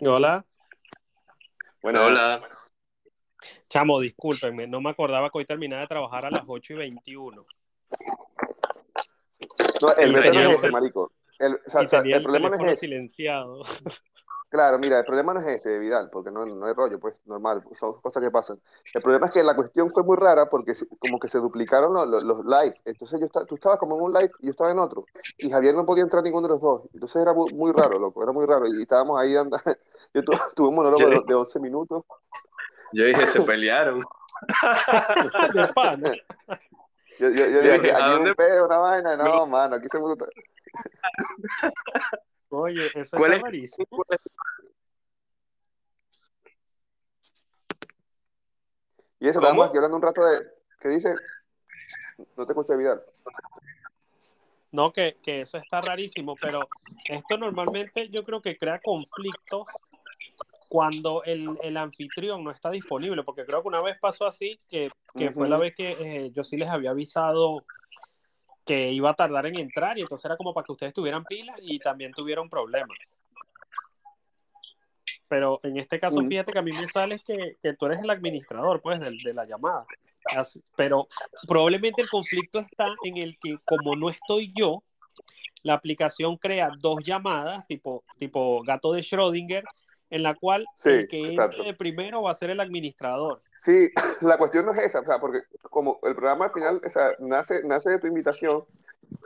Hola. Bueno, hola. Chamo, discúlpenme, no me acordaba que hoy terminaba de trabajar a las 8 y 21. No, el Y tenía es el ese, marico. El, o sea, Y o sea, tenía el el problema no teléfono es ese. silenciado. Claro, mira, el problema no es ese, Vidal, porque no, no hay rollo, pues, normal, son cosas que pasan. El problema es que la cuestión fue muy rara porque como que se duplicaron los, los, los live. Entonces yo estaba, tú estabas como en un live y yo estaba en otro. Y Javier no podía entrar ninguno de los dos. Entonces era muy, muy raro, loco, era muy raro. Y estábamos ahí dando... Yo tu- tuve un monólogo de, de 11 minutos. yo dije, se pelearon. De. Yo, yo, yo Yo dije, ¿a dónde? un peo, una vaina. No, mano, aquí se. Oye, eso ¿Cuál está es? rarísimo. Y eso, estábamos ¿Cómo? aquí hablando un rato de... ¿Qué dice? No te escuché, Vidal. No, que, que eso está rarísimo, pero esto normalmente yo creo que crea conflictos cuando el, el anfitrión no está disponible, porque creo que una vez pasó así, que, que fue la vez que eh, yo sí les había avisado que iba a tardar en entrar y entonces era como para que ustedes tuvieran pila y también tuvieron problemas. Pero en este caso, fíjate que a mí me sale que, que tú eres el administrador, pues, de, la llamada. Así- pero probablemente el conflicto está en el que, como no estoy yo, la aplicación crea dos llamadas, tipo, tipo gato de Schrödinger, en la cual Sí, el que exacto. entre de primero va a ser el administrador. Sí, la cuestión no es esa, o sea, porque como el programa al final o sea, nace, nace de tu invitación,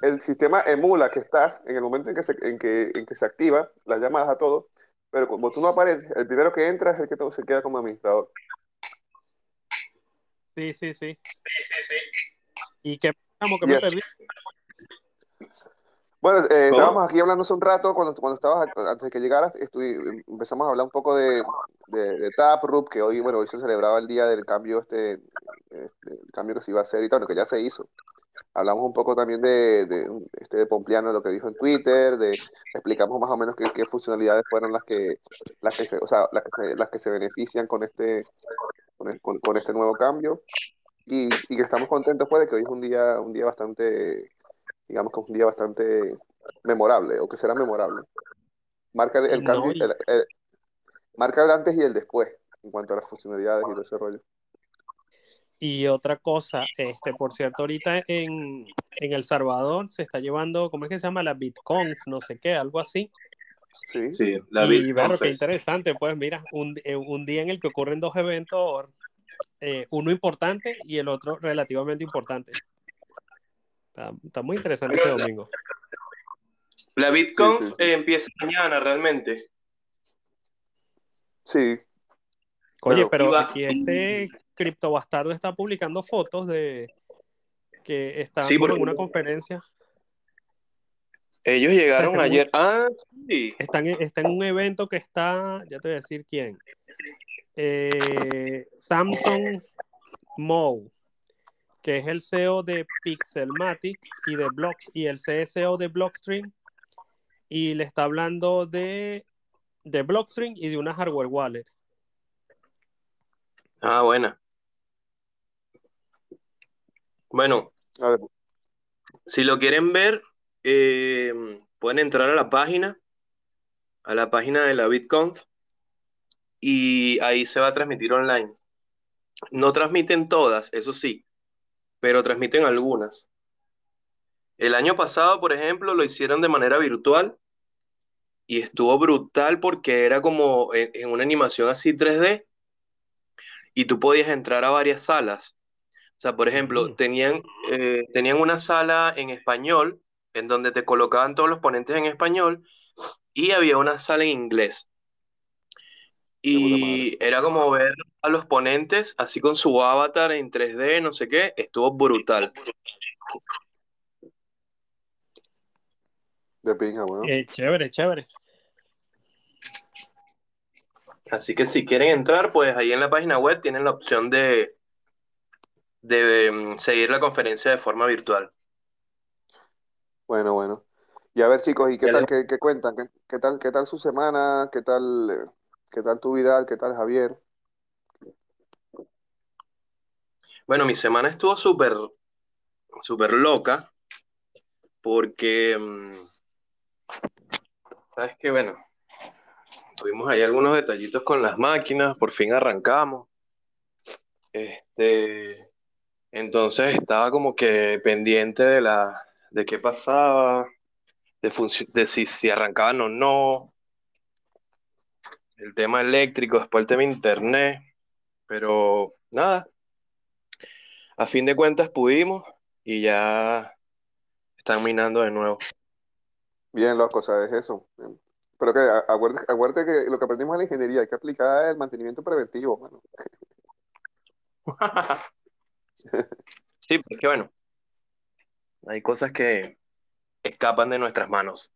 el sistema emula que estás en el momento en que se, en que, en que se activa las llamadas a todos, pero como tú no apareces, el primero que entra es el que todo se queda como administrador. Sí, sí, sí. Y que, como que Y me perdí. Bueno, eh, estábamos aquí hablando hace un rato, cuando, cuando estabas, antes de que llegaras, empezamos a hablar un poco de, de, de Taproot, que hoy, bueno, hoy se celebraba el día del cambio, este, este, el cambio que se iba a hacer y tal, lo que ya se hizo. Hablamos un poco también de, de, este, de Pompliano, lo que dijo en Twitter, de, explicamos más o menos qué, qué funcionalidades fueron las que, las que se, o sea, las que las que se benefician con este, con, el- con- con este nuevo cambio. Y, y que estamos contentos pues de que hoy es un día, un día bastante, digamos que es un día bastante memorable, o que será memorable. Marca el, cambio, no, y- el- el- marca el antes y el después en cuanto a las funcionalidades y todo ese rollo. Y otra cosa, este, por cierto, ahorita en, en El Salvador se está llevando, ¿cómo es que se llama? La BitConf, no sé qué, algo así. Sí. Sí, la y bueno, qué interesante, pues mira, un, eh, un día en el que ocurren dos eventos, eh, uno importante y el otro relativamente importante. Está, está muy interesante este domingo. La BitConf Sí, sí, sí. eh, empieza mañana realmente. Sí. Oye, Pero- aquí este cripto bastardo está publicando fotos de que está en porque- una conferencia. Ellos llegaron O sea, está ayer. Ah, sí. Están en- está en un evento que está, ya te voy a decir quién. Eh, Samsung Mo, que es el CEO de Pixelmatic y de Blocks y el CSO de Blockstream. Y le está hablando de, de Blockstream y de una hardware wallet. Ah, buena. Bueno, A ver, si lo quieren ver, eh, pueden entrar a la página, a la página de la BitConf, y ahí se va a transmitir online. No transmiten todas, eso sí, pero transmiten algunas. El año pasado, por ejemplo, lo hicieron de manera virtual y estuvo brutal porque era como en, una animación así 3D y tú podías entrar a varias salas. O sea, por ejemplo, Mm. tenían, eh, tenían una sala en español en donde te colocaban todos los ponentes en español y había una sala en inglés. Y era como ver a los ponentes así con su avatar en 3D, no sé qué, estuvo brutal. de pinga, weón. Eh, chévere, chévere. Así que si quieren entrar, pues ahí en la página web tienen la opción de, de mm, seguir la conferencia de forma virtual. Bueno, bueno. Y a ver, chicos, ¿y qué Ya tal, les- qué, qué cuentan? ¿Qué, qué tal, qué tal su semana? ¿Qué tal, eh, qué tal tu vida? ¿Qué tal Javier? Bueno, mi semana estuvo súper, súper loca porque, mm, sabes que, bueno, tuvimos ahí algunos detallitos con las máquinas, por fin arrancamos. Este, entonces estaba como que pendiente de la, de qué pasaba, de, de si, si arrancaban o no, el tema eléctrico, después el tema internet, pero nada, a fin de cuentas pudimos y ya están minando de nuevo. Bien, loco, ¿sabes eso? Pero que acuérdate, que lo que aprendimos en la ingeniería hay que aplicar el mantenimiento preventivo, mano. sí, porque bueno, hay cosas que escapan de nuestras manos.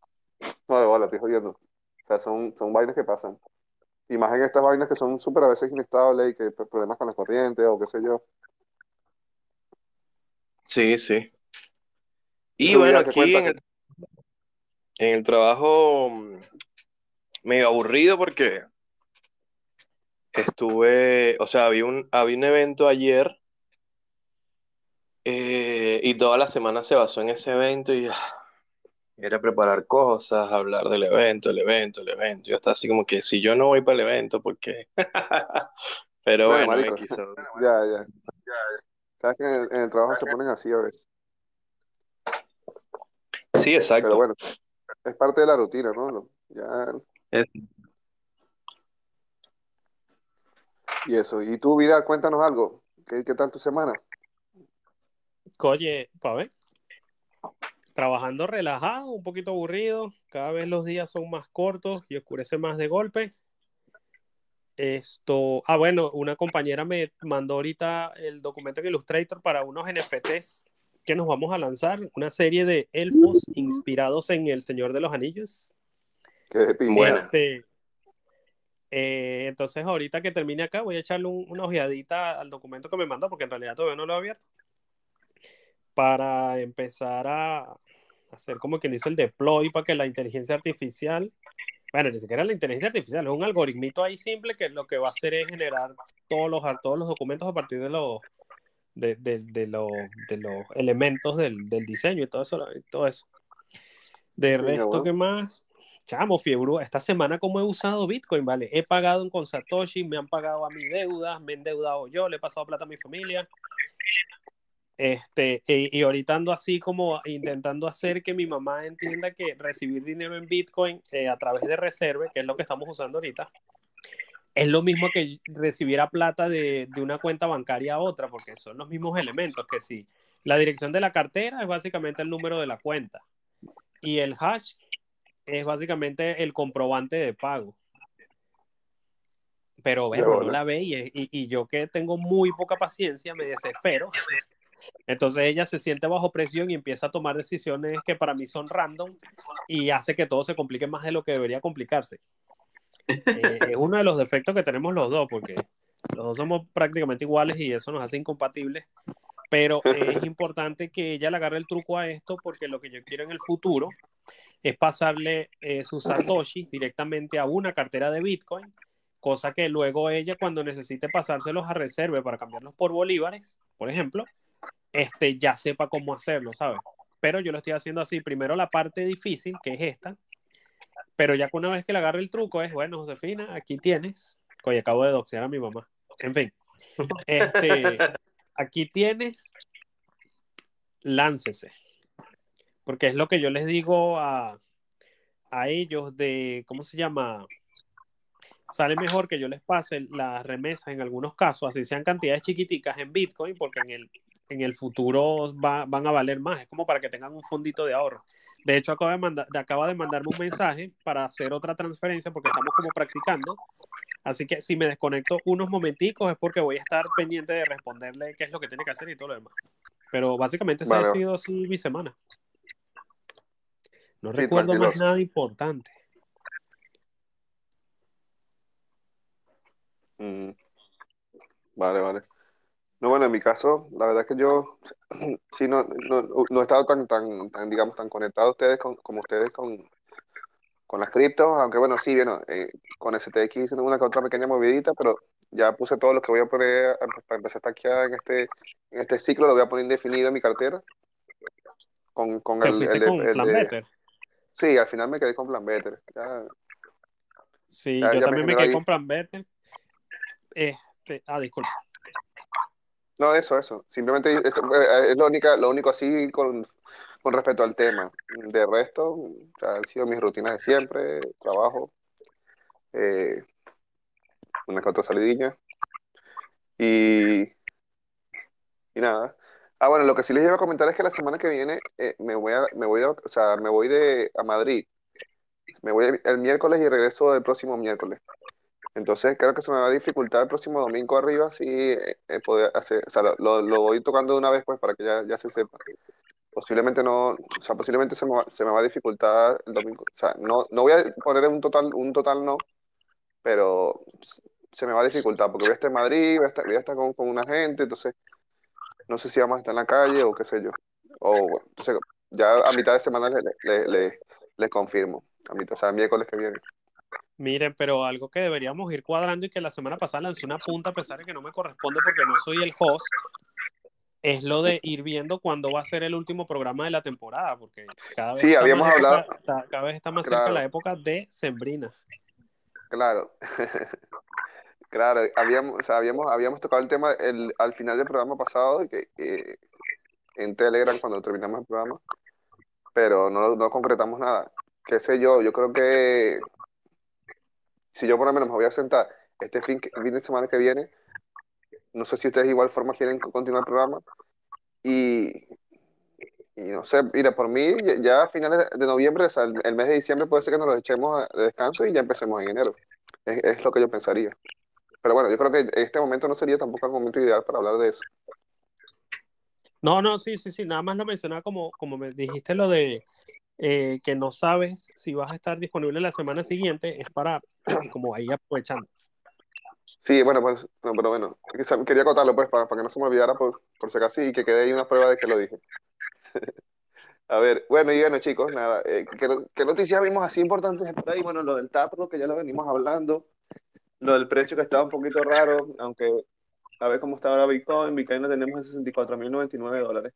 No, de bola, estoy jodiendo. O sea, son, son vainas que pasan. Y más en estas vainas que son súper a veces inestables y que problemas con la corriente o qué sé yo. Sí, sí. Y bueno, aquí en el, trabajo mm, medio aburrido porque estuve, o sea, había un, había un evento ayer eh, y toda la semana se basó en ese evento y ah, era preparar cosas, hablar del evento, el evento, el evento. Yo estaba así como que si yo no voy para el evento, ¿por qué? Pero bueno, me quiso. Ya, ya. Sabes que en el, trabajo se ponen así a veces. Sí, exacto. Pero bueno, es parte de la rutina, ¿no? Ya. Y eso. ¿Y tu vida? Cuéntanos algo. ¿Qué, qué tal tu semana? Oye, pa' ver trabajando relajado, un poquito aburrido. Cada vez los días son más cortos y oscurece más de golpe. Esto, ah, bueno, una compañera me mandó ahorita el documento en Illustrator para unos NFTs que nos vamos a lanzar, una serie de elfos inspirados en El Señor de los Anillos. Qué bueno. Este, eh, entonces, ahorita que termine acá, voy a echarle una ojeadita al documento que me mandó, porque en realidad todavía no lo he abierto para empezar a hacer como quien dice el deploy para que la inteligencia artificial, bueno, ni siquiera la inteligencia artificial, es un algoritmito ahí simple que lo que va a hacer es generar todos los, todos los documentos a partir de los, de, de, de, los, de los elementos del, del, diseño y todo eso. todo eso. De resto, ¿qué más? Chamo, fiebre, esta semana como he usado Bitcoin, ¿vale? He pagado con Satoshi, me han pagado a mi deudas, me he endeudado yo, le he pasado plata a mi familia. Este, y, ahorita ando así como intentando hacer que mi mamá entienda que recibir dinero en Bitcoin eh, a través de reserve, que es lo que estamos usando ahorita, es lo mismo que recibiera plata de, de, una cuenta bancaria a otra, porque son los mismos elementos que sí. La dirección de la cartera es básicamente el número de la cuenta y el hash es básicamente el comprobante de pago. Pero bueno, no la ve y, y, y yo que tengo muy poca paciencia me desespero entonces ella se siente bajo presión y empieza a tomar decisiones que para mí son random y hace que todo se complique más de lo que debería complicarse. Eh, es uno de los defectos que tenemos los dos, porque los dos somos prácticamente iguales y eso nos hace incompatibles. Pero es importante que ella le agarre el truco a esto porque lo que yo quiero en el futuro es pasarle eh, sus satoshis directamente a una cartera de Bitcoin, cosa que luego ella cuando necesite pasárselos a reserve para cambiarlos por bolívares, por ejemplo, este, ya sepa cómo hacerlo, ¿sabes? Pero yo lo estoy haciendo así, primero la parte difícil, que es esta, pero ya que una vez que le agarre el truco es, bueno, Josefina, aquí tienes, oye, acabo de doxear a mi mamá, en fin, este, aquí tienes, láncese, porque es lo que yo les digo a, a ellos de, ¿cómo se llama? Sale mejor que yo les pase las remesas en algunos casos, así sean cantidades chiquiticas en Bitcoin, porque en el en el futuro van a valer más. Es como para que tengan un fondito de ahorro. De hecho, acaba de, mandar, acaba de mandarme un mensaje para hacer otra transferencia porque estamos como practicando. Así que si me desconecto unos momenticos es porque voy a estar pendiente de responderle qué es lo que tiene que hacer y todo lo demás. Pero básicamente esa ha sido así mi semana. No recuerdo más nada importante. Mm. Vale, vale. No, bueno, en mi caso, la verdad es que yo sí no, no, he estado tan, tan, tan, digamos, tan conectado a ustedes con, como ustedes con, con las criptos, aunque bueno, sí, bueno, eh, con STX hice una que otra pequeña movidita, pero ya puse todo lo que voy a poner para empezar a taquear en este, en este ciclo, lo voy a poner indefinido en mi cartera. Con, con el, el, Plan Better? Sí, al final me quedé con Plan Better. Sí, Ya- yo ya me también me generó quedé ahí. con Plan Better. Este, ah, disculpa. No, eso, eso. Simplemente es, eh, es lo, única, lo único así con, con respecto al tema. De resto, o han sido mis rutinas de siempre, trabajo, eh, una que otra salidilla. Y, y nada. Ah, bueno, lo que sí les iba a comentar es que la semana que viene eh, me voy a, me voy de, o sea, me voy de a Madrid. Me voy el miércoles y regreso el próximo miércoles. Entonces creo que se me va a dificultar el próximo domingo arriba si eh, eh, poder hacer, o sea, lo, lo- voy tocando de una vez pues para que ya, ya se sepa. Posiblemente no, o sea, posiblemente se me va, se me va a dificultar el domingo. O sea, no, no voy a poner un total, un total no, pero se me va a dificultar porque voy a estar en Madrid, voy a estar, voy a estar con, con una gente, entonces no sé si vamos a estar en la calle o qué sé yo. O entonces ya a mitad de semana les le, le- le- confirmo, a mitad, o sea, miércoles que viene. Miren, pero algo que deberíamos ir cuadrando y que la semana pasada lancé una punta a pesar de que no me corresponde porque no soy el host, es lo de ir viendo cuándo va a ser el último programa de la temporada, porque cada vez Sí, está habíamos más hablado- está- cada vez está más cerca Claro. la época de Sembrina. Claro, claro, habíamos, o sea, habíamos, habíamos tocado el tema el, al final del programa pasado, que, eh, en Telegram cuando terminamos el programa, pero no, no concretamos nada. Qué sé yo, yo creo que si yo por lo menos me voy a sentar este fin, fin de semana que viene, no sé si ustedes de igual forma quieren continuar el programa, y, y no sé, mira, por mí ya- a finales de, noviembre, el, mes de diciembre puede ser que nos lo echemos de descanso y ya empecemos en enero. Es, es lo que yo pensaría. Pero bueno, yo creo que este momento no sería tampoco el momento ideal para hablar de eso. No, no, sí, sí, sí, nada más lo mencionaba como, como me dijiste lo de eh, que no sabes si vas a estar disponible la semana siguiente, es para como ahí aprovechando. Sí, bueno, pues, no, pero bueno, quería acotarlo pues para, para que no se me olvidara por, por si acaso y que quede ahí una prueba de que lo dije. A ver, bueno, y bueno, chicos, nada, eh, ¿qué, qué noticias vimos así importantes por ahí? Bueno, lo del TAPRO, que ya lo venimos hablando, lo del precio que estaba un poquito raro, aunque a ver cómo está ahora Bitcoin, Bitcoin lo tenemos en 64.099 dólares.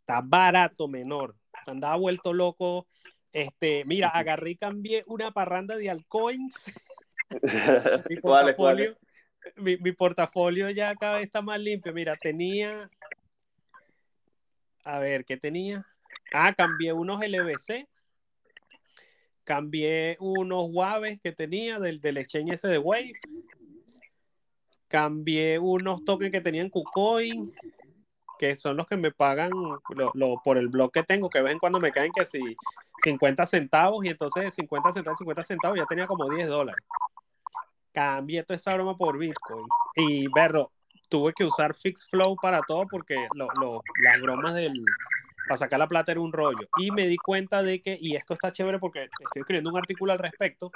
Está barato, menor. Andaba vuelto loco. Este, mira, agarré y cambié una parranda de altcoins. Mi ¿Cuáles, portafolio, mi, mi portafolio ya cada vez está más limpio. Mira, tenía. A ver, ¿qué tenía? Ah, cambié unos LBC. Cambié unos Waves que tenía del, del exchange ese de Wave. Cambié unos tokens que tenían KuCoin, que son los que me pagan por el blog que tengo, que de vez en cuando me caen que si 50 centavos, y entonces de 50 centavos, 50 centavos, ya tenía como 10 dólares. Cambié toda esa broma por Bitcoin. Y, berro, tuve que usar Fix Flow para todo porque lo- las bromas del para sacar la plata era un rollo. Y me di cuenta de que, y esto está chévere porque estoy escribiendo un artículo al respecto,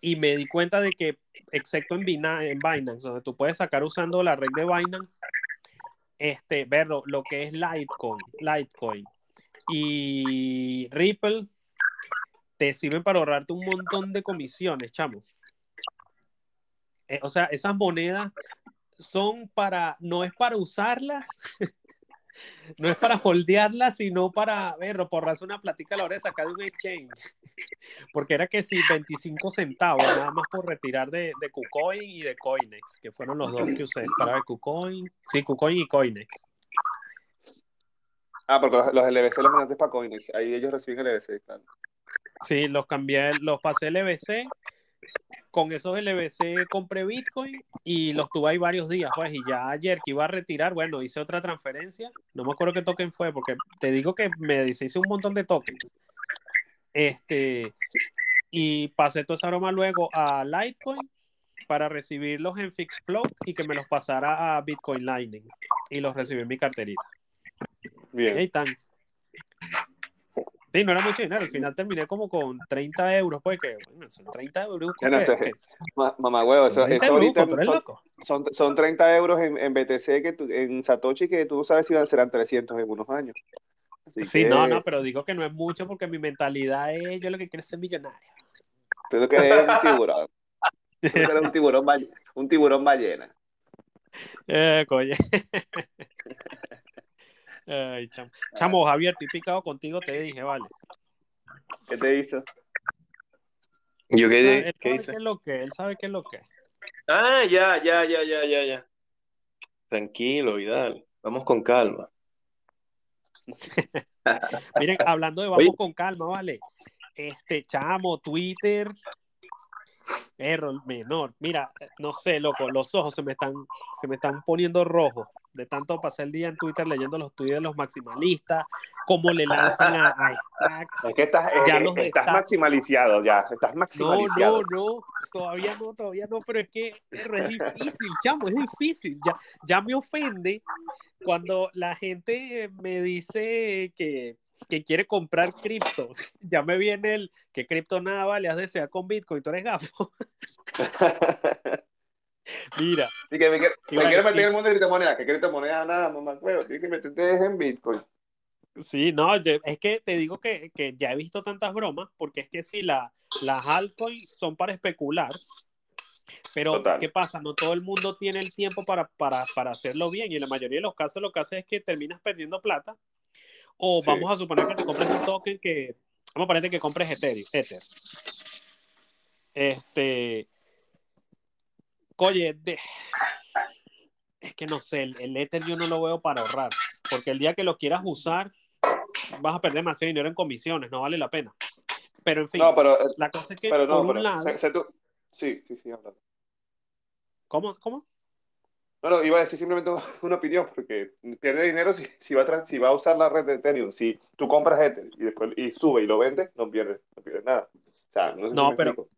y me di cuenta de que, excepto en, en Binance, donde tú puedes sacar usando la red de Binance, este, verlo, lo que es Litecoin, Litecoin y Ripple, te sirven para ahorrarte un montón de comisiones, chamo. Eh, o sea, esas monedas son para, no es para usarlas, no es para holdearlas, sino para, ver, por razón una platica a la hora de sacar de un exchange. Porque era que si 25 centavos, nada más por retirar de, de KuCoin y de Coinex, que fueron los dos que usé para ver KuCoin, sí, KuCoin y Coinex. Ah, porque los, los LBC los mandaste para Coinex, ahí ellos reciben LBC, claro. Sí, los cambié, los pasé LBC. Con esos LBC compré Bitcoin y los tuve ahí varios días, pues, y ya ayer que iba a retirar, bueno, hice otra transferencia, no me acuerdo qué token fue, porque te digo que me deshice un montón de tokens. Este, y pasé toda esa broma luego a Litecoin para recibirlos en FixFlow y que me los pasara a Bitcoin Lightning y los recibí en mi carterita. Bien. ahí están. Sí, no era mucho dinero. Al final terminé como con 30 euros, pues que, bueno, son 30 euros. No mamá huevo, eso, 30 eso ahorita euros, ¿tú eres son, son, son 30 euros en, en BTC, que tú- en Satoshi, que tú sabes si van- serán 300 en unos años. Así Sí, que no, no, pero digo que no es mucho porque mi mentalidad es yo lo que quiero es ser millonario. Tú lo que eres un tiburón. Tú lo que eres un tiburón, un tiburón ballena. Eh, coño. Ay, chamo. Chamo, Javier, estoy picado contigo, te dije, vale. ¿Qué te hizo? ¿Yo qué, Él sabe, di- él qué sabe dice? qué es lo que, él sabe qué es lo que. Ah, ya, ya, ya, ya, ya, ya. Tranquilo, Vidal. Vamos con calma. Miren, hablando de Oye. vamos con calma, ¿vale? Este, chamo, Twitter, error menor. Mira, no sé, loco, los ojos se me están, se me están poniendo rojos de tanto pasar el día en Twitter leyendo los tweets de los maximalistas, cómo le lanzan a, a Stacks. Es que estás, Ya eh, estás Stacks. maximalizado ya, estás No, maximalizado. no, no, todavía no, todavía no, pero es que es difícil, chamo, es difícil. Ya, ya me ofende cuando la gente me dice que, que quiere comprar cripto. Ya me viene el que cripto nada vale, has deseado con Bitcoin, tú eres gafo. Mira, Así que me, quiero- me meter en el mundo de criptomonedas, que criptomonedas nada, mamá, huevo, tienes que meterte en Bitcoin. sí, no, yo- es que te digo que, que ya he visto tantas bromas, porque es que si la, las altcoins son para especular, pero Total. ¿qué pasa? No todo el mundo tiene el tiempo para, para, para hacerlo bien y en la mayoría de los casos lo que hace es que terminas perdiendo plata o Sí. vamos a suponer que te compres un token que, vamos a ponerte que compres Ethereum, Ether. Este, oye, de- es que no sé, el, el Ether yo no lo veo para ahorrar, porque el día que lo quieras usar vas a perder demasiado dinero en comisiones, no vale la pena. Pero en fin, No, pero, eh, la cosa es que pero no, por un pero, lado, tú- sí, sí, sí, habla. ¿cómo? ¿Cómo? No, no, iba a decir simplemente una opinión, porque pierde dinero si, si, va a si va a usar la red de Ethereum. Si tú compras Ether y después y sube y lo vendes, no pierdes, no pierdes nada. O sea, no sé si No, me pero- explico.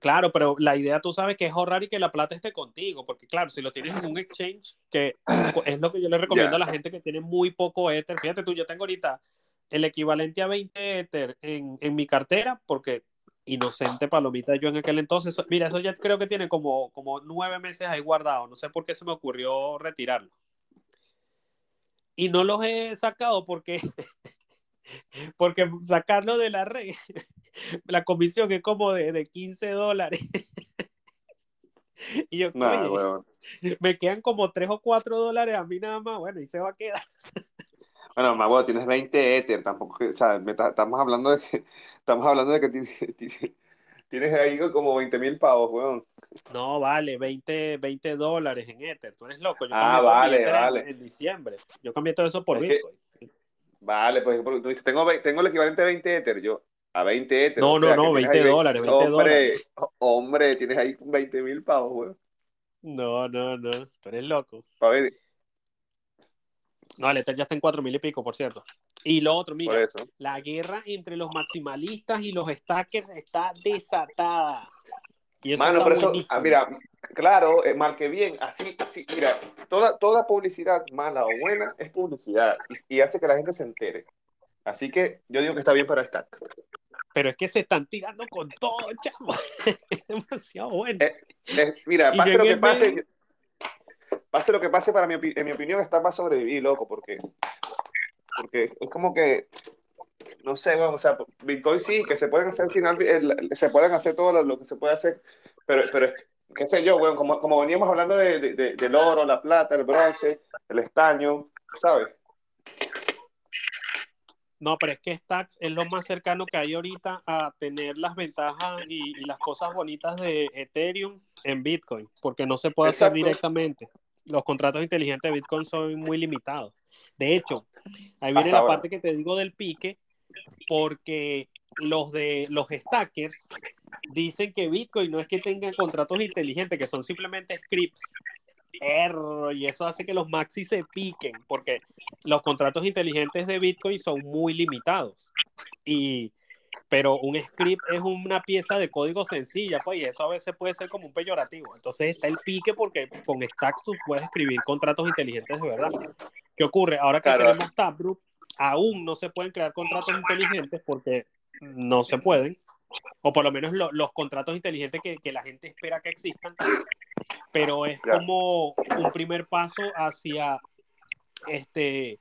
Claro, pero la idea tú sabes que es ahorrar y que la plata esté contigo, porque claro, si lo tienes en un exchange, que es lo que yo le recomiendo Ya. a la gente que tiene muy poco Ether, fíjate tú, yo tengo ahorita el equivalente a 20 Ether en, en mi cartera, porque inocente palomita yo en aquel entonces, mira, eso ya creo que tiene como, como nueve meses ahí guardado, no sé por qué se me ocurrió retirarlo. Y no los he sacado porque, porque sacarlo de la red, la comisión es como de, de 15 dólares. Y yo, oye, me quedan como 3 o 4 dólares a mí nada más, bueno, y se va a quedar. Bueno, más huevo, tienes 20 Ether, tampoco, que- o sea, me ta- estamos hablando de que, estamos hablando de que tienes, ahí como 20 mil pavos, weón. No, vale, 20, 20 dólares en Ether, tú eres loco. Yo Ah, cambié todo mi vale, Ether en- vale. En, diciembre. Yo cambié todo eso por Es que- Bitcoin. Vale, pues porque tú dices, tengo, ve- tengo el equivalente a 20 Ether, yo, a 20 Ether. No, o no, sea, que no, tienes 20 ahí ve- dólares, 20 hombre, dólares. ho- hombre, tienes ahí 20 mil pavos, weón. No, no, no, tú eres loco. A ver, No, el Ether ya está en 4 mil y pico, por cierto. Y lo otro, mira, la guerra entre los maximalistas y los stackers está desatada. Y eso Mano, está pero eso, ah, mira, claro, eh, mal que bien, así, así, mira, toda, toda publicidad, mala o buena, es publicidad y, y hace que la gente se entere. Así que yo digo que está bien para Stack. Pero es que se están tirando con todo, chamo. es demasiado bueno. Eh, Eh, mira, pase lo que pase, medio- pase lo que pase, para mi, en mi opinión, está para sobrevivir, loco, porque, porque es como que, no sé, bueno, o sea, Bitcoin sí, que se pueden hacer al final, el- se pueden hacer todo lo, lo que se puede hacer, pero, pero qué sé yo, bueno, como, como veníamos hablando de, de- de- del oro, la plata, el bronce, el estaño, ¿sabes? No, pero es que Stacks es lo más cercano que hay ahorita a tener las ventajas y, y las cosas bonitas de Ethereum en Bitcoin, porque no se puede hacer directamente. Los contratos inteligentes de Bitcoin son muy limitados. De hecho, ahí viene Hasta la ahora. parte que te digo del pique, porque los de los stackers dicen que Bitcoin no es que tenga contratos inteligentes, que son simplemente scripts. Error, y eso hace que los maxis se piquen, porque los contratos inteligentes de Bitcoin son muy limitados. Y, pero un script es una pieza de código sencilla, pues, y eso a veces puede ser como un peyorativo. Entonces está el pique porque con Stacks tú puedes escribir contratos inteligentes de verdad. ¿Qué ocurre? Ahora que Claro. tenemos Taproot, aún no se pueden crear contratos inteligentes porque no se pueden, o por lo menos lo- los contratos inteligentes que, que la gente espera que existan, pero es como un primer paso hacia este,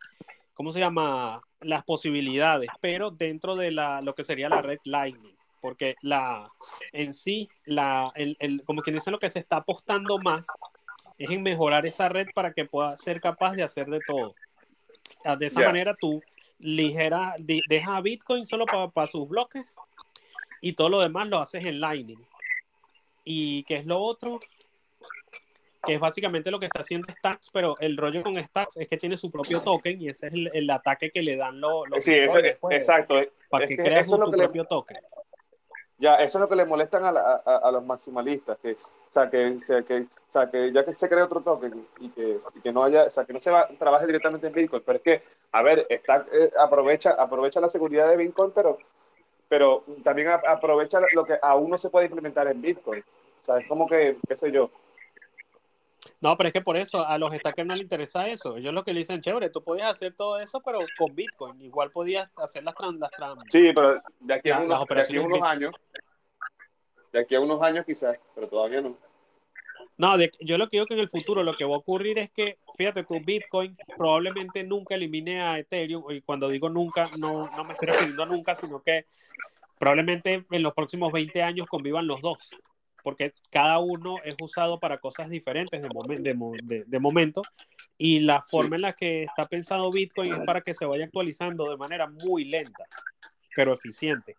¿cómo se llama? Las posibilidades, pero dentro de la, lo que sería la red Lightning, porque la, en sí, la, el, el- como quien dice, lo que se está apostando más es en mejorar esa red para que pueda ser capaz de hacer de todo. Ah, De esa manera tú ligera, de- deja a Bitcoin solo para sus bloques y todo lo demás lo haces en Lightning. ¿Y qué es lo otro? Que es básicamente lo que está haciendo Stacks, pero el rollo con Stacks es que tiene su propio token y ese es el, ataque que le dan los. sí, eso, exacto. Para que, creas tu propio token. Ya, eso es lo que le molestan a, a, los maximalistas, que, o sea, que, que, o sea, que ya que se cree otro token y que, y que no haya, o sea, que no se va, trabaje directamente en Bitcoin, pero es que, a ver, está, eh, aprovecha, aprovecha la seguridad de Bitcoin, pero, pero también aprovecha lo que aún no se puede implementar en Bitcoin. O sea, es como que, qué sé yo. No, pero es que por eso a los stackers no les interesa eso. Ellos lo que le dicen, chévere, tú podías hacer todo eso, pero con Bitcoin. Igual podías hacer las trans. Las sí, pero de aquí a unos, de aquí a unos años, de aquí a unos años quizás, pero todavía no. No, yo lo que digo que en el futuro lo que va a ocurrir es que, fíjate, tu Bitcoin probablemente nunca elimine a Ethereum, y cuando digo nunca, no, no me estoy refiriendo a nunca, sino que probablemente en los próximos 20 años convivan los dos porque cada uno es usado para cosas diferentes de, de, momento y la forma en la que está pensado Bitcoin es para que se vaya actualizando de manera muy lenta, pero eficiente.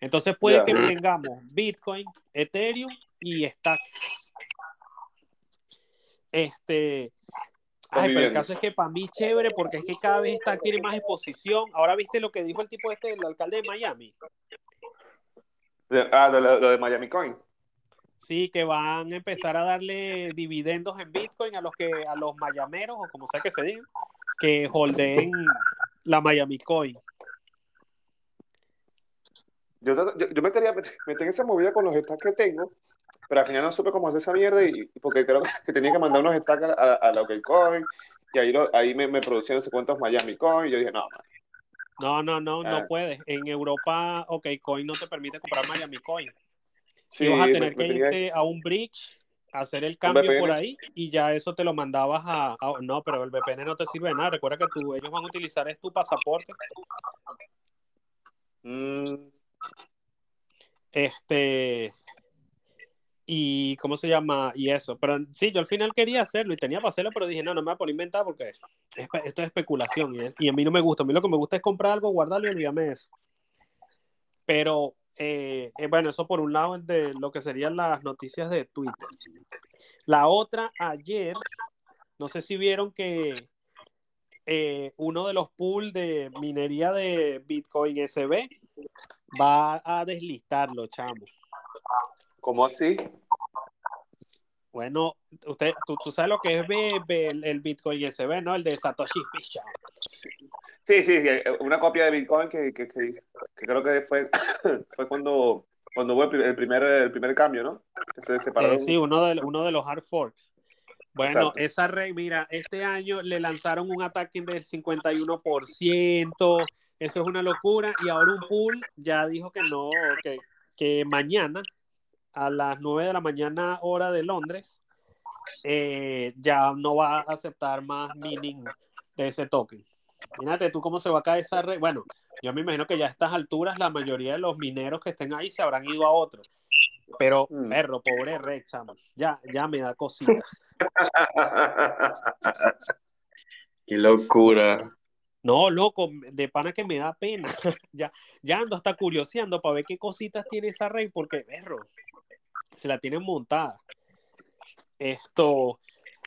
Entonces puede que tengamos Bitcoin, Ethereum y Stacks. Este, Ay, pero el caso es que para mí chévere porque es que cada vez está tiene más exposición. Ahora viste lo que dijo el tipo este, el alcalde de Miami. Ah, lo de Miami Coin. Sí, que van a empezar a darle dividendos en Bitcoin a los que a los mayameros o como sea que se diga, que holdeen la Miami Coin. Yo, yo, me quería meter, en esa movida con los stacks que tengo, pero al final no supe cómo hacer esa mierda y porque creo que tenía que mandar unos stacks a, a la Coin y ahí, ahí me, me producían no sé cuántos Miami Coin y yo dije, no, no, no, no, no ah. puedes. En Europa, OK Coin no te permite comprar Miami Coin. Sí, vas a tener que irte a un bridge, hacer el cambio por ahí y ya eso te lo mandabas a, No, pero el VPN no te sirve de nada. Recuerda que tú, ellos van a utilizar es tu pasaporte. Mm. Este. Y cómo se llama, y eso. Pero sí, yo al final quería hacerlo y tenía para hacerlo, pero dije, no, no me voy a poner a inventar porque esto es especulación y, y, a mí no me gusta. A mí lo que me gusta es comprar algo, guardarlo y olvídame eso. Pero eh, eh, bueno, eso por un lado es de lo que serían las noticias de Twitter. La otra, ayer, no sé si vieron que eh, uno de los pools de minería de Bitcoin SB va a deslistarlo, chamo. ¿Cómo así? Bueno, usted, tú, sabes lo que es el, Bitcoin SB, ¿no? El de Satoshi Sí, sí, una copia de Bitcoin que, que, creo que fue, fue cuando, cuando hubo el primer, el primer cambio, ¿no? se separó. Eh, sí, uno de, uno de los hard forks. Bueno, esa red, mira, este año le lanzaron un ataque del 51%, eso es una locura, y ahora un pool ya dijo que no, que, que mañana a las 9 de la mañana hora de Londres eh, ya no va a aceptar más mining de ese token. Imagínate tú cómo se va a caer esa red. Bueno, yo me imagino que ya a estas alturas la mayoría de los mineros que estén ahí se habrán ido a otro. Pero, mm. perro, pobre red, chamo. Ya, ya me da cosita. Qué locura. No, loco, de pana que me da pena. ya, ya ando hasta curioseando para ver qué cositas tiene esa red, porque, perro, se la tienen montada. Esto,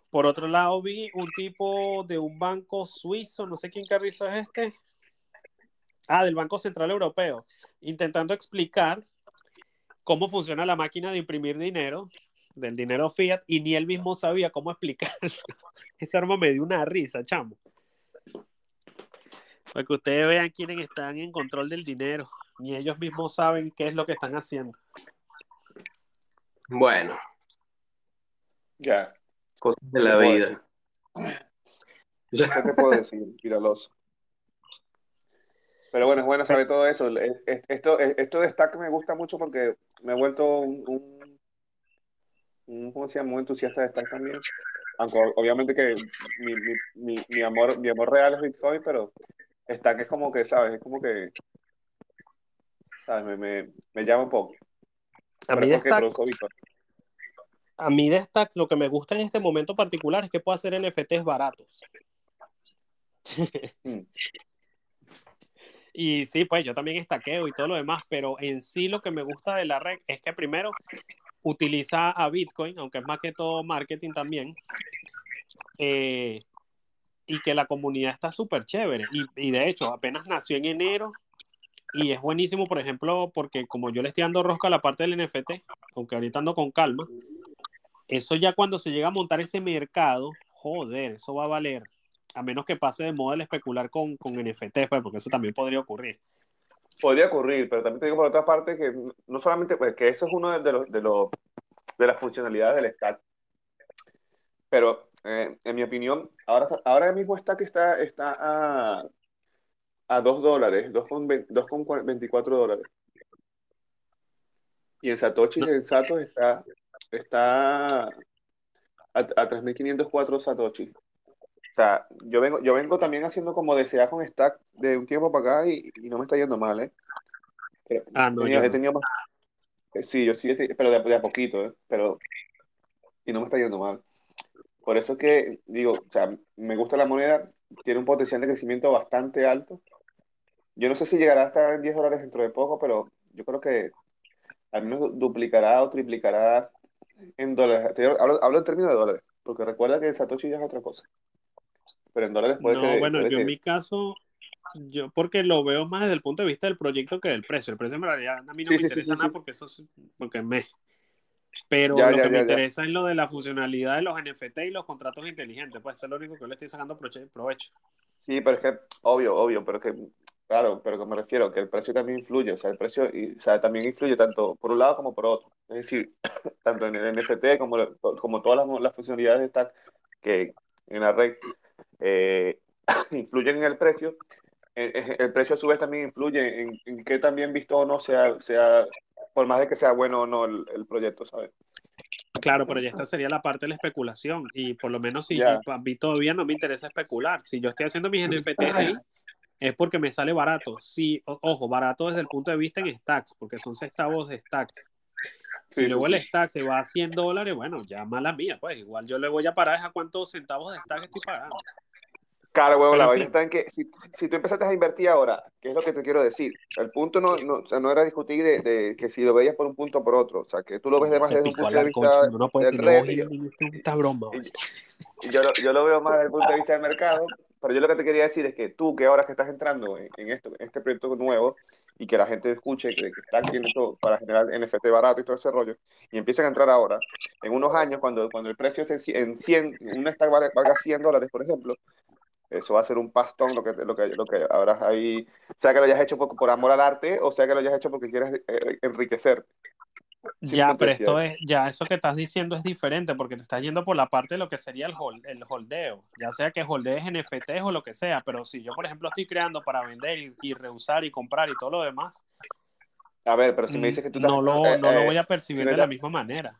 por otro lado, vi un tipo de un banco suizo, no sé quién carrizo es este. Ah, del Banco Central Europeo, intentando explicar cómo funciona la máquina de imprimir dinero, del dinero fiat, y ni él mismo sabía cómo explicarlo. Ese arma me dio una risa, chamo. Para que ustedes vean quiénes están en control del dinero, ni ellos mismos saben qué es lo que están haciendo. Bueno. Ya. Cosas de la vida. ¿Qué te puedo decir, Viraloso? Pero bueno, es bueno saber todo eso. Esto, esto de Stack me gusta mucho porque me he vuelto un, un, ¿cómo se llama? Muy entusiasta de Stack también. Aunque obviamente que mi, mi, mi, amor, mi amor real es Bitcoin, pero Stack es como que, ¿sabes? Es como que, ¿sabes? Me, me, me llama un poco. A mí de Stacks, a mí de Stacks lo que me gusta en este momento particular es que puedo hacer NFTs baratos. Mm. Y sí, pues yo también estaqueo y todo lo demás, pero en sí lo que me gusta de la red es que primero utiliza a Bitcoin, aunque es más que todo marketing también, eh, y que la comunidad está súper chévere. Y, y, de hecho, apenas nació en enero y es buenísimo, por ejemplo, porque como yo le estoy dando rosca a la parte del NFT, aunque ahorita ando con calma, eso ya cuando se llega a montar ese mercado, joder, eso va a valer. A menos que pase de moda el especular con, con NFT, pues, porque eso también podría ocurrir. Podría ocurrir, pero también te digo por otra parte que no solamente, pues, que eso es uno de, los, de, los, de las funcionalidades del stack, pero eh, en mi opinión, ahora, ahora mismo Stack está, está a, a 2 dólares, 2,24 dólares. Y en Satoshi, en Satos está, está a, a 3.504 Satoshi. O sea, yo vengo, yo vengo también haciendo como desea con Stack de un tiempo para acá y, y no me está yendo mal, ¿eh? ah, no, he tenido, más... Sí, yo sí, pero de, a poquito, ¿eh? Pero... Y no me está yendo mal. Por eso es que digo, o sea, me gusta la moneda, tiene un potencial de crecimiento bastante alto. Yo no sé si llegará hasta en 10 dólares dentro de poco, pero yo creo que al menos duplicará o triplicará en dólares. Hablo, hablo en términos de dólares, porque recuerda que Satoshi ya es otra cosa pero en dólares puede No, bueno, yo en mi caso, yo porque lo veo más desde el punto de vista del proyecto que del precio. El precio en realidad a mí no me interesa nada porque eso es, porque me. Pero lo que me interesa es lo de la funcionalidad de los NFT y los contratos inteligentes. Pues eso es lo único que yo le estoy sacando provecho. Sí, pero es que, obvio, obvio, pero que, claro, pero que me refiero, que el precio también influye, o sea, el precio, y, o sea, también influye tanto por un lado como por otro. Es decir, tanto en el NFT como, como todas las, las funcionalidades de Stack que en la red eh, influyen en el precio, el, precio a su vez también influye en, en qué también visto o no sea, sea, por más de que sea bueno o no el, proyecto, ¿sabes? Claro, pero ya esta sería la parte de la especulación y por lo menos si a mí todavía no me interesa especular. Si yo estoy haciendo mis NFTs ahí, es porque me sale barato. Sí, ojo, barato desde el punto de vista en stacks, porque son centavos de stacks. Si luego el stack se va a 100 dólares, bueno, ya mala mía, pues igual yo le voy a parar a cuántos centavos de stack estoy pagando. Claro, huevo, la vaina está en que si, si, tú empezaste a invertir ahora, ¿qué es lo que te quiero decir? El punto no, no, o sea, no era discutir de, de, que si lo veías por un punto o por otro, o sea, que tú lo ves de más desde un punto de vista no del red. Y yo. Y, yo, yo, lo veo más desde el punto de vista del mercado, pero yo lo que te quería decir es que tú, que ahora que estás entrando en, este proyecto nuevo, y que la gente escuche que, que está haciendo esto para generar NFT barato y todo ese rollo, y empiezan a entrar ahora, en unos años, cuando, cuando el precio esté en 100, un stack valga 100 dólares, por ejemplo, eso va a ser un pastón lo que, lo que, lo habrás ahí, sea que lo hayas hecho por, por amor al arte o sea que lo hayas hecho porque quieres eh, enriquecer. Ya, pero esto es, ya eso que estás diciendo es diferente porque te estás yendo por la parte de lo que sería el, el holdeo, ya sea que holdees NFTs o lo que sea, pero si yo, por ejemplo, estoy creando para vender y, y reusar y comprar y todo lo demás. A ver, pero si me dices que tú no, lo, eh, no lo voy a percibir de la misma manera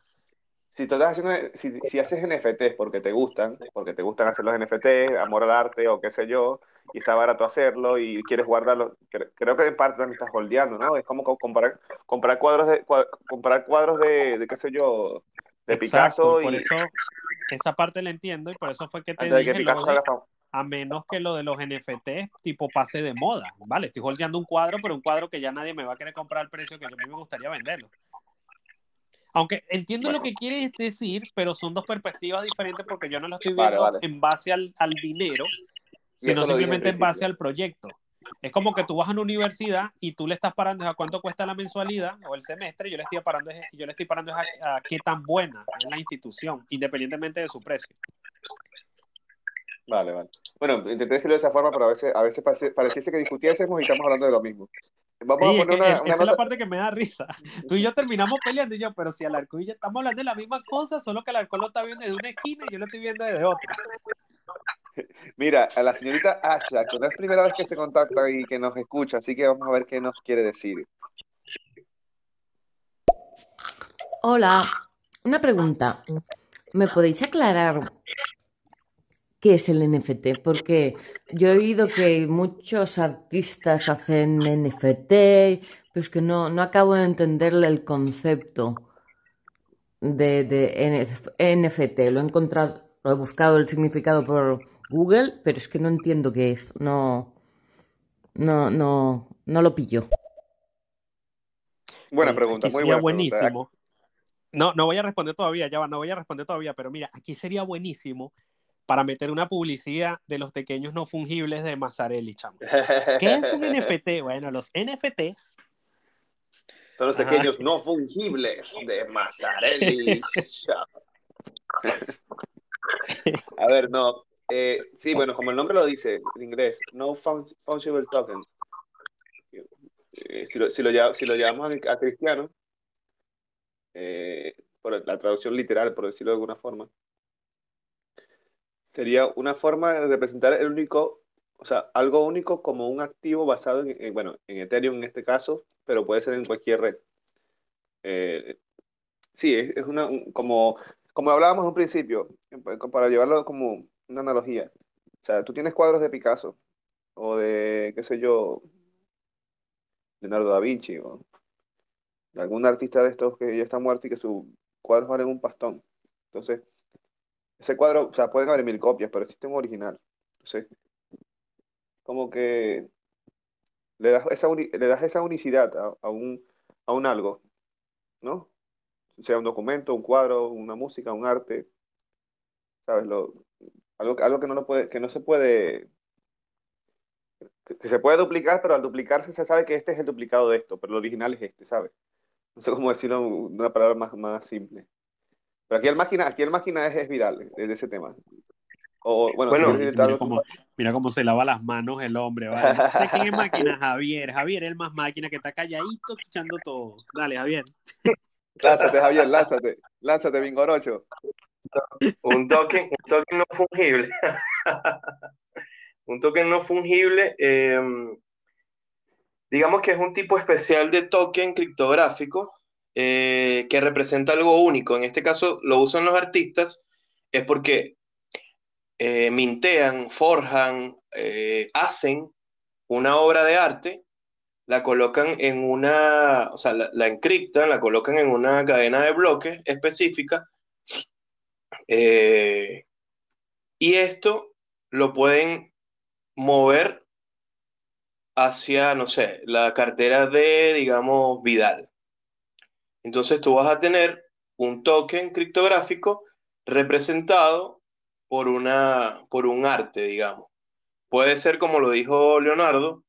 si tú estás haciendo, si, si, haces NFTs porque te gustan, porque te gustan hacer los NFTs, amor al arte o qué sé yo, y está barato hacerlo y quieres guardarlo, creo que en parte también estás holdeando, ¿no? Es como comprar, comprar cuadros de, comprar cuadros de, de, qué sé yo, de Picasso. Y por eso esa parte la entiendo y por eso fue que te dije que a menos que lo de los NFTs tipo pase de moda, ¿vale? Estoy holdeando un cuadro, pero un cuadro que ya nadie me va a querer comprar al precio que a mí me gustaría venderlo. Aunque entiendo lo que quieres decir, pero son dos perspectivas diferentes porque yo no lo estoy viendo en base al, al dinero, sino simplemente en base al proyecto. Es como que tú vas a una universidad y tú le estás parando a cuánto cuesta la mensualidad o el semestre, yo le estoy parando, yo le estoy parando a, qué tan buena es la institución, independientemente de su precio. Vale, vale. Bueno, intenté decirlo de esa forma, pero a veces, a veces pareciese que discutiésemos y estamos hablando de lo mismo. Vamos a poner una, esa es la parte que me da risa. Tú y yo terminamos peleando y yo, pero si al arco y yo estamos hablando de la misma cosa, solo que el arco lo está viendo desde una esquina y yo lo estoy viendo desde otra. Mira, a la señorita Asha, que no es primera vez que se contacta y que nos escucha, así que vamos a ver qué nos quiere decir. Hola, una pregunta. ¿Me podéis aclarar qué es el NFT, porque yo he oído que muchos artistas hacen NFT, pero es que no, no acabo de entenderle el concepto de, de NFT. Lo he encontrado, lo he buscado el significado por Google, pero es que no entiendo qué es. No, no, no, no lo pilló. Buena pregunta, aquí muy sería buena pregunta. buenísimo. No, no voy a responder todavía, ya va, no voy a responder todavía, pero mira, aquí sería buenísimo para meter una publicidad de los pequeños no fungibles de Mazzarelli, chamo. ¿Qué es un NFT? Bueno, los NFTs Son los Ajá. pequeños no fungibles de Mazzarelli. A ver, no. Eh, sí, bueno, como el nombre lo dice en inglés, no fun- fungible token. Eh, si, lo, si, lo, si llamamos a, cristiano, eh, por la traducción literal, por decirlo de alguna forma, sería una forma de representar el único, o sea, algo único como un activo basado en, en, bueno, en Ethereum en este caso, pero puede ser en cualquier red. Eh, sí, es, una, un- como, como hablábamos en un principio, para llevarlo como una analogía. O sea, tú tienes cuadros de Picasso o de, qué sé yo, Leonardo da Vinci o de algún artista de estos que ya está muerto y que sus cuadros valen un pastón. Entonces, ese cuadro, o sea, pueden haber mil copias, pero existe un original. Entonces, como que le das esa, le das esa unicidad a, a un, a un algo, ¿no? Sea un documento, un cuadro, una música, un arte, ¿sabes? Lo, algo, algo que no lo puede, que no se puede, que, se puede duplicar, pero al duplicarse se sabe que este es el duplicado de esto, pero el original es este, ¿sabes? No sé cómo decirlo de una palabra más, más simple. Pero aquí el máquina, aquí el máquina es, es viral, es de ese tema. O, bueno, si Bueno, intentar Mira cómo, mira cómo se lava las manos el hombre, ¿vale? No sé quién es máquina, Javier. Javier es el más máquina que está calladito escuchando todo. Dale, Javier. Lánzate, Javier, lánzate, lánzate, Bingorocho. Un token, un token no fungible. Un token no fungible, eh, digamos que es un tipo especial de token criptográfico eh, que representa algo único. En este caso lo usan los artistas, es porque eh, mintean, forjan, eh, hacen una obra de arte, la colocan en una, o sea, la encriptan, la colocan en una cadena de bloques específica. Eh, y esto lo pueden mover hacia, no sé, la cartera de, digamos, Vidal. Entonces tú vas a tener un token criptográfico representado por una, por un arte, digamos. Puede ser, como lo dijo Leonardo,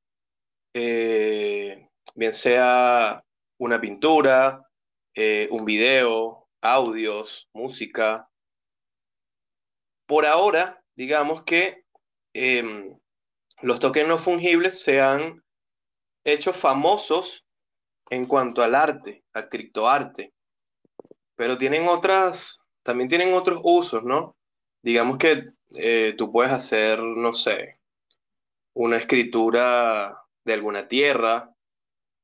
eh, bien sea una pintura, eh, un video, audios, música. Por ahora, digamos que em, los tokens no fungibles se han hecho famosos en cuanto al arte, al criptoarte, pero tienen otras, también tienen otros usos, ¿no? Digamos que eh, tú puedes hacer, no sé, una escritura de alguna tierra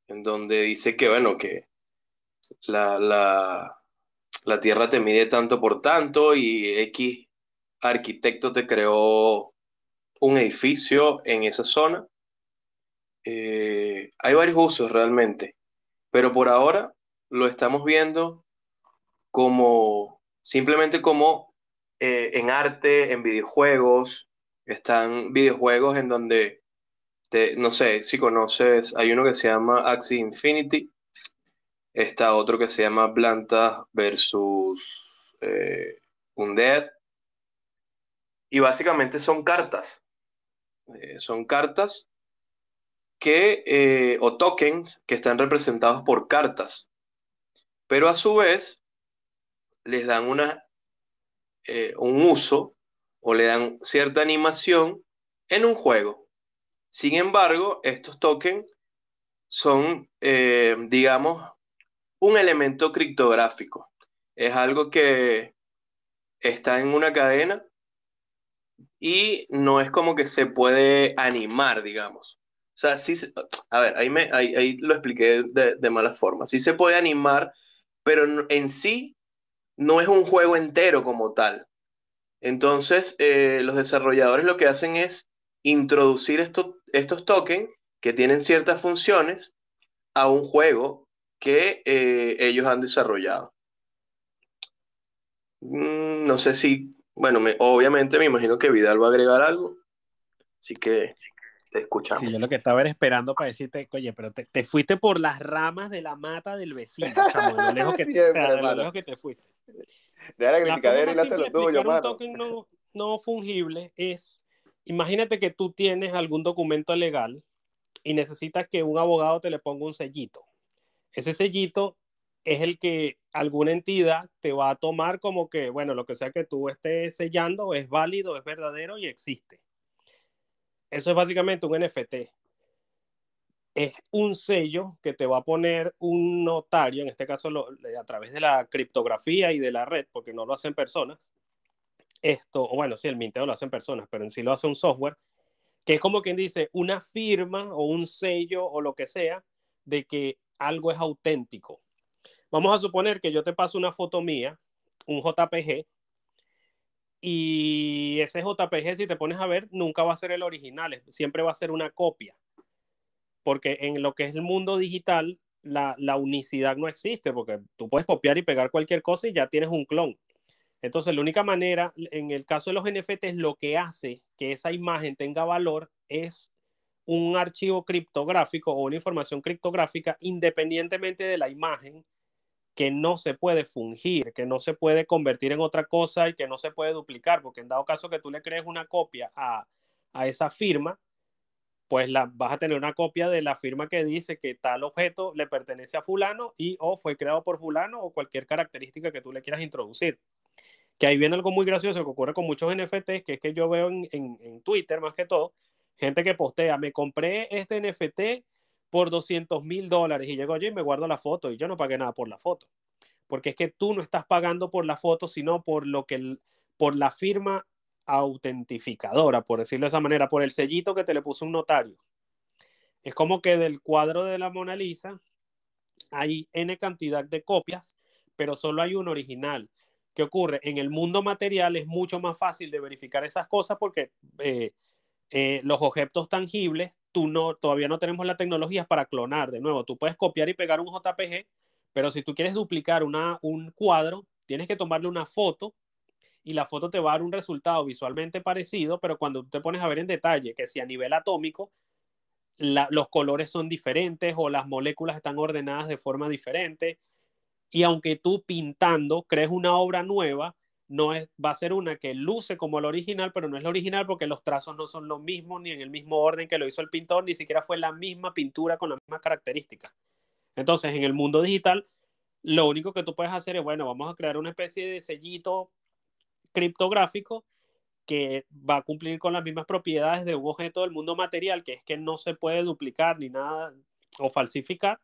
en donde dice que, bueno, que la, la, la tierra te mide tanto por tanto y X arquitecto te creó un edificio en esa zona. Eh, hay varios usos realmente, pero por ahora lo estamos viendo como simplemente como eh, en arte, en videojuegos. Están videojuegos en donde, no sé si conoces, hay uno que se llama Axie Infinity, está otro que se llama Plantas versus eh, Undead, y básicamente son cartas. Eh, son cartas que, eh, o tokens que están representados por cartas, pero a su vez les dan una, eh, un uso o le dan cierta animación en un juego. Sin embargo, estos tokens son, digamos, un elemento criptográfico. Es algo que está en una cadena y no es como que se puede animar, digamos. O sea, sí, se- a ver, ahí, me, ahí, ahí lo expliqué de, de mala forma. Sí se puede animar, pero en sí no es un juego entero como tal. Entonces, eh, los desarrolladores lo que hacen es introducir estos, estos tokens que tienen ciertas funciones a un juego que eh, ellos han desarrollado. Mm, no sé si, bueno, me- obviamente me imagino que Vidal va a agregar algo, así que te escuchamos. Sí, yo lo que estaba era esperando para decirte, oye, pero te, te fuiste por las ramas de la mata del vecino, chamo, de lo lejos que, Siempre, o sea, de lo hermano. lejos que te fuiste. Deja la criticadera y tuyo, un mano. token no, no fungible es, imagínate que tú tienes algún documento legal y necesitas que un abogado te le ponga un sellito. Ese sellito es el que alguna entidad te va a tomar como que, bueno, lo que sea que tú estés sellando es válido, es verdadero y existe. Eso es básicamente un NFT. Es un sello que te va a poner un notario, en este caso a través de la criptografía y de la red, porque no lo hacen personas. Esto, o bueno, sí, el minteo lo hacen personas, pero en sí lo hace un software, que es como quien dice una firma o un sello o lo que sea de que algo es auténtico. Vamos a suponer que yo te paso una foto mía, un JPG, y ese JPG, si te pones a ver, nunca va a ser el original, siempre va a ser una copia, porque en lo que es el mundo digital, la, la unicidad no existe, porque tú puedes copiar y pegar cualquier cosa y ya tienes un clon. Entonces, la única manera, en el caso de los NFTs, lo que hace que esa imagen tenga valor es un archivo criptográfico o una información criptográfica independientemente de la imagen que no se puede fungir, que no se puede convertir en otra cosa y que no se puede duplicar, porque en dado caso que tú le crees una copia a, a esa firma, pues la, vas a tener una copia de la firma que dice que tal objeto le pertenece a fulano y o fue creado por fulano o cualquier característica que tú le quieras introducir. Que ahí viene algo muy gracioso que ocurre con muchos NFTs, que es que yo veo en, en, en Twitter más que todo, gente que postea, me compré este NFT por 200 mil dólares y llego yo y me guardo la foto y yo no pagué nada por la foto. Porque es que tú no estás pagando por la foto, sino por lo que por la firma autentificadora, por decirlo de esa manera, por el sellito que te le puso un notario. Es como que del cuadro de la Mona Lisa hay N cantidad de copias, pero solo hay un original. ¿Qué ocurre? En el mundo material es mucho más fácil de verificar esas cosas porque eh, eh, los objetos tangibles, tú no, todavía no tenemos la tecnología para clonar. De nuevo, tú puedes copiar y pegar un JPG, pero si tú quieres duplicar una, un cuadro, tienes que tomarle una foto y la foto te va a dar un resultado visualmente parecido, pero cuando tú te pones a ver en detalle que si a nivel atómico la, los colores son diferentes o las moléculas están ordenadas de forma diferente, y aunque tú pintando crees una obra nueva, no es, va a ser una que luce como la original, pero no es la original porque los trazos no son los mismos, ni en el mismo orden que lo hizo el pintor, ni siquiera fue la misma pintura con las mismas características. Entonces, en el mundo digital, lo único que tú puedes hacer es, bueno, vamos a crear una especie de sellito criptográfico que va a cumplir con las mismas propiedades de un objeto del mundo material, que es que no se puede duplicar ni nada o falsificar.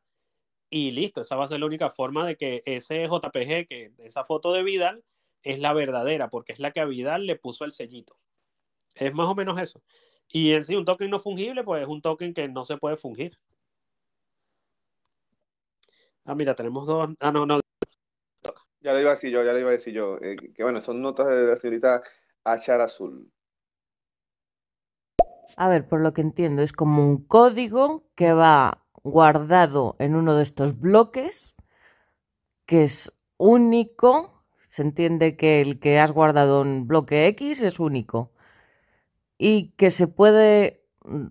Y listo, esa va a ser la única forma de que ese JPG, que esa foto de Vidal, es la verdadera, porque es la que a Vidal le puso el sellito. Es más o menos eso. Y en sí, un token no fungible, pues es un token que no se puede fungir. Ah, mira, tenemos dos. Ah, no, no. Ya lo iba a decir yo, ya lo iba a decir yo. eh, que bueno, son notas de la señorita Achar Azul. A ver, por lo que entiendo, es como un código que va guardado en uno de estos bloques, que es único. Se entiende que el que has guardado en bloque X es único. Y que se puede. mm,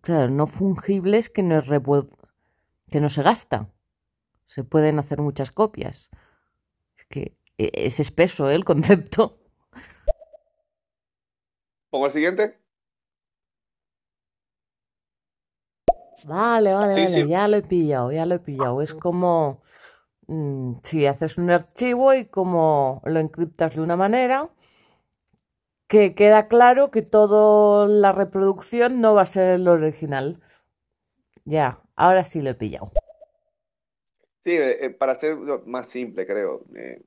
Claro, no fungible es que no, es repu- que no se gasta. Se pueden hacer muchas copias. Es que e- es espeso ¿eh? el concepto. ¿Pongo el siguiente? Vale, vale, Sí, vale, sí. ya lo he pillado, ya lo he pillado. Es como si haces un archivo y como lo encriptas de una manera que queda claro que toda la reproducción no va a ser el original. Ya, ahora sí lo he pillado. Sí, eh, eh, para hacerlo más simple, creo. eh,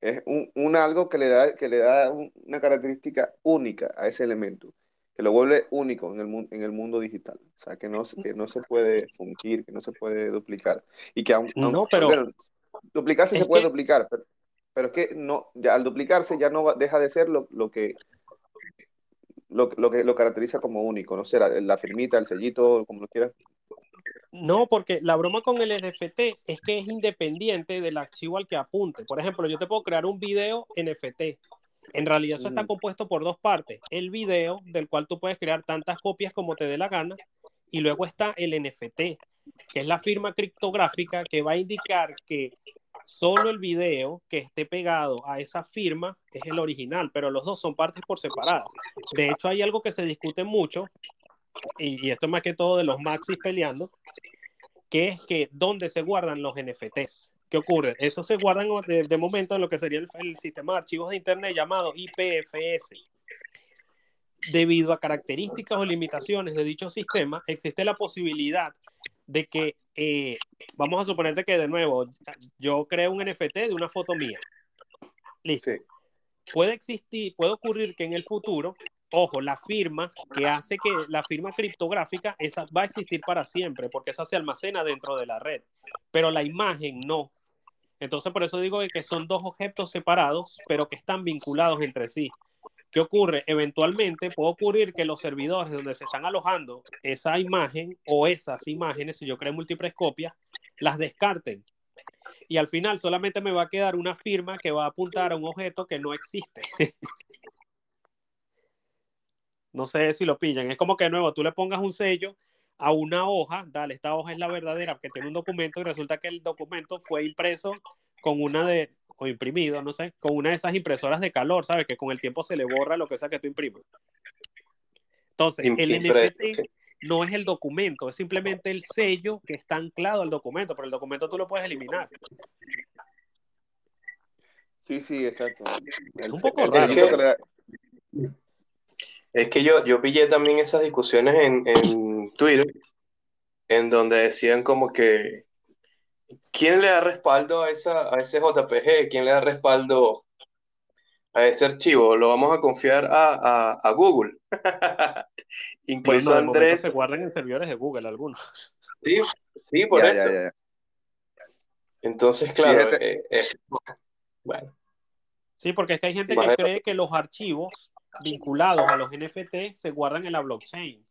es un, un algo que le da, que le da un- una característica única a ese elemento, que lo vuelve único en el, en el mundo digital. O sea, que no, se- que no se puede fungir, que no se puede duplicar. Y que aun- No, aun- pero bueno, duplicarse se puede que- duplicar, pero, pero es que no, ya al duplicarse ya no va- deja de ser lo, lo que, lo, lo que lo caracteriza como único, no sé, la, la firmita, el sellito, como lo quieras. No, porque la broma con el NFT es que es independiente del archivo al que apunte. Por ejemplo, yo te puedo crear un video NFT En realidad eso está compuesto por dos partes. El video, del cual tú puedes crear tantas copias como te dé la gana, y luego está el NFT, que es la firma criptográfica que va a indicar que solo el video que esté pegado a esa firma es el original, pero los dos son partes por separado. De hecho, hay algo que se discute mucho, y, y esto es más que todo de los maxis peleando, que es que dónde se guardan los NFTs. ¿Qué ocurre? Eso se guardan de, de momento en lo que sería el, el sistema de archivos de Internet llamado IPFS. Debido a características o limitaciones de dicho sistema, existe la posibilidad de que, eh, vamos a suponerte que de nuevo, yo creo un NFT de una foto mía. Listo. Sí. Puede existir, puede ocurrir que en el futuro, ojo, la firma que hace que la firma criptográfica, esa va a existir para siempre, porque esa se almacena dentro de la red, pero la imagen no. Entonces, por eso digo que son dos objetos separados, pero que están vinculados entre sí. ¿Qué ocurre? Eventualmente puede ocurrir que los servidores donde se están alojando esa imagen o esas imágenes, si yo creo múltiples copias, las descarten. Y al final solamente me va a quedar una firma que va a apuntar a un objeto que no existe. no sé si lo pillan. Es como que de nuevo tú le pongas un sello a una hoja, dale, esta hoja es la verdadera, que tiene un documento y resulta que el documento fue impreso con una de, o imprimido, no sé, con una de esas impresoras de calor, ¿sabes? Que con el tiempo se le borra lo que sea que tú imprimas. Entonces, el NFT no es el documento, es simplemente el sello que está anclado al documento, pero el documento tú lo puedes eliminar. Sí, sí, exacto. El- un poco raro. sellito que le da- Es que yo, yo pillé también esas discusiones en, en Twitter, en donde decían como que ¿quién le da respaldo a esa, a ese JPG? ¿Quién le da respaldo a ese archivo? Lo vamos a confiar a, a, a Google. Incluso Bueno, Andrés, se guardan en servidores de Google algunos. sí, sí, por Ya, eso. ya, ya. Entonces, claro, Fíjate. eh, eh, bueno, Sí, porque es que hay gente que cree que los archivos vinculados a los NFT se guardan en la blockchain,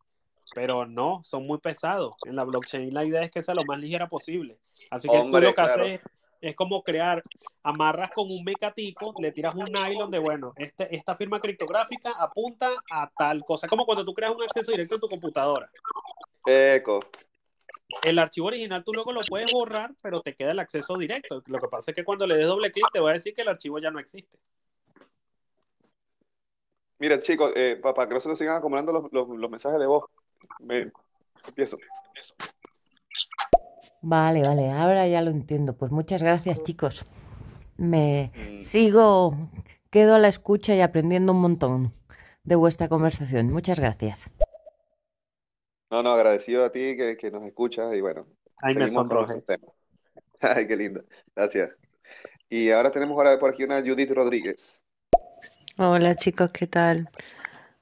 pero no, son muy pesados. En la blockchain la idea es que sea lo más ligera posible. Así que Hombre, tú lo que claro. haces es, como crear, amarras con un mecatico, le tiras un nylon de, bueno, este, esta firma criptográfica apunta a tal cosa, como cuando tú creas un acceso directo en tu computadora. Eco. El archivo original tú luego lo puedes borrar, pero te queda el acceso directo. Lo que pasa es que cuando le des doble clic te va a decir que el archivo ya no existe. Mira, chicos, eh, para que no se nos sigan acumulando los, los- los mensajes de voz, me empiezo. Vale, vale, ahora ya lo entiendo. Pues muchas gracias, chicos. Me Mm. sigo, quedo a la escucha y aprendiendo un montón de vuestra conversación. Muchas gracias. No, no, agradecido a ti que, que nos escuchas y bueno, Ay, me seguimos con nuestros temas. Ay, qué lindo. Gracias. Y ahora tenemos ahora por aquí una Judith Rodríguez. Hola chicos, ¿qué tal?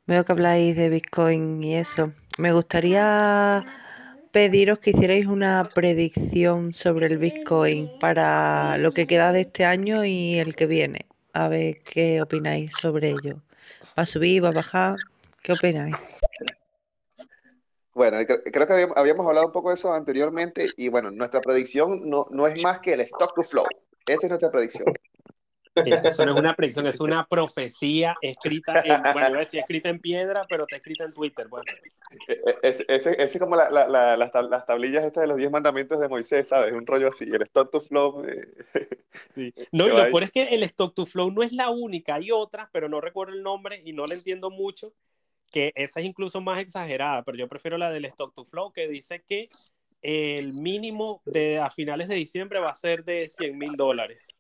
Veo que habláis de Bitcoin y eso. Me gustaría pediros que hicierais una predicción sobre el Bitcoin para lo que queda de este año y el que viene. A ver qué opináis sobre ello. ¿Va a subir? ¿Va a bajar? ¿Qué opináis? Bueno, creo que habíamos, hablado un poco de eso anteriormente y bueno, nuestra predicción no, no es más que el stock to flow. Esa es nuestra predicción. Eso no es una predicción, es una profecía escrita en, bueno, iba a decir escrita en piedra, pero está escrita en Twitter. Bueno, E- e- Ese ese- ese es como la- la- la- las, tab- las tablillas estas de los 10 mandamientos de Moisés, ¿sabes? Un rollo así. El stock to flow. eh, sí. No, y lo peor es que el Stock to Flow no es la única, hay otras, pero no recuerdo el nombre y no la entiendo mucho, que esa es incluso más exagerada, pero yo prefiero la del Stock to Flow, que dice que el mínimo de a finales de diciembre va a ser de 100 mil dólares.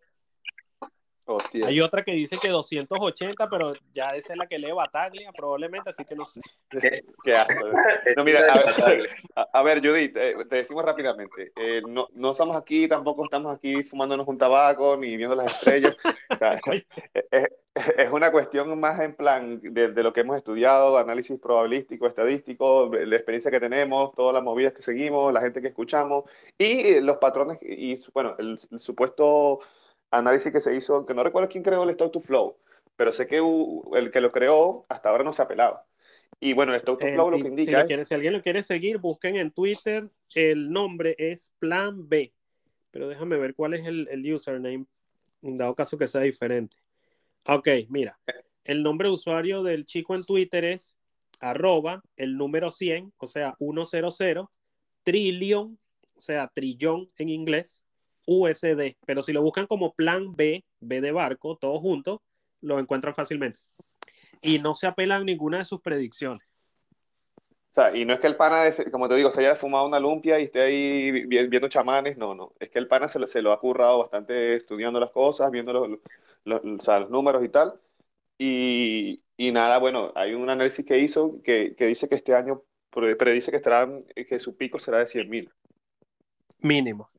Hostia. Hay otra que dice que 280, pero ya esa es la que lee Bataglia, probablemente, así que no sé. Qué, qué asco. No, mira, a ver, a, a ver, Judith, eh, te decimos rápidamente. eh, no, no estamos aquí, tampoco estamos aquí fumándonos un tabaco ni viendo las estrellas. O sea, es, es una cuestión más en plan de, de lo que hemos estudiado, análisis probabilístico, estadístico, la experiencia que tenemos, todas las movidas que seguimos, la gente que escuchamos y eh, los patrones y, bueno, el, el supuesto análisis que se hizo, que no recuerdo quién creó el Stock to Flow, pero sé que el que lo creó hasta ahora no se ha pelado. Y bueno, el Stock to Eh, Flow lo si- que si, indica lo es... quiere- si alguien lo quiere seguir, busquen en Twitter. El nombre es Plan B. Pero déjame ver cuál es el, el username, en dado caso que sea diferente. Ok, mira. El nombre de usuario del chico en Twitter es arroba el número 100, o sea, 100, trillón, o sea, trillón en inglés, USD. Pero si lo buscan como plan B, B de barco, todos juntos, lo encuentran fácilmente. Y no se apelan a ninguna de sus predicciones. O sea, y no es que el pana, como te digo, se haya fumado una lumpia y esté ahí viendo chamanes, no, no. Es que el pana se lo, se lo ha currado bastante estudiando las cosas, viendo los, los, números y tal. Y, y, nada, bueno, hay un análisis que hizo que, que dice que este año predice que, estará, que su pico será de 100 mil. Mínimo.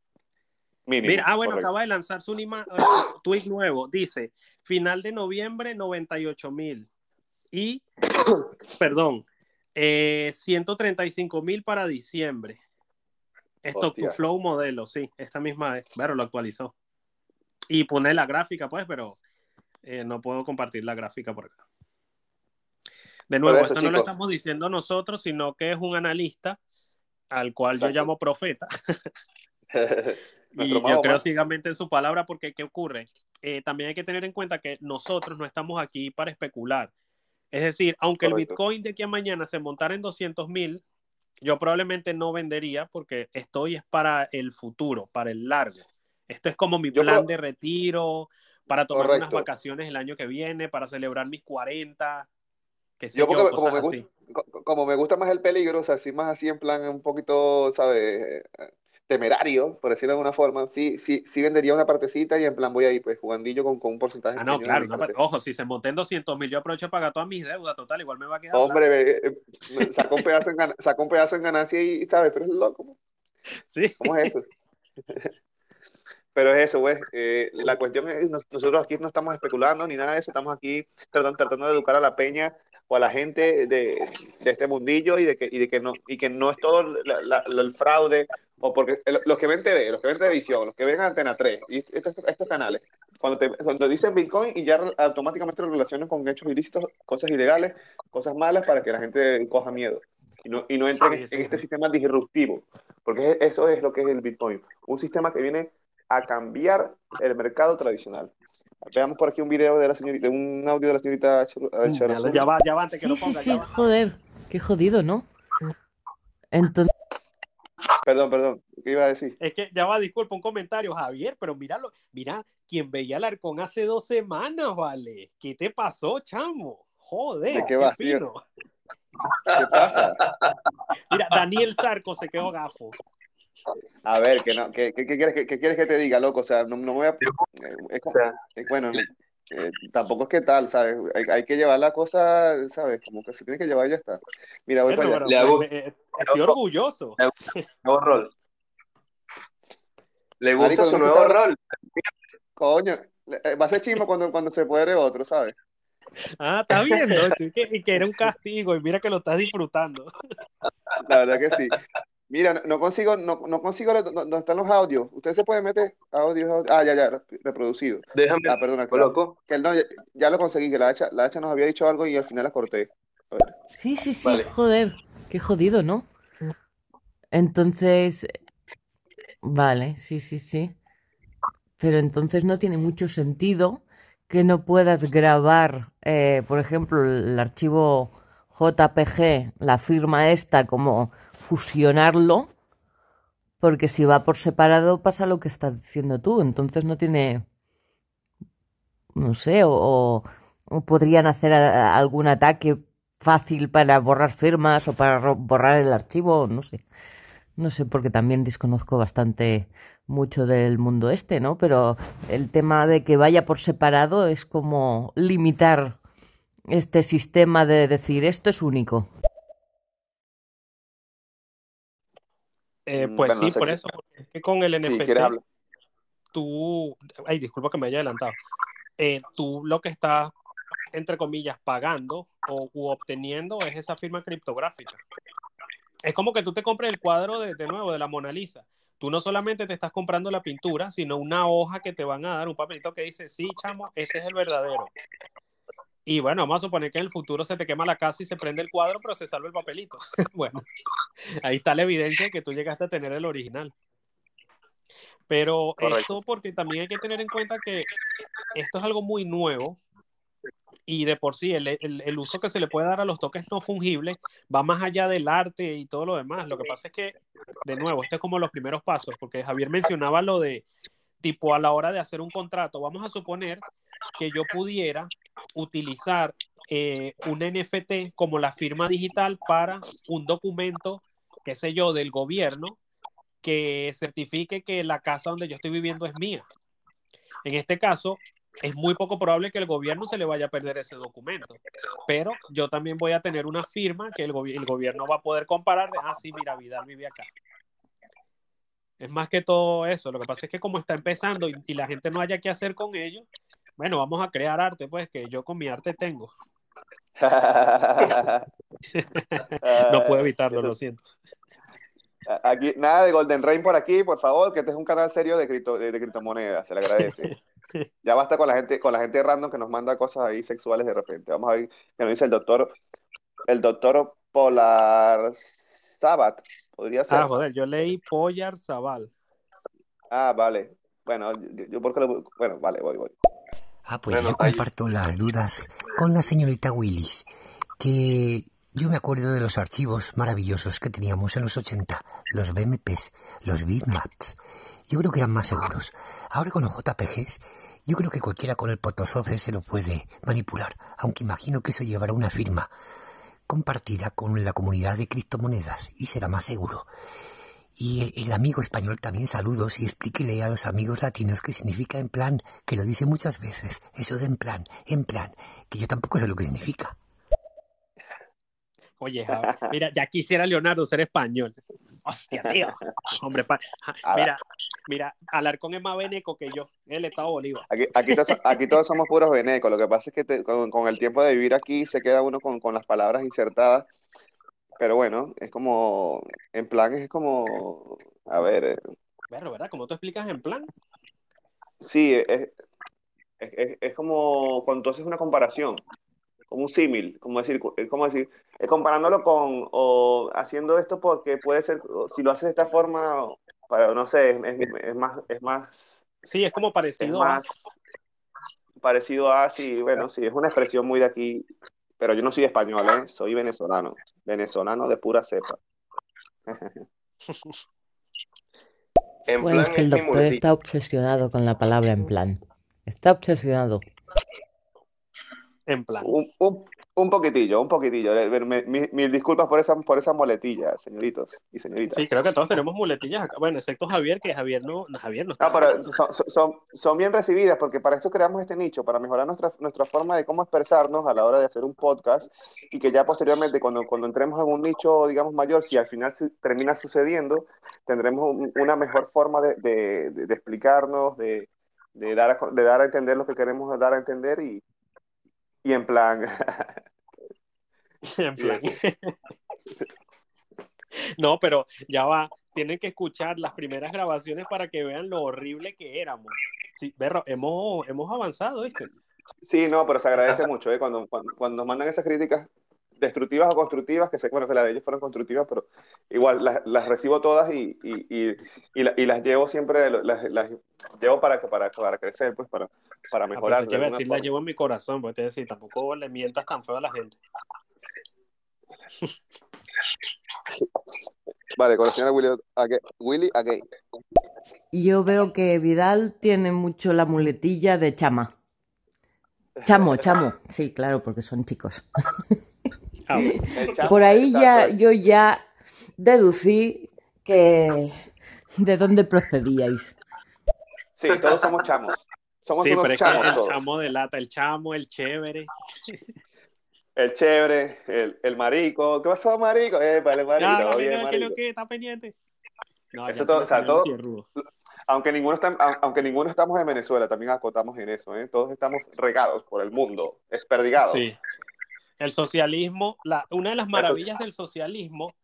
Mínimo. Mira, ah, bueno, acaba de lanzarse un uh, tweet nuevo. Dice, final de noviembre, 98 mil. Y, perdón, eh, 135 mil para diciembre. Esto tu Flow modelo, sí, esta misma vez. Pero lo actualizó. Y pone la gráfica, pues, pero eh, no puedo compartir la gráfica por acá. De nuevo, esto no lo estamos diciendo nosotros, sino que es un analista al cual yo llamo profeta. y yo creo ciegamente en su palabra porque ¿qué ocurre? Eh, también hay que tener en cuenta que nosotros no estamos aquí para especular. Es decir, aunque el Bitcoin de aquí a mañana se montara en 200 mil, yo probablemente no vendería porque estoy es para el futuro, para el largo. Esto es como mi plan de retiro, para tomar unas vacaciones el año que viene, para celebrar mis 40, que yo, como, me gusta, como, me gusta, más el peligro, o sea, así más así en plan un poquito, ¿sabes? Temerario, por decirlo de alguna forma, sí, sí, sí vendería una partecita y en plan voy ahí, pues jugandillo con, con un porcentaje. Ah, no, claro, ojo, si se monté en 200 mil, yo aprovecho para pagar todas mis deudas, total, igual me va a quedar. Hombre, eh, saca un, pedazo en, saca un pedazo en ganancia y, ¿sabes? Tú eres loco. Sí. ¿Cómo es eso? Pero es eso, güey. Eh, la cuestión es, nosotros aquí no estamos especulando ni nada de eso, estamos aquí tratando, tratando de educar a la peña o a la gente de, de este mundillo y de que, y de que, no, y que no es todo el fraude, o porque los que ven TV, los que ven televisión, los que ven Antena 3, y estos, estos canales, cuando te, cuando dicen Bitcoin y ya automáticamente lo relacionan con hechos ilícitos, cosas ilegales, cosas malas para que la gente coja miedo y no, y no entre en, este sistema disruptivo, porque eso es lo que es el Bitcoin, un sistema que viene a cambiar el mercado tradicional. Veamos por aquí un video de la señorita, un audio de la señorita Ya va, ya va, antes que lo ponga. Sí, sí, joder, qué jodido, ¿no? Entonces... Perdón, perdón, ¿qué iba a decir? Es que ya va, disculpa, un comentario, Javier, pero míralo, mira, quien veía al arcón hace dos semanas, vale. ¿Qué te pasó, chamo? Joder, ¿De qué, va, fino. ¿Qué pasa? Mira, Daniel Sarco se quedó gafo. A ver, ¿qué, no, qué, qué, quieres, qué, quieres, que te diga, loco? O sea, no, no me voy a... Eh, es, bueno, eh, tampoco es que tal, ¿sabes? Hay, hay, que llevar la cosa, ¿sabes? Como que se tiene que llevar y ya está. Mira, voy para allá. Eh, estoy orgulloso. Nuevo rol. Le gusta su nuevo rol. Coño, va a ser chismo cuando, cuando se puede otro, ¿sabes? Ah, está viendo, y que era un castigo, y mira que lo estás disfrutando. La verdad que sí. Mira, no consigo, no, no consigo dónde están los audios. Ustedes se pueden meter audios, Ah, ya, ya, reproducido. Déjame. Ah, perdona, que, no, ya, lo conseguí, que la hacha, la hacha nos había dicho algo y al final la corté. Sí, sí, sí, joder, qué jodido, ¿no? Entonces, vale, sí, sí, sí. Pero entonces no tiene mucho sentido que no puedas grabar, eh, por ejemplo, el archivo JPG, la firma esta como fusionarlo, porque si va por separado pasa lo que estás diciendo tú, entonces no tiene, no sé, o, podrían hacer algún ataque fácil para borrar firmas o para borrar el archivo, no sé. No sé, porque también desconozco bastante mucho del mundo este, ¿no? Pero el tema de que vaya por separado es como limitar este sistema de decir esto es único. Eh, mm, pues sí, por eso, es que con el NFT, tú, ay, disculpa que me haya adelantado, eh, tú lo que estás, entre comillas, pagando o u obteniendo es esa firma criptográfica. Es como que tú te compres el cuadro de, de nuevo de la Mona Lisa. Tú no solamente te estás comprando la pintura, sino una hoja que te van a dar, un papelito que dice, sí, chamo, este es el verdadero. Y bueno, vamos a suponer que en el futuro se te quema la casa y se prende el cuadro, pero se salva el papelito. bueno, ahí está la evidencia de que tú llegaste a tener el original. Pero esto porque también hay que tener en cuenta que esto es algo muy nuevo y de por sí el, el, el, uso que se le puede dar a los tokens no fungibles va más allá del arte y todo lo demás. Lo que pasa es que, de nuevo, este es como los primeros pasos, porque Javier mencionaba lo de tipo a la hora de hacer un contrato. Vamos a suponer que yo pudiera utilizar eh, un NFT como la firma digital para un documento, qué sé yo, del gobierno que certifique que la casa donde yo estoy viviendo es mía. En este caso, es muy poco probable que el gobierno se le vaya a perder ese documento, pero yo también voy a tener una firma que el, gobierno va a poder comparar de, ah, sí, mira, Vidal vive acá. Es más que todo eso. Lo que pasa es que como está empezando y, y la gente no haya qué hacer con ello, bueno, vamos a crear arte, pues, que yo con mi arte tengo. no puedo evitarlo, lo siento. Aquí, nada de Golden Rain por aquí, por favor, que este es un canal serio de, cripto, de, de criptomonedas, se le agradece. ya basta con la gente, con la gente random que nos manda cosas ahí sexuales de repente. Vamos a ver qué nos dice el doctor, el doctor Polar Sabat, podría ser. Ah, joder, yo leí Polar Zabal. Ah, vale. Bueno, yo, yo porque lo, bueno, vale, voy, voy. Ah, pues bueno, yo comparto las dudas con la señorita Willis, que yo me acuerdo de los archivos maravillosos que teníamos en los 80, los BMPs, los bitmaps. Yo creo que eran más seguros. Ahora con los JPGs, yo creo que cualquiera con el Photoshop se lo puede manipular, aunque imagino que eso llevará una firma compartida con la comunidad de criptomonedas y será más seguro. Y el amigo español también saludos y explíquele a los amigos latinos qué significa en plan, que lo dice muchas veces, eso de en plan, en plan, que yo tampoco sé lo que significa. Oye, mira, ya quisiera Leonardo ser español. Hostia, tío. Hombre, pa... mira, mira, Alarcón es más veneco que yo, el Estado Bolívar. Aquí, aquí, todos, aquí todos somos puros venecos. Lo que pasa es que te, con, con, el tiempo de vivir aquí se queda uno con, con las palabras insertadas pero bueno, es como, en plan es como, a ver. Eh, Pero, ¿verdad? ¿Cómo tú explicas en plan? Sí, es, es, es, como cuando tú haces una comparación, como un símil, como decir, es como decir, es comparándolo con, o haciendo esto porque puede ser, si lo haces de esta forma, para, no sé, es, es más, es más. Sí, es como parecido más, a. Parecido a, sí, bueno, sí, es una expresión muy de aquí, pero yo no soy español, ¿eh? soy venezolano, venezolano de pura cepa. en bueno, plan es que el doctor está obsesionado con la palabra en plan. Está obsesionado. En plan. Un, un, un poquitillo, un poquitillo. Mil, mil disculpas por esa, por esa muletilla, señoritos y señoritas. Sí, creo que todos tenemos muletillas acá. Bueno, excepto Javier, que Javier no, Javier no está. No, pero son, son, son, bien recibidas porque para esto creamos este nicho, para mejorar nuestra, nuestra forma de cómo expresarnos a la hora de hacer un podcast y que ya posteriormente, cuando, cuando entremos en un nicho, digamos, mayor, si al final se, termina sucediendo, tendremos una mejor forma de, de, de, de explicarnos, de, de, dar a, de dar a entender lo que queremos dar a entender y, y en plan. en plan. no, pero ya va. Tienen que escuchar las primeras grabaciones para que vean lo horrible que éramos. Sí, Berro, hemos, hemos avanzado, ¿viste? Sí, no, pero se agradece mucho, ¿eh? Cuando, cuando, cuando nos mandan esas críticas destructivas o constructivas, que sé bueno, que las de ellos fueron constructivas, pero igual las, las recibo todas y, y, y, y, la, y, las llevo siempre, las, las llevo para, para, para crecer, pues para, para mejorar. Ah, pues, que decir, las llevo en mi corazón, pues te decir, tampoco le mientas tan feo a la gente. Vale, con la señora Willy, okay. Willy okay. Yo veo que Vidal tiene mucho la muletilla de chama. Chamo, chamo. Sí, claro, porque son chicos. Por ahí ya yo ya deducí que de dónde procedíais. Sí, todos somos chamos. Somos sí, unos pero chamos. El todos. chamo de lata, el chamo, el chévere. El chévere, el, el marico. ¿Qué pasó, marico? Eh, vale, marico. No, no, Oye, no, que marico. lo que está pendiente. No, Eso todo, o sea, todo, aunque ninguno, está, aunque ninguno estamos en Venezuela, también acotamos en eso, ¿eh? Todos estamos regados por el mundo, desperdigados. Sí. El socialismo, la, una de las maravillas del socialismo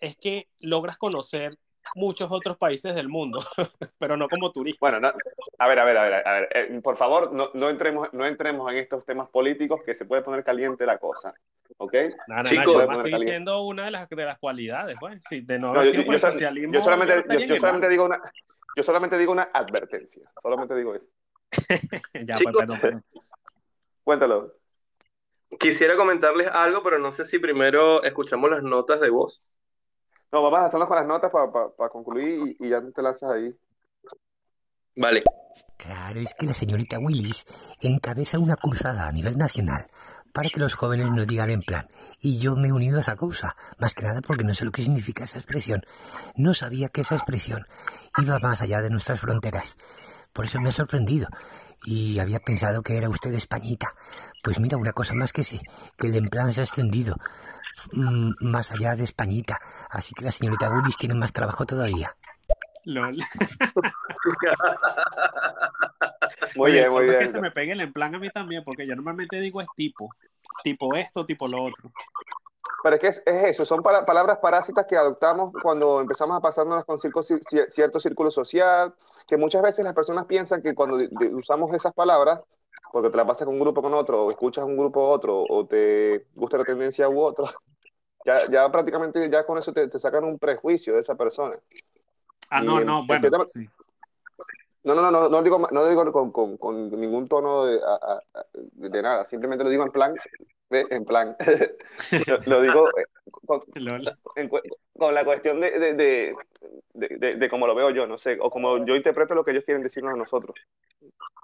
es que logras conocer muchos otros países del mundo, pero no como turista. Bueno, no, a ver, a ver, a ver, a ver eh, por favor, no, no, entremos, no entremos en estos temas políticos que se puede poner caliente la cosa, ¿ok? No, Chicos, yo estoy caliente. diciendo una de las, de las cualidades, pues, sí, de no yo, yo sol- socialismo. yo solamente, yo, yo solamente digo una, yo solamente digo una advertencia, solamente digo eso. ya, pues, Chicos, perdón, perdón. Cuéntalo. Quisiera comentarles algo, pero no sé si primero escuchamos las notas de voz. No, vamos a hacernos con las notas para concluir y, y ya te lanzas ahí. Vale. Claro, es que la señorita Willis encabeza una cruzada a nivel nacional para que los jóvenes no digan en plan, y yo me he unido a esa causa, más que nada porque no sé lo que significa esa expresión. No sabía que esa expresión iba más allá de nuestras fronteras. Por eso me ha sorprendido. Y había pensado que era usted españita. Pues mira, una cosa más que sí, que el en plan se ha extendido mm, más allá de españita. Así que la señorita Willis tiene más trabajo todavía. LOL. Muy Oye, bien, muy ¿cuándo es bien. que se me pegue el en plan a mí también, porque yo normalmente digo es tipo, tipo esto, tipo lo otro. Pero es que es, es eso, son pala- palabras parásitas que adoptamos cuando empezamos a pasarnos con circo- ci- cierto círculo social, que muchas veces las personas piensan que cuando usamos esas palabras, porque te la pasas con un grupo con otro, o escuchas un grupo otro, o te gusta la tendencia u otra, ya, ya prácticamente ya con eso te, te sacan un prejuicio de esa persona. Ah, Y no, no, en bueno, sí. No, no, no, no, no digo, no digo con, con- con ningún tono de, a- a- a- de nada, simplemente lo digo en plan, ¿ve? en plan, lo, lo digo eh, con, la cuestión de, de, cómo lo veo yo, no sé, o como yo interpreto lo que ellos quieren decirnos a nosotros.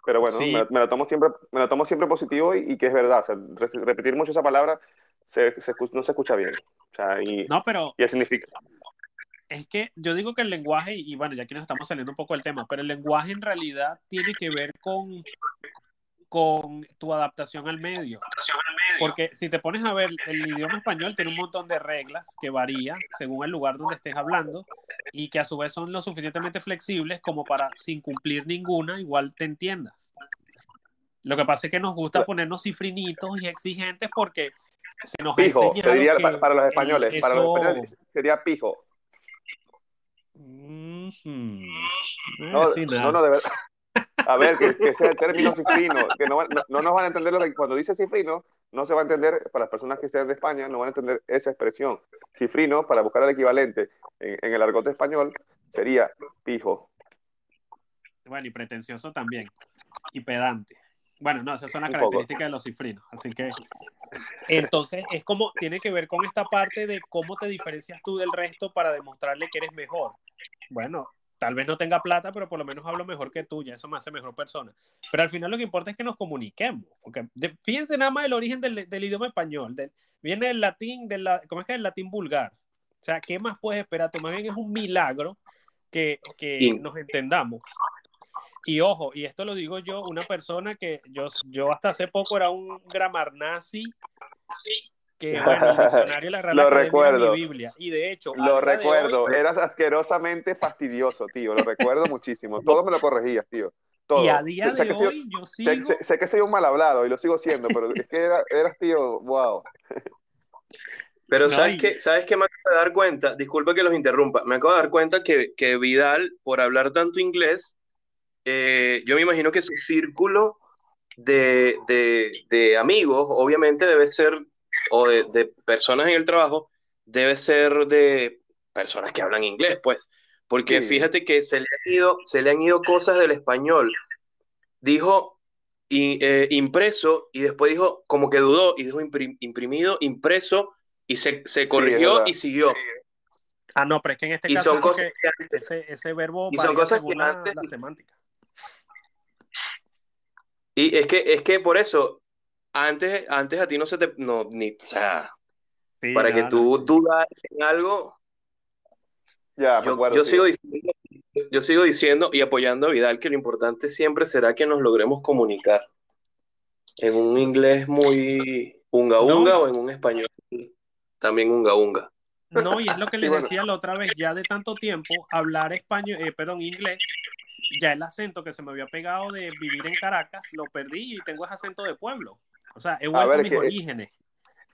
Pero bueno, Sí. me, me lo tomo siempre, me lo tomo siempre positivo y, y que es verdad, o sea, re- repetir mucho esa palabra se, se no se escucha bien. O sea, y, No, pero y. es que yo digo que el lenguaje, y bueno, ya aquí nos estamos saliendo un poco del tema, pero el lenguaje en realidad tiene que ver con, con tu adaptación al medio. Porque si te pones a ver, el idioma español tiene un montón de reglas que varía según el lugar donde estés hablando y que a su vez son lo suficientemente flexibles como para, sin cumplir ninguna, igual te entiendas. Lo que pasa es que nos gusta ponernos cifrinitos y exigentes porque se nos Pijo, enseñado sería que para, para los españoles, para los españoles sería pijo. No No, voy a decir no, no, de verdad. A ver, que, que ese es el término cifrino, que no, no, no nos van a entender lo que cuando dice cifrino, no se va a entender, para las personas que sean de España, no van a entender esa expresión. Cifrino, para buscar el equivalente en, en el argot español, sería pijo. Bueno, y pretencioso también. Y pedante. Bueno, no, esas son las características de los cifrinos. Así que. Entonces, es como. Tiene que ver con esta parte de cómo te diferencias tú del resto para demostrarle que eres mejor. Bueno, tal vez no tenga plata, pero por lo menos hablo mejor que tú, ya eso me hace mejor persona. Pero al final lo que importa es que nos comuniquemos. Porque de- fíjense nada más el origen del, del idioma español. del- viene del latín, del, ¿cómo es que es el latín vulgar? O sea, ¿qué más puedes esperar? Tú más bien es un milagro que, que Y- nos entendamos. Y ojo, y esto lo digo yo, una persona que yo, yo hasta hace poco era un gramar nazi, que bueno, el diccionario de la Real Lo Academia recuerdo. mi Biblia. Y de hecho, Lo recuerdo, hoy- eras asquerosamente fastidioso, tío, lo recuerdo muchísimo. Todo me lo corregías, tío. Todo. y a día Sé- de soy- hoy yo sé, sigo. sé- sé que soy un mal hablado y lo sigo siendo, pero es que era- eras, tío, wow. Pero No, ¿sabes y- qué? ¿Sabes qué me acabo de dar cuenta? Disculpa que los interrumpa. Me acabo de dar cuenta que, que Vidal, por hablar tanto inglés, eh, yo me imagino que su círculo de, de- de amigos, obviamente debe ser, o de, de personas en el trabajo, debe ser de personas que hablan inglés, pues. Porque Sí. fíjate que se le han ido, se le han ido cosas del español. Dijo i- eh, impreso y después dijo, como que dudó, y dijo imprim- imprimido, impreso, y se, se corrigió y siguió. Ah, no, pero es que en este Y caso son cosas porque que antes, ese, ese verbo y son cosas la semántica. Y es que, es que por eso, antes, antes a ti no se te, no, ni, o sea, Sí, para que tú sí. dudas en algo, Ya, yo, acuerdo, yo sigo diciendo, yo sigo diciendo y apoyando a Vidal que lo importante siempre será que nos logremos comunicar en un inglés muy unga unga No. o en un español también unga unga. No, y es lo que Sí, les bueno. decía la otra vez, ya de tanto tiempo, hablar español, eh, perdón, inglés, ya el acento que se me había pegado de vivir en Caracas, lo perdí y tengo ese acento de pueblo. O sea, he vuelto ver, a mis que- orígenes,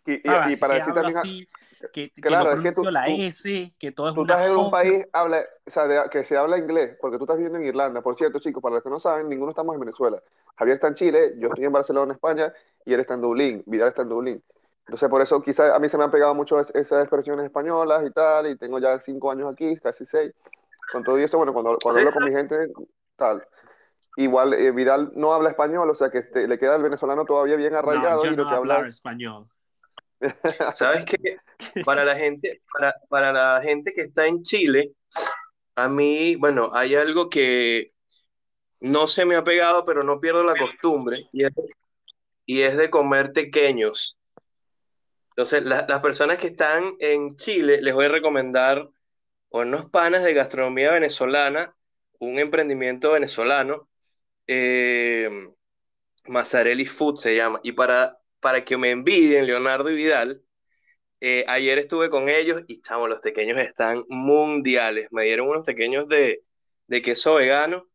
Y, y- y para que decir también, a- así, que, que Claro, no es que tú- la S, que todo es tú una estás en un país habla, o sea, de- que se habla inglés, porque tú estás viviendo en Irlanda. Por cierto, chicos, para los que no saben, ninguno estamos en Venezuela. Javier está en Chile, yo estoy en Barcelona, España, y él está en Dublín, Vidal está en Dublín. Entonces, por eso quizás a mí se me han pegado mucho es- esas expresiones españolas y tal, y tengo ya cinco años aquí, casi seis. Con todo eso, bueno, cuando, cuando hablo con mi gente, tal. igual eh, Vidal no habla español, o sea que este, le queda el venezolano todavía bien arraigado No, yo y lo no que habla español. ¿Sabes qué? Para la gente, para, para la gente que está en Chile, a mí, bueno, hay algo que no se me ha pegado, pero no pierdo la costumbre, y es, y es de comer tequeños. Entonces, la- las personas que están en Chile, les voy a recomendar unos panas de gastronomía venezolana, un emprendimiento venezolano, eh, Mazzarelli Food se llama. Y para, para que me envidien, Leonardo y Vidal, eh, ayer estuve con ellos y chamo, los pequeños están mundiales. Me dieron unos pequeños de, de queso vegano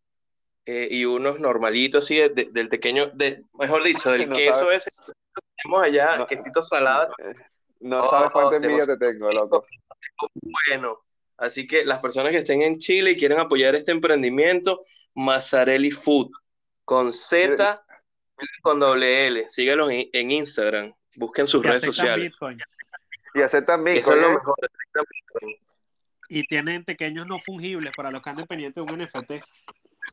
eh, y unos normalitos así de- de- del pequeño, de, mejor dicho, del No queso sabes. ese que tenemos allá, No. quesitos salados. No Oh, sabes cuánta te envidia te tengo, loco. Bueno, así que las personas que estén en Chile y quieren apoyar este emprendimiento, Mazzarelli Food, con Z y con doble L. Síguelos en, Instagram, busquen sus redes sociales. Bitcoin. Y aceptan Eso es Bitcoin, lo ¿eh? mejor. Bitcoin. Y tienen pequeños no fungibles para los que anden pendientes de un NFT.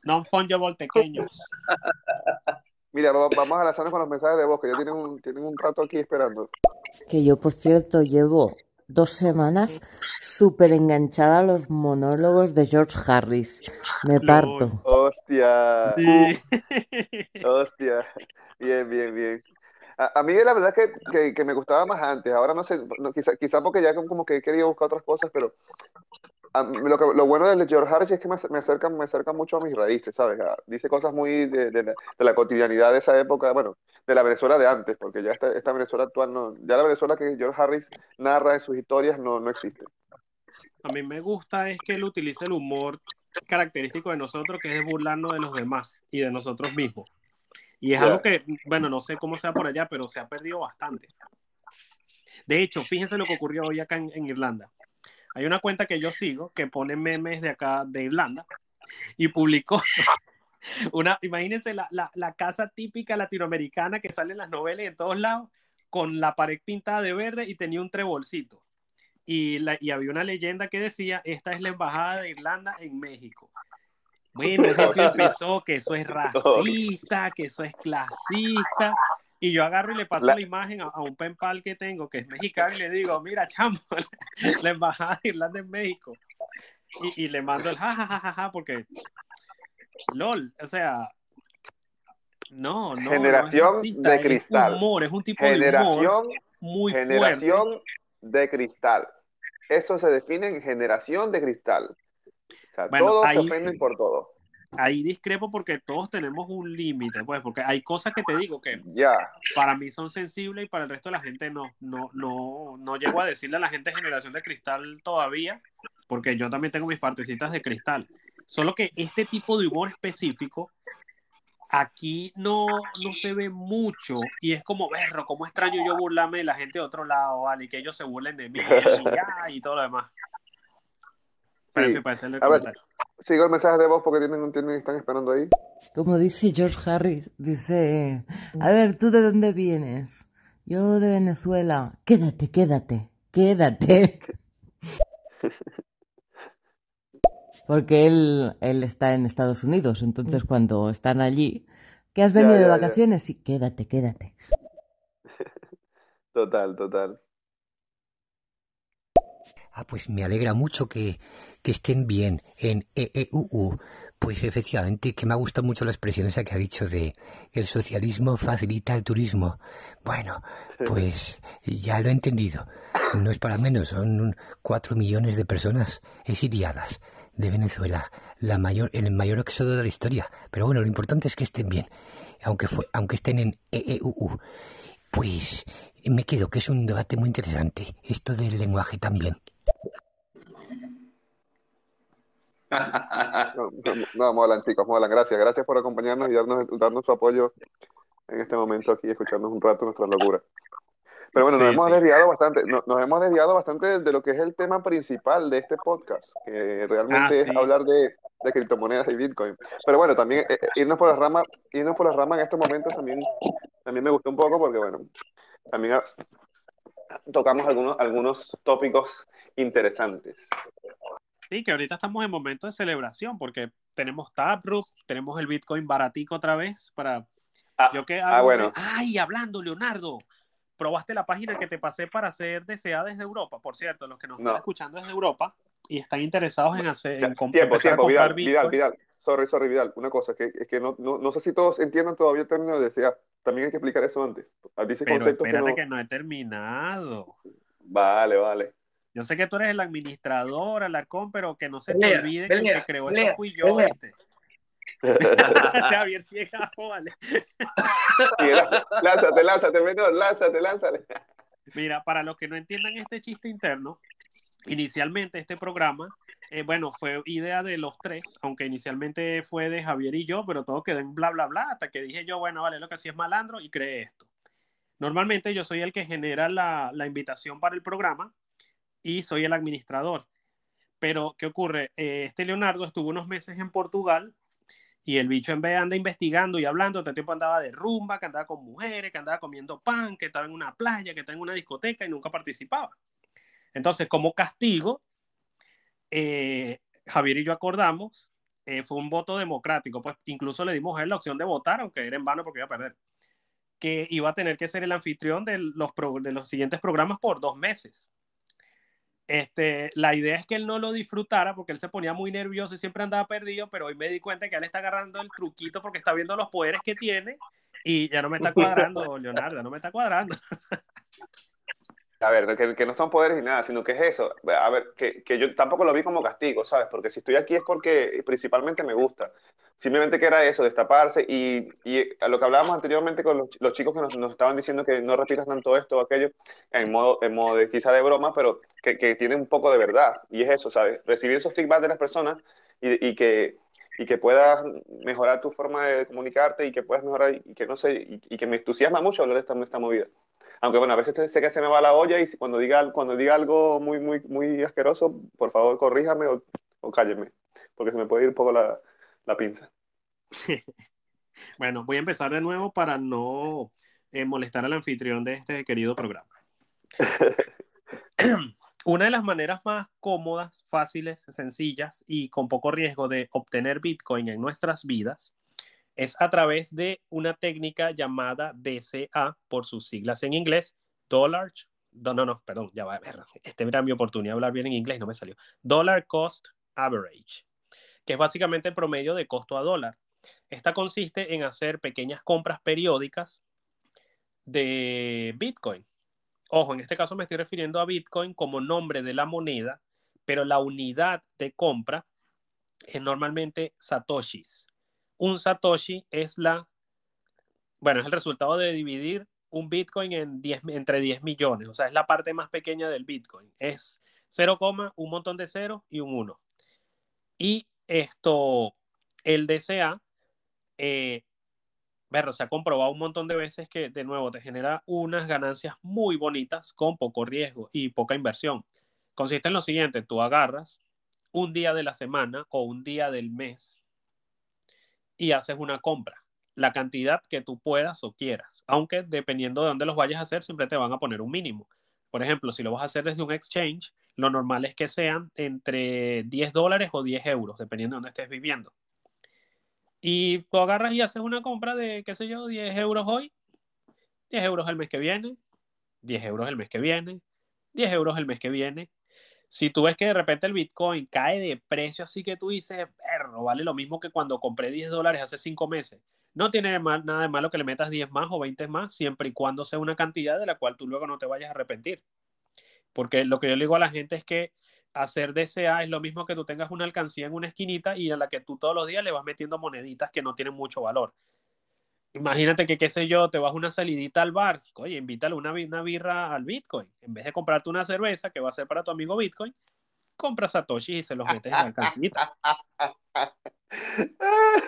Non-fungible pequeños. Mira, va- vamos a lanzarnos con los mensajes de voz, que ya tienen un, tienen un rato aquí esperando. Que yo, por cierto, llevo dos semanas súper enganchada a los monólogos de George Harris. Me parto. Hostia, Sí. hostia. Bien, bien, bien. A, a mí la verdad que, que, que me gustaba más antes. Ahora no sé, no, quizá, quizá porque ya como que he querido buscar otras cosas, pero a mí lo, que- lo bueno de George Harris es que me, me acerca, me acerca mucho a mis raíces, ¿sabes? A- dice cosas muy de, de la, de la cotidianidad de esa época, bueno, de la Venezuela de antes, porque ya esta, esta Venezuela actual no, ya la Venezuela que George Harris narra en sus historias no, no existe. A mí me gusta es que él utilice el humor característico de nosotros, que es burlarnos de los demás y de nosotros mismos. Y es algo que, bueno, no sé cómo sea por allá, pero se ha perdido bastante. De hecho, fíjense lo que ocurrió hoy acá en, en Irlanda. Hay una cuenta que yo sigo que pone memes de acá de Irlanda y publicó una, imagínense la, la, la casa típica latinoamericana que sale en las novelas y en todos lados, con la pared pintada de verde y tenía un trebolcito. Y, la, y había una leyenda que decía, esta es la embajada de Irlanda en México. Bueno, gente empezó que eso es racista, que eso es clasista. Y yo agarro y le paso La- la, imagen a, a un pen pal que tengo, que es mexicano, y le digo, mira, chamo, la embajada de Irlanda en México. Y, y le mando el jajajaja, porque, lol, o sea, no, no. Generación no es racista, de es cristal. humor, es un tipo de humor Generación, muy fuerte. generación de cristal. Eso se define en generación de cristal. O sea, Bueno, todos se ahí- ofenden por todo. Ahí discrepo porque todos tenemos un límite, pues, porque hay cosas que te digo que para mí son sensibles y para el resto de la gente no. No, no, no llego a decirle a la gente generación de cristal todavía, porque yo también tengo mis partecitas de cristal. Solo que este tipo de humor específico aquí no, no se ve mucho y es como, berro, cómo extraño yo burlarme de la gente de otro lado, ¿vale? Y que ellos se burlen de mí y, ya, y todo lo demás. Sí. para hacerle A ver. Sigo el mensaje de voz porque tienen, tienen, están esperando ahí. Como dice George Harris, dice, a ver, ¿tú de dónde vienes? Yo de Venezuela. Quédate, quédate, quédate. Porque él, él está en Estados Unidos, entonces cuando están allí, ¿qué has venido de ya, vacaciones? Sí, quédate, quédate. Total, total. Ah, pues me alegra mucho que, que estén bien en EEUU. Pues efectivamente, que me ha gustado mucho la expresión esa que ha dicho de el socialismo facilita el turismo. Bueno, pues ya lo he entendido. No es para menos, son cuatro millones de personas exiliadas de Venezuela, la mayor, el mayor éxodo de la historia. Pero bueno, lo importante es que estén bien, aunque, fue, aunque estén en EEUU. Pues me quedo que es un debate muy interesante, esto del lenguaje también. No, no, no, molan, chicos, molan. Gracias. Gracias por acompañarnos y darnos, darnos su apoyo en este momento aquí, escucharnos un rato nuestras locuras. Pero bueno, nos Sí, hemos sí. desviado bastante, no- nos hemos desviado bastante de lo que es el tema principal de este podcast, que realmente Ah, es sí. hablar de, de criptomonedas y Bitcoin. Pero bueno, también eh, eh, irnos por las ramas, irnos por las ramas en estos momentos también, también me gustó un poco porque bueno, también tocamos algunos, algunos tópicos interesantes. Sí, que ahorita estamos en momento de celebración, porque tenemos Taproot, tenemos el Bitcoin baratico otra vez para... Ah, yo que ah, bueno. Ay, hablando, Leonardo, probaste la página que te pasé para hacer DCA desde Europa, por cierto, los que nos No. están escuchando desde Europa y están interesados en hacer Ya, en tiempo, empezar a tiempo, comprar Vidal, Vidal, Bitcoin. Vidal. Sorry, sorry, Vidal. Una cosa, que, es que no, no, no sé si todos entiendan todavía el término de DCA. También hay que explicar eso antes. Dice Pero que espérate no... que no he terminado. Vale, vale. Yo sé que tú eres el administrador, Alarcón, pero que no se te Pelea, olvide que el que creó pelea, eso fui yo, pelea. ¿viste? Javier Ciegajo, vale. Lánzate, lánzate, menor, lánzate, lánzate. Mira, para los que no entiendan este chiste interno, inicialmente este programa, eh, bueno, fue idea de los tres, aunque inicialmente fue de Javier y yo, pero todo quedó en bla, bla, bla, hasta que dije yo, bueno, vale, lo que sí es malandro y creé esto. Normalmente yo soy el que genera la, la invitación para el programa y soy el administrador. Pero, ¿qué ocurre? Eh, este Leonardo estuvo unos meses en Portugal y el bicho en vez anda investigando y hablando, todo tiempo andaba de rumba, que andaba con mujeres, que andaba comiendo pan, que estaba en una playa, que estaba en una discoteca y nunca participaba. Entonces, como castigo, eh, Javier y yo acordamos, eh, fue un voto democrático, pues incluso le dimos a él la opción de votar, aunque era en vano porque iba a perder, que iba a tener que ser el anfitrión de los, de los siguientes programas por dos meses. Este, la idea es que él no lo disfrutara porque él se ponía muy nervioso y siempre andaba perdido, pero hoy me di cuenta que él está agarrando el truquito porque está viendo los poderes que tiene y ya no me está cuadrando, Leonardo, no me está cuadrando. A ver, que, que no son poderes ni nada, sino que es eso. A ver, que, que yo tampoco lo vi como castigo, ¿sabes? Porque si estoy aquí es porque principalmente me gusta. Simplemente que era eso, destaparse y, y a lo que hablábamos anteriormente con los, los chicos que nos, nos estaban diciendo que no repitas tanto esto o aquello, en modo, en modo de, quizá de broma, pero que, que tiene un poco de verdad. Y es eso, ¿sabes? Recibir esos feedback de las personas y, y que, y que puedas mejorar tu forma de comunicarte y que puedas mejorar y que no sé, y, y que me entusiasma mucho hablar de esta, de esta movida. Aunque bueno, a veces sé que se me va la olla y cuando diga, cuando diga algo muy, muy, muy asqueroso, por favor corríjame o, o cálleme, porque se me puede ir un poco la, la pinza. Bueno, voy a empezar de nuevo para no eh, molestar al anfitrión de este querido programa. Una de las maneras más cómodas, fáciles, sencillas y con poco riesgo de obtener Bitcoin en nuestras vidas es a través de una técnica llamada DCA, por sus siglas en inglés, Dollar, no, no, perdón, ya va a ver, este era mi oportunidad de hablar bien en inglés, no me salió, Dollar Cost Average, que es básicamente el promedio de costo a dólar. Esta consiste en hacer pequeñas compras periódicas de Bitcoin. Ojo, en este caso me estoy refiriendo a Bitcoin como nombre de la moneda, pero la unidad de compra es normalmente satoshis. Un satoshi es la, bueno, es el resultado de dividir un Bitcoin en 10, entre 10 millones, o sea, es la parte más pequeña del Bitcoin. Es 0, un montón de ceros y un 1. Y esto, el DCA, eh, Berro, se ha comprobado un montón de veces que, de nuevo, te genera unas ganancias muy bonitas con poco riesgo y poca inversión. Consiste en lo siguiente, tú agarras un día de la semana o un día del mes y haces una compra, la cantidad que tú puedas o quieras, aunque dependiendo de dónde los vayas a hacer, siempre te van a poner un mínimo. Por ejemplo, si lo vas a hacer desde un exchange, lo normal es que sean entre 10 dólares o 10 euros, dependiendo de dónde estés viviendo. Y tú agarras y haces una compra de, qué sé yo, 10 euros hoy, 10 euros el mes que viene, 10 euros el mes que viene, 10 euros el mes que viene. Si tú ves que de repente el Bitcoin cae de precio, así que tú dices, perro, vale lo mismo que cuando compré 10 dólares hace 5 meses. No tiene nada de malo que le metas 10 más o 20 más, siempre y cuando sea una cantidad de la cual tú luego no te vayas a arrepentir. Porque lo que yo le digo a la gente es que hacer DCA es lo mismo que tú tengas una alcancía en una esquinita y a la que tú todos los días le vas metiendo moneditas que no tienen mucho valor. Imagínate que, qué sé yo, te vas una salidita al bar, oye, invítale una, una birra al Bitcoin. En vez de comprarte una cerveza que va a ser para tu amigo Bitcoin, compra Satoshi y se los metes en la alcancita.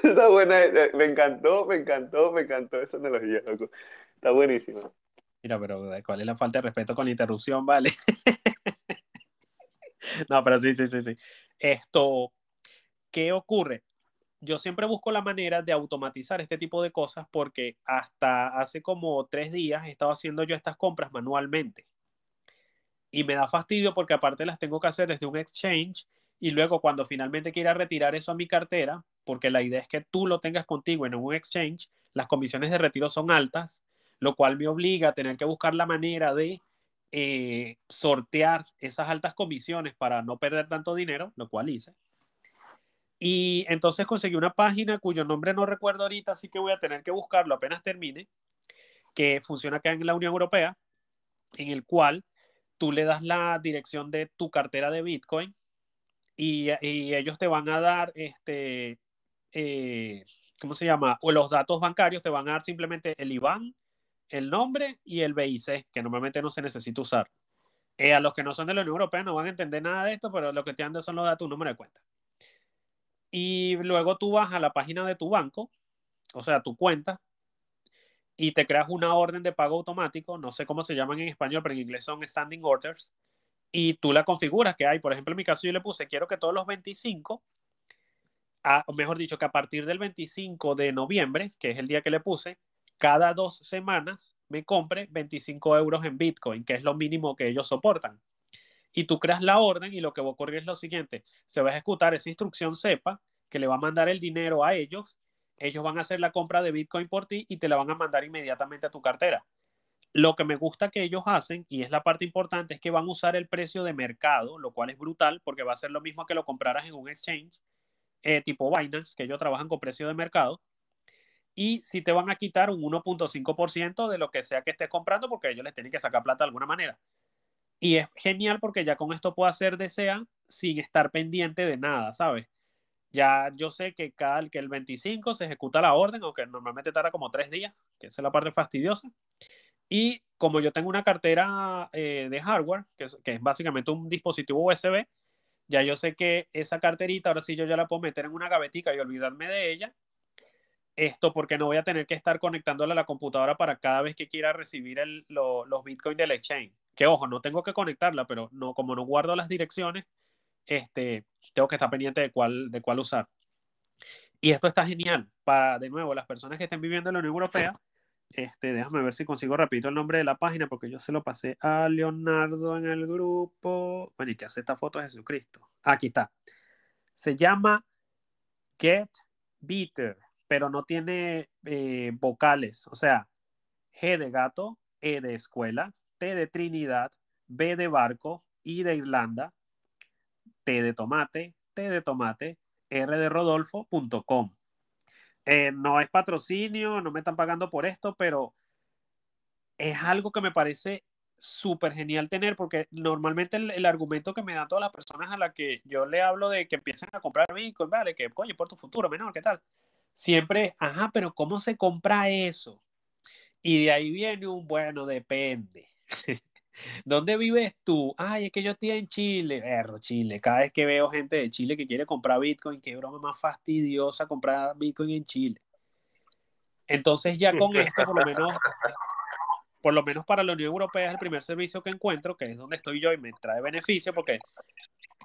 Está buena, eh, me encantó, me encantó, me encantó esa analogía, loco. Está buenísimo. Mira, pero ¿cuál es la falta de respeto con la interrupción, vale? no, pero sí, sí, sí, sí. Esto, ¿qué ocurre? Yo siempre busco la manera de automatizar este tipo de cosas porque hasta hace como tres días he estado haciendo yo estas compras manualmente. Y me da fastidio porque aparte las tengo que hacer desde un exchange y luego cuando finalmente quiera retirar eso a mi cartera, porque la idea es que tú lo tengas contigo en un exchange, las comisiones de retiro son altas, lo cual me obliga a tener que buscar la manera de eh, sortear esas altas comisiones para no perder tanto dinero, lo cual hice. Y entonces conseguí una página cuyo nombre no recuerdo ahorita, así que voy a tener que buscarlo apenas termine, que funciona acá en la Unión Europea, en el cual tú le das la dirección de tu cartera de Bitcoin y, ellos te van a dar, este, eh, ¿cómo se llama? O los datos bancarios te van a dar simplemente el IBAN, el nombre y el BIC, que normalmente no se necesita usar. Eh, a los que no son de la Unión Europea no van a entender nada de esto, pero lo que te dan son los datos, un número de cuenta. Y luego tú vas a la página de tu banco, o sea, tu cuenta, y te creas una orden de pago automático, no sé cómo se llaman en español, pero en inglés son standing orders, y tú la configuras que hay. Por ejemplo, en mi caso yo le puse, quiero que todos los 25, o mejor dicho, que a partir del 25 de noviembre, que es el día que le puse, cada dos semanas me compre 25 euros en Bitcoin, que es lo mínimo que ellos soportan. Y tú creas la orden y lo que va a ocurrir es lo siguiente, se va a ejecutar esa instrucción SEPA que le va a mandar el dinero a ellos ellos van a hacer la compra de Bitcoin por ti y te la van a mandar inmediatamente a tu cartera. Lo que me gusta que ellos hacen, y es la parte importante, es que van a usar el precio de mercado, lo cual es brutal porque va a ser lo mismo que lo compraras en un exchange eh, tipo Binance, que ellos trabajan con precio de mercado. Y si te van a quitar un 1.5% de lo que sea que estés comprando, porque ellos les tienen que sacar plata de alguna manera. Y es genial porque ya con esto puedo hacer desea sin estar pendiente de nada, ¿sabes? Ya yo sé que cada que el 25 se ejecuta la orden, aunque normalmente tarda como tres días, que es la parte fastidiosa. Y como yo tengo una cartera eh, de hardware, que es, que es, básicamente un dispositivo USB, ya yo sé que esa carterita, ahora sí yo ya la puedo meter en una gavetica y olvidarme de ella. Esto porque no voy a tener que estar conectándola a la computadora para cada vez que quiera recibir el, los bitcoins del exchange. Que ojo, no tengo que conectarla, pero no, como no guardo las direcciones, este, tengo que estar pendiente de cuál, de cuál usar. Y esto está genial para, de nuevo, las personas que estén viviendo en la Unión Europea. Este, déjame ver si consigo rapidito el nombre de la página porque yo se lo pasé a Leonardo en el grupo. Bueno, y que hace esta foto de Jesucristo. Aquí está. Se llama Get Beater, pero no tiene eh, vocales. O sea, G de gato, E de escuela, T de Trinidad, B de barco, I de Irlanda, T de tomate, T de tomate, R de Rodolfo.com. Eh, no es patrocinio, no me están pagando por esto, pero es algo que me parece súper genial tener porque normalmente el, argumento que me dan todas las personas a las que yo le hablo de que empiecen a comprar Bitcoin, vale, que coño, por tu futuro menor, ¿qué tal? Siempre, ajá, pero ¿cómo se compra eso? Y de ahí viene un, bueno, depende. ¿Dónde vives tú? Ay, es que yo estoy en Chile. Erro, Chile. Cada vez que veo gente de Chile que quiere comprar Bitcoin, qué broma más fastidiosa comprar Bitcoin en Chile. Entonces ya con esto, por lo menos, por lo menos para la Unión Europea es el primer servicio que encuentro, que es donde estoy yo y me trae beneficio porque,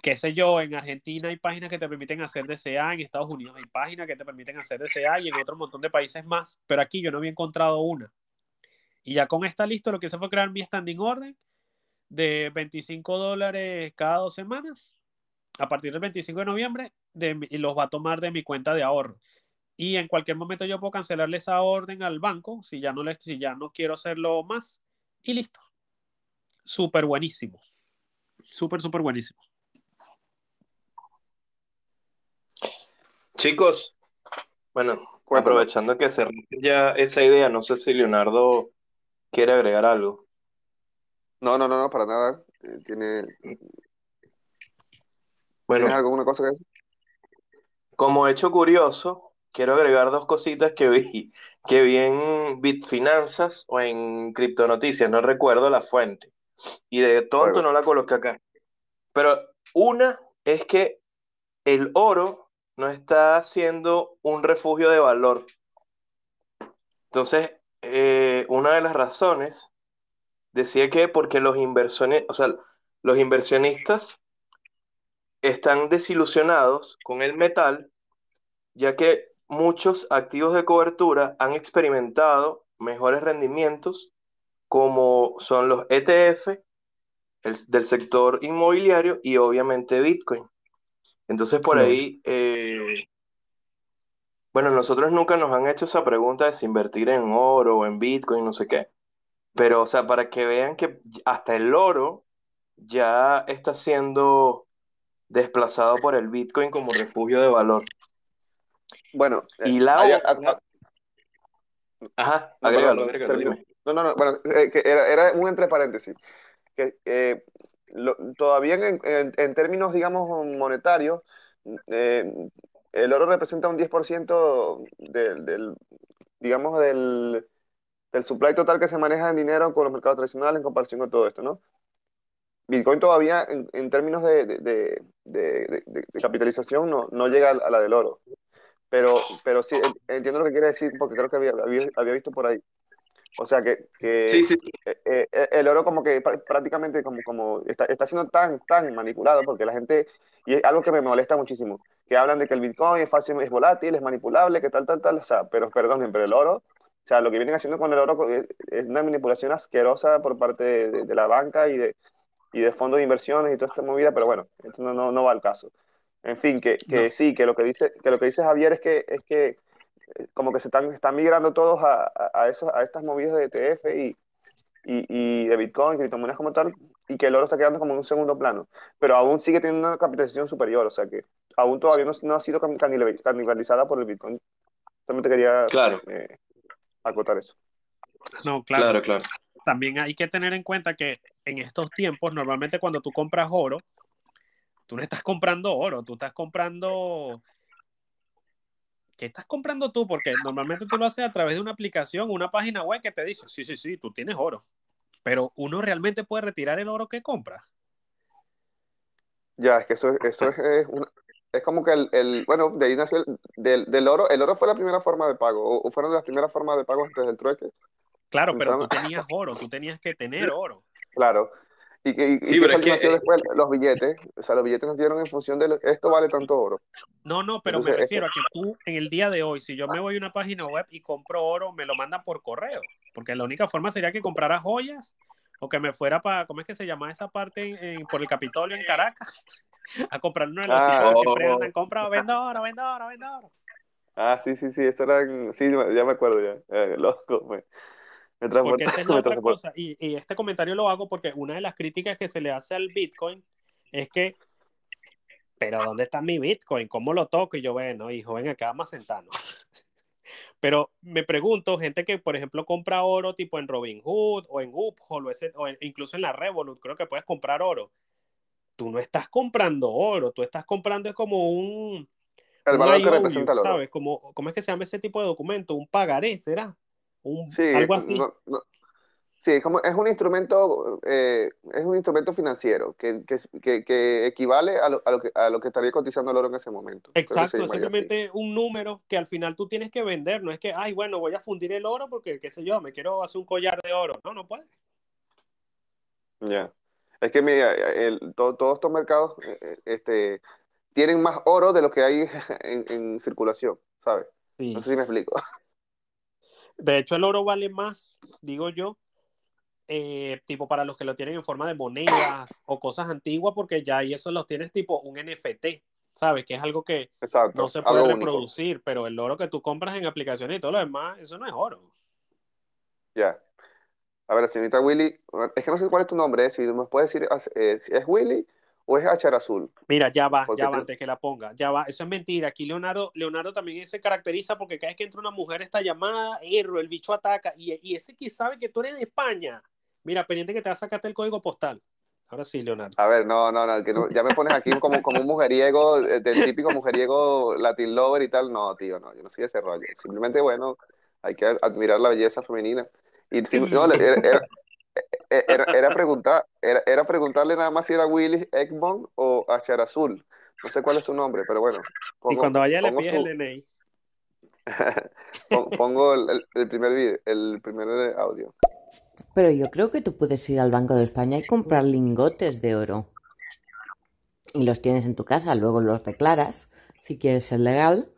qué sé yo, en Argentina hay páginas que te permiten hacer DCA, en Estados Unidos hay páginas que te permiten hacer DCA y en otro montón de países más, pero aquí yo no había encontrado una. Y ya con esta lista lo que hice fue crear mi standing order de 25 dólares cada dos semanas. A partir del 25 de noviembre de, y los va a tomar de mi cuenta de ahorro. Y en cualquier momento yo puedo cancelarle esa orden al banco si ya no, si ya no quiero hacerlo más. Y listo. Súper buenísimo. Súper, súper buenísimo. Chicos, bueno, aprovechando que se ya esa idea, no sé si Leonardo ¿Quiere agregar algo? No, no, no, no, para nada. Eh, tiene. Bueno, ¿Tienes alguna cosa que decir? como hecho curioso, quiero agregar dos cositas que vi, que vi en Bitfinanzas o en Criptonoticias, no recuerdo la fuente. Y de tonto Bueno, no la coloqué acá. Pero una es que el oro no está siendo un refugio de valor. Entonces, eh, una de las razones decía que porque los inversiones, o sea, los inversionistas están desilusionados con el metal, ya que muchos activos de cobertura han experimentado mejores rendimientos, como son los ETF del sector inmobiliario y obviamente Bitcoin. Entonces por ahí eh, Bueno, nosotros nunca nos han hecho esa pregunta de si invertir en oro o en Bitcoin, no sé qué. Pero, o sea, para que vean que hasta el oro ya está siendo desplazado por el Bitcoin como refugio de valor. Bueno, Y eh, la hay- otra, a- ajá, agrégalo. No, no, no, bueno, eh, que era, era un entre paréntesis. Que eh, lo- todavía en, en- en términos, digamos, monetarios, eh, el oro representa un 10% del, del, digamos, del, del supply total que se maneja en dinero con los mercados tradicionales en comparación con todo esto, ¿no? Bitcoin todavía, en, en términos de, de- de- de- capitalización, no, no llega a la del oro. Pero, pero sí, en- entiendo lo que quiere decir, porque creo que había, había, había visto por ahí. O sea, que, que Sí, sí, eh, eh, el oro como que pr- prácticamente como, como está, está siendo tan, tan manipulado, porque la gente, y es algo que me molesta muchísimo, que hablan de que el Bitcoin es fácil, es volátil, es manipulable, que tal, tal, tal, o sea, pero perdonen, pero el oro, o sea, lo que vienen haciendo con el oro es, es una manipulación asquerosa por parte de, de la banca y de, y de fondos de inversiones y toda esta movida, pero bueno, esto no, no, no va al caso. En fin, que, que No. sí, que lo que dice, que lo que dice Javier es que, es que eh, como que se están, están migrando todos a, a, a esos, a estas movidas de ETF y, y, y de Bitcoin, criptomonedas como tal, y que el oro está quedando como en un segundo plano, pero aún sigue teniendo una capitalización superior, o sea que aún todavía no, no ha sido can- canibal- canibalizada por el Bitcoin. Solamente quería claro, eh, acotar eso. No, claro. claro, claro. También hay que tener en cuenta que en estos tiempos, normalmente cuando tú compras oro, tú no estás comprando oro, tú estás comprando... ¿Qué estás comprando tú? Porque normalmente tú lo haces a través de una aplicación, una página web que te dice, sí, sí, sí, tú tienes oro. Pero uno realmente puede retirar el oro que compra. Ya, es que eso, es- eso es, es, una- es como que el, el- bueno, de ahí nació el, del, del oro, el oro fue la primera forma de pago, o, o fueron las primeras formas de pago antes del trueque. Claro, pero tú tenías oro, tú tenías que tener oro. Claro. Y que, y, y Sí, que pero eso es que, nació eh, después, los billetes, o sea, los billetes nacieron en función de lo- esto vale tanto oro. No, no, pero me refiero a que tú en el día de hoy, si yo me voy a una página web y compro oro, me lo mandan por correo, porque la única forma sería que comprara joyas o que me fuera para, ¿cómo es que se llama esa parte en- en- por el Capitolio en Caracas? A comprar uno de los Ah. siempre Oh. andan, compra, vendo oro, vendo oro, vendo oro. Ah, sí, sí, sí, esto era, en- sí, ya me acuerdo ya, Eh, loco, me, me Porque esa es la otra cosa, y, y este comentario lo hago porque una de las críticas que se le hace al Bitcoin es que, pero ¿dónde está mi Bitcoin? ¿Cómo lo toco? Y yo, bueno, hijo, ven acá, vamos a sentarnos. Pero me pregunto, gente que, por ejemplo, compra oro tipo en Robinhood o en Uphold o, ese- o en- incluso en la Revolut, creo que puedes comprar oro. Tú no estás comprando oro, tú estás comprando es como un, El un valor que representa el oro. ¿sabes? Como, ¿Cómo es que se llama ese tipo de documento? Un pagaré, ¿será? Un, Sí, algo así. no- no- sí, es como, es un instrumento, eh, es un instrumento financiero que, que, que, que equivale a lo, a, lo que, a lo que estaría cotizando el oro en ese momento. Exacto, es así. simplemente un número que al final tú tienes que vender. No es que, ay, bueno, voy a fundir el oro porque, qué sé yo, me quiero hacer un collar de oro. No, no puedes. Ya. Es que mira, el- to- todos estos mercados eh, eh, este, tienen más oro de lo que hay en, en circulación, ¿sabes? Sí. No sé si me explico. De hecho, el oro vale más, digo yo, eh, tipo para los que lo tienen en forma de monedas o cosas antiguas, porque ya y eso lo tienes tipo un NFT, ¿sabes? Que es algo que Exacto, no se puede único. reproducir, pero el oro que tú compras en aplicaciones y todo lo demás, eso no es oro. Ya. A ver, señorita Willy, es que no sé cuál es tu nombre, eh, si me puedes decir eh, si es Willy o es Hachar Azul. Mira, ya va, Porque ya va, antes que la ponga, ya va, eso es mentira. Aquí Leonardo, Leonardo también se caracteriza porque cada vez que entra una mujer esta llamada, erro, el bicho ataca, y, y ese que sabe que tú eres de España. Mira, pendiente que te vas a sacarte el código postal. Ahora sí, Leonardo. A ver, no, no, no, que no- ya me pones aquí como, como un mujeriego, eh, del típico mujeriego Latin lover y tal. No, tío, no, yo no soy ese rollo. Simplemente, bueno, hay que admirar la belleza femenina. Y no, era, era, era, era preguntar, era, era preguntarle nada más si era Willy Egmont o Hachar Azul. No sé cuál es su nombre, pero bueno. y cuando vaya le pongo pides su- el DNI. pon- pongo el, el- el primer video, el primer audio. Pero yo creo que tú puedes ir al Banco de España y comprar lingotes de oro. Y los tienes en tu casa, luego los declaras, si quieres ser legal.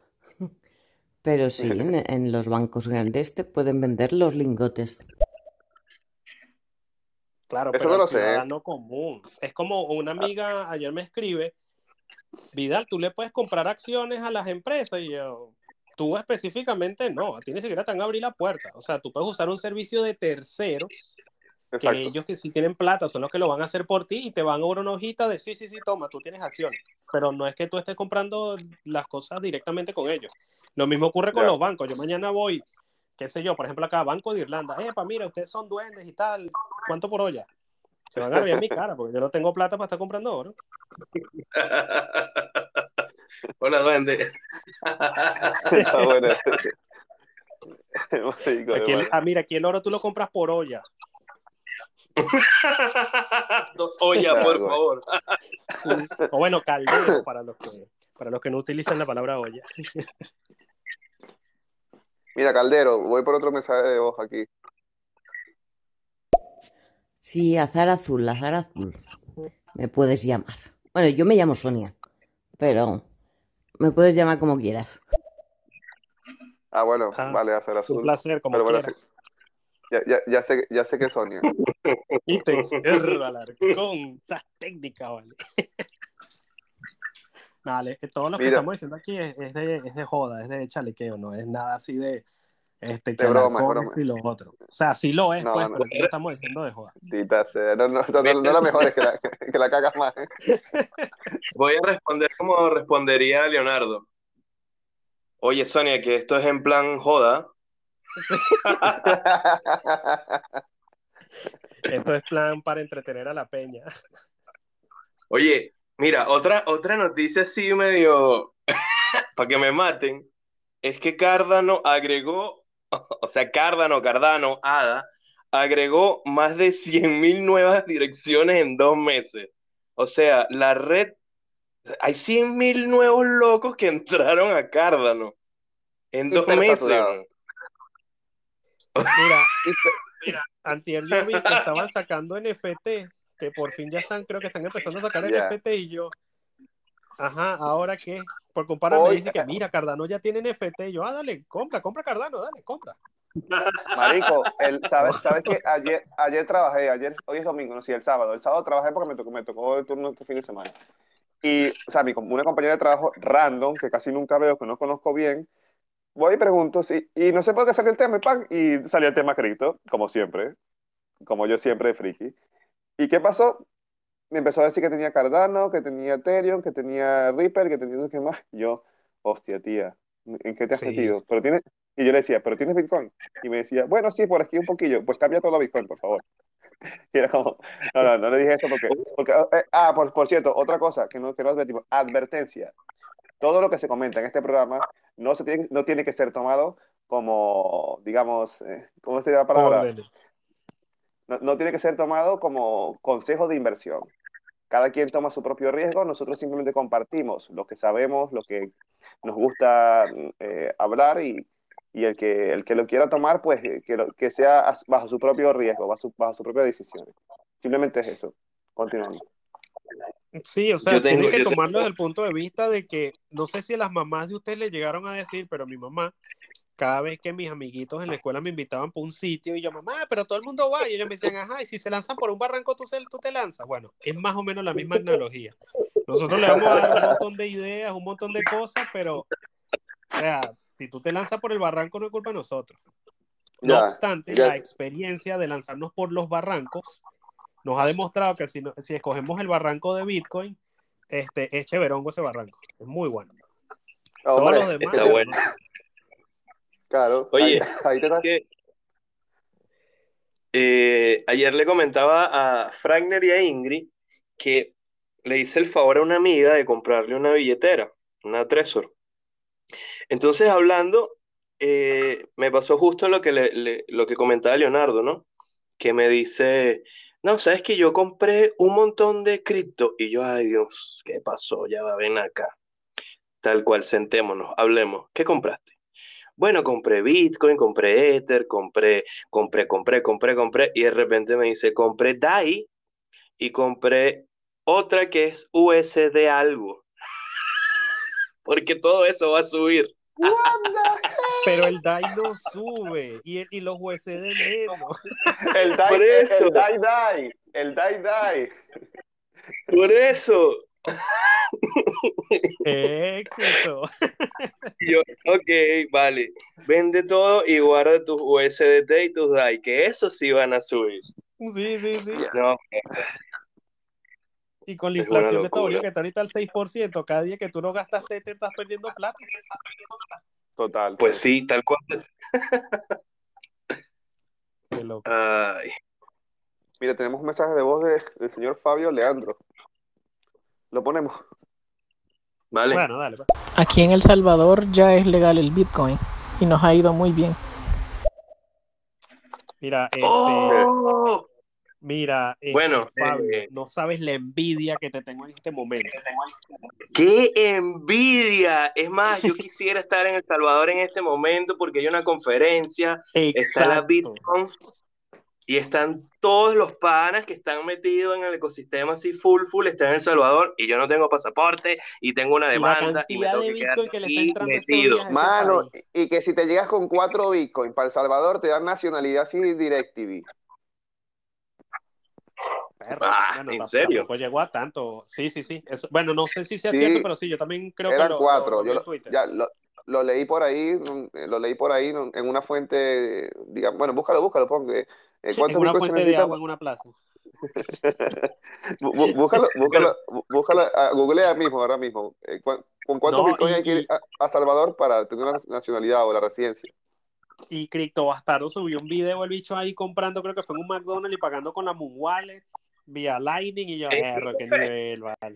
Pero sí, en, en los bancos grandes te pueden vender los lingotes. Claro, Eso pero no lo sé, ¿eh? ciudadano común. Es como una amiga ayer me escribe, Vidal, tú le puedes comprar acciones a las empresas y yo, tú específicamente no, a ti ni siquiera te van a abrir la puerta. O sea, tú puedes usar un servicio de terceros, que Exacto. ellos que sí tienen plata son los que lo van a hacer por ti y te van a dar una hojita de sí, sí, sí, toma, tú tienes acciones. Pero no es que tú estés comprando las cosas directamente con ellos. Lo mismo ocurre con los bancos. Yo mañana voy, qué sé yo, por ejemplo acá, Banco de Irlanda. Epa, mira, ustedes son duendes y tal. ¿Cuánto por olla? Se van a en mi cara porque yo no tengo plata para estar comprando oro. Hola, duende. Está bueno. Marico, Aquí el- hermano. ah, mira, aquí el oro tú lo compras por olla. Dos ollas, por Claro. favor. O bueno, caldero para los que, para los que no utilizan la palabra olla. Mira, Caldero, voy por otro mensaje de voz aquí. Sí, azar azul, azar azul. Me puedes llamar. Bueno, yo me llamo Sonia, pero me puedes llamar como quieras. Ah, bueno, Ah, vale, Un azul. placer, como Pero bueno, quieras. sí. Ya, ya, ya sé, ya sé que es Sonia. ¿Viste? Erro, Alarcón. Esa técnica, vale. Vale, todo lo que Mira. estamos diciendo aquí es, es de, es de joda, es de chalequeo, no es nada así de, este, que De broma, es y lo otro. O sea, sí lo es, No, pues, no. pero lo estamos diciendo de joda. Sea. No, no, no, no, no la mejor es que la, que la cagas más. ¿eh? Voy a responder como respondería Leonardo. Oye, Sonia, que esto es en plan joda. Esto es plan para entretener a la peña. Oye, mira, otra, otra noticia así medio para que me maten, es que Cardano agregó, o sea, Cardano, Cardano, ADA, agregó más de 100.000 nuevas direcciones en dos meses. O sea, la red, hay 100.000 nuevos locos que entraron a Cardano en dos meses. Mira, Hiper- antier yo vi que estaban sacando NFT, que por fin ya están, creo que están empezando a sacar Ya. NFT y yo, ajá, ¿ahora qué? Por comparar me dice que mira, Cardano ya tiene NFT, y yo, ah, dale, compra, compra Cardano, dale, compra. Marico, el, ¿sabes, sabes que ayer, ayer trabajé, ayer, hoy es domingo, no, sí, el sábado. El sábado trabajé porque me tocó, me tocó el turno este fin de semana. Y, o sea, mi, una compañera de trabajo random, que casi nunca veo, que no conozco bien, voy y pregunto, sí, y no sé por qué salió el tema, y, pan, y salió el tema cripto, como siempre, como yo siempre, friki. ¿Y qué pasó? Me empezó a decir que tenía Cardano, que tenía Ethereum, que tenía Reaper, que tenía no sé qué más. Y yo, hostia, tía, ¿en qué te has Sí. metido? Pero tiene, y yo le decía, ¿pero tienes Bitcoin? Y me decía, bueno, sí, por aquí un poquillo. Pues cambia todo a Bitcoin, por favor. Y era como, no, no, no le dije eso porque, porque eh, ah, por, por cierto, otra cosa que no, que no advertimos, advertencia. Todo lo que se comenta en este programa no, se tiene, no tiene que ser tomado como, digamos, eh, ¿cómo sería la palabra? Órdenes. No, no tiene que ser tomado como consejo de inversión. Cada quien toma su propio riesgo, nosotros simplemente compartimos lo que sabemos, lo que nos gusta eh, hablar y, y el, que, el que lo quiera tomar, pues eh, que, lo- que sea bajo su propio riesgo, bajo su, bajo su propia decisión. Simplemente es eso. Continuamos. Sí, o sea, Yo tengo- tienen que tomarlo desde el punto de vista de que, no sé si a las mamás de ustedes le llegaron a decir, pero mi mamá, cada vez que mis amiguitos en la escuela me invitaban por un sitio y yo, mamá, pero todo el mundo va, y ellos me decían, ajá, y si se lanzan por un barranco, tú, se- tú te lanzas. Bueno, es más o menos la misma analogía. Nosotros le vamos a dar un montón de ideas, un montón de cosas, pero, o sea, si tú te lanzas por el barranco, no es culpa de nosotros. No obstante, la experiencia de lanzarnos por los barrancos nos ha demostrado que si, no- si escogemos el barranco de Bitcoin, este, es chéverongo ese barranco. Es muy bueno. Todos Hombre, los demás. está bueno. Claro. Oye, ahí, ahí te da- que eh, ayer le comentaba a Fragner y a Ingrid que le hice el favor a una amiga de comprarle una billetera, una Trezor. Entonces, hablando, eh, me pasó justo lo que, le- le- lo que comentaba Leonardo, ¿no? Que me dice, no, sabes que yo compré un montón de cripto y yo, ay Dios, ¿qué pasó? Ya va, ven acá. Tal cual, sentémonos, hablemos. ¿Qué compraste? Bueno, compré Bitcoin, compré Ether, compré, compré, compré, compré, compré, y de repente me dice, compré DAI y compré otra que es USD algo. Porque todo eso va a subir. What the Pero el DAI no sube y, el- y los USD menos. El Por el, eso. el die die, el die die. Por eso. Éxito. Yo, ok, vale. Vende todo y guarda tus USDT y tus DAI, que eso sí van a subir. Sí, sí, sí. No, Y con la Es inflación de Estados que está ahorita al 6%, cada día que tú no gastaste te estás perdiendo plata. Total. pues sí, tal cual. Qué loco. Ay, Mira, tenemos un mensaje de voz de- del señor Fabio Leandro. Lo ponemos. vale. Bueno, dale. pues. Aquí en El Salvador ya es legal el Bitcoin y nos ha ido muy bien. Mira, este, ¡Oh! mira, este, Bueno, Fabio, eh, no sabes la envidia que te tengo en este momento. ¡Qué envidia! Es más, yo quisiera estar en El Salvador en este momento porque hay una conferencia, está la Exacto. Bitcoin y están todos los panas que están metidos en el ecosistema así full full, están en El Salvador y yo no tengo pasaporte y tengo una Y la demanda y me cantidad tengo de que quedar que le está aquí metido. Mano, y que si te llegas con cuatro Bitcoin para El Salvador, te dan nacionalidad así DirecTV. Perro. Ah, Bueno, ¿en serio? Tampoco llegó a tanto. Sí, sí, sí. Eso- bueno, no sé si sea Sí. cierto, pero sí, yo también creo que Eran cuatro. lo vi Yo en lo, Twitter. ya, lo, leí por ahí, mm, lo leí por ahí en una fuente, digamos, bueno, búscalo, búscalo, pongo. eh, en ¿Cuántos una fuente de agua en una plaza. Bú- bú- Búscalo, búscalo, bú- búscalo, ah, googlea mismo, ahora mismo. Eh, ¿cu- ¿Con cuántos No, Bitcoin y- hay que ir a, a Salvador para tener la nacionalidad o la residencia? Y Crypto Bastardo subió un video el bicho ahí comprando, creo que fue en un McDonald's y pagando con la Moon Wallet vía Lightning y yo, Eh, erro, qué nivel, vale.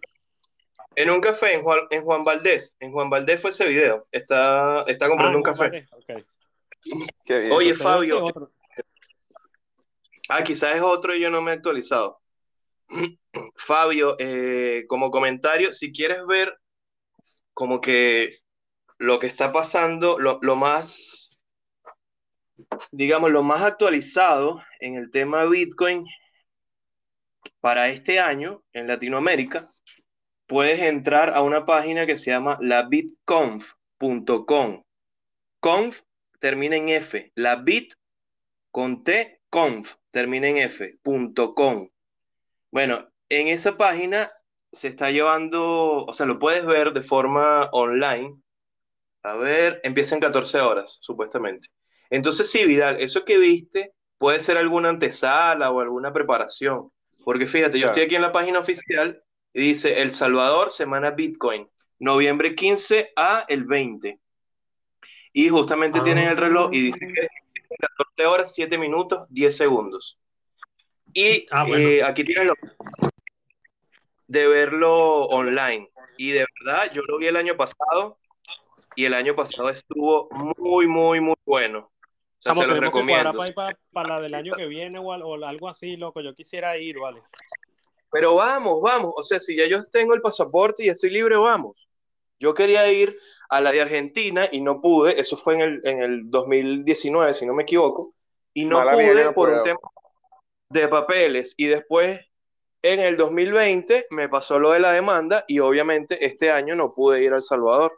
En un café en Juan, en Juan Valdés, en Juan Valdés fue ese video, está, está comprando Ah, un café. vale, ok. Qué bien. Oye, Entonces, Fabio. Ah, quizás es otro y yo no me he actualizado. Fabio, eh, como comentario, si quieres ver como que lo que está pasando, lo, lo más, digamos, lo más actualizado en el tema Bitcoin para este año en Latinoamérica, puedes entrar a una página que se llama labitconf.com. Conf termina en F, la bit con T, conf, termina en F, punto com. Bueno, en esa página se está llevando, o sea, lo puedes ver de forma online. A ver, empieza en 14 horas, supuestamente. Entonces, sí, Vidal, eso que viste puede ser alguna antesala o alguna preparación. Porque fíjate, yo Claro. estoy aquí en la página oficial y dice El Salvador, semana Bitcoin, noviembre 15 a el 20. Y justamente tienen el reloj y dice que 14 horas, 7 minutos, 10 segundos. Y Ah, bueno. eh, aquí tienen lo de verlo online. Y de verdad, yo lo vi el año pasado y el año pasado estuvo muy, muy, muy bueno. O sea, se los que recomiendo. para, para, la del año que viene o, o algo así, loco. Yo quisiera ir, vale. Pero vamos, vamos. O sea, si ya yo tengo el pasaporte y estoy libre, vamos. Yo quería ir a la de Argentina y no pude. Eso fue en el, en el 2019, si no me equivoco. Y no Mala pude no por un tema de papeles. Y después, en el 2020, me pasó lo de la demanda y obviamente este año no pude ir a El Salvador.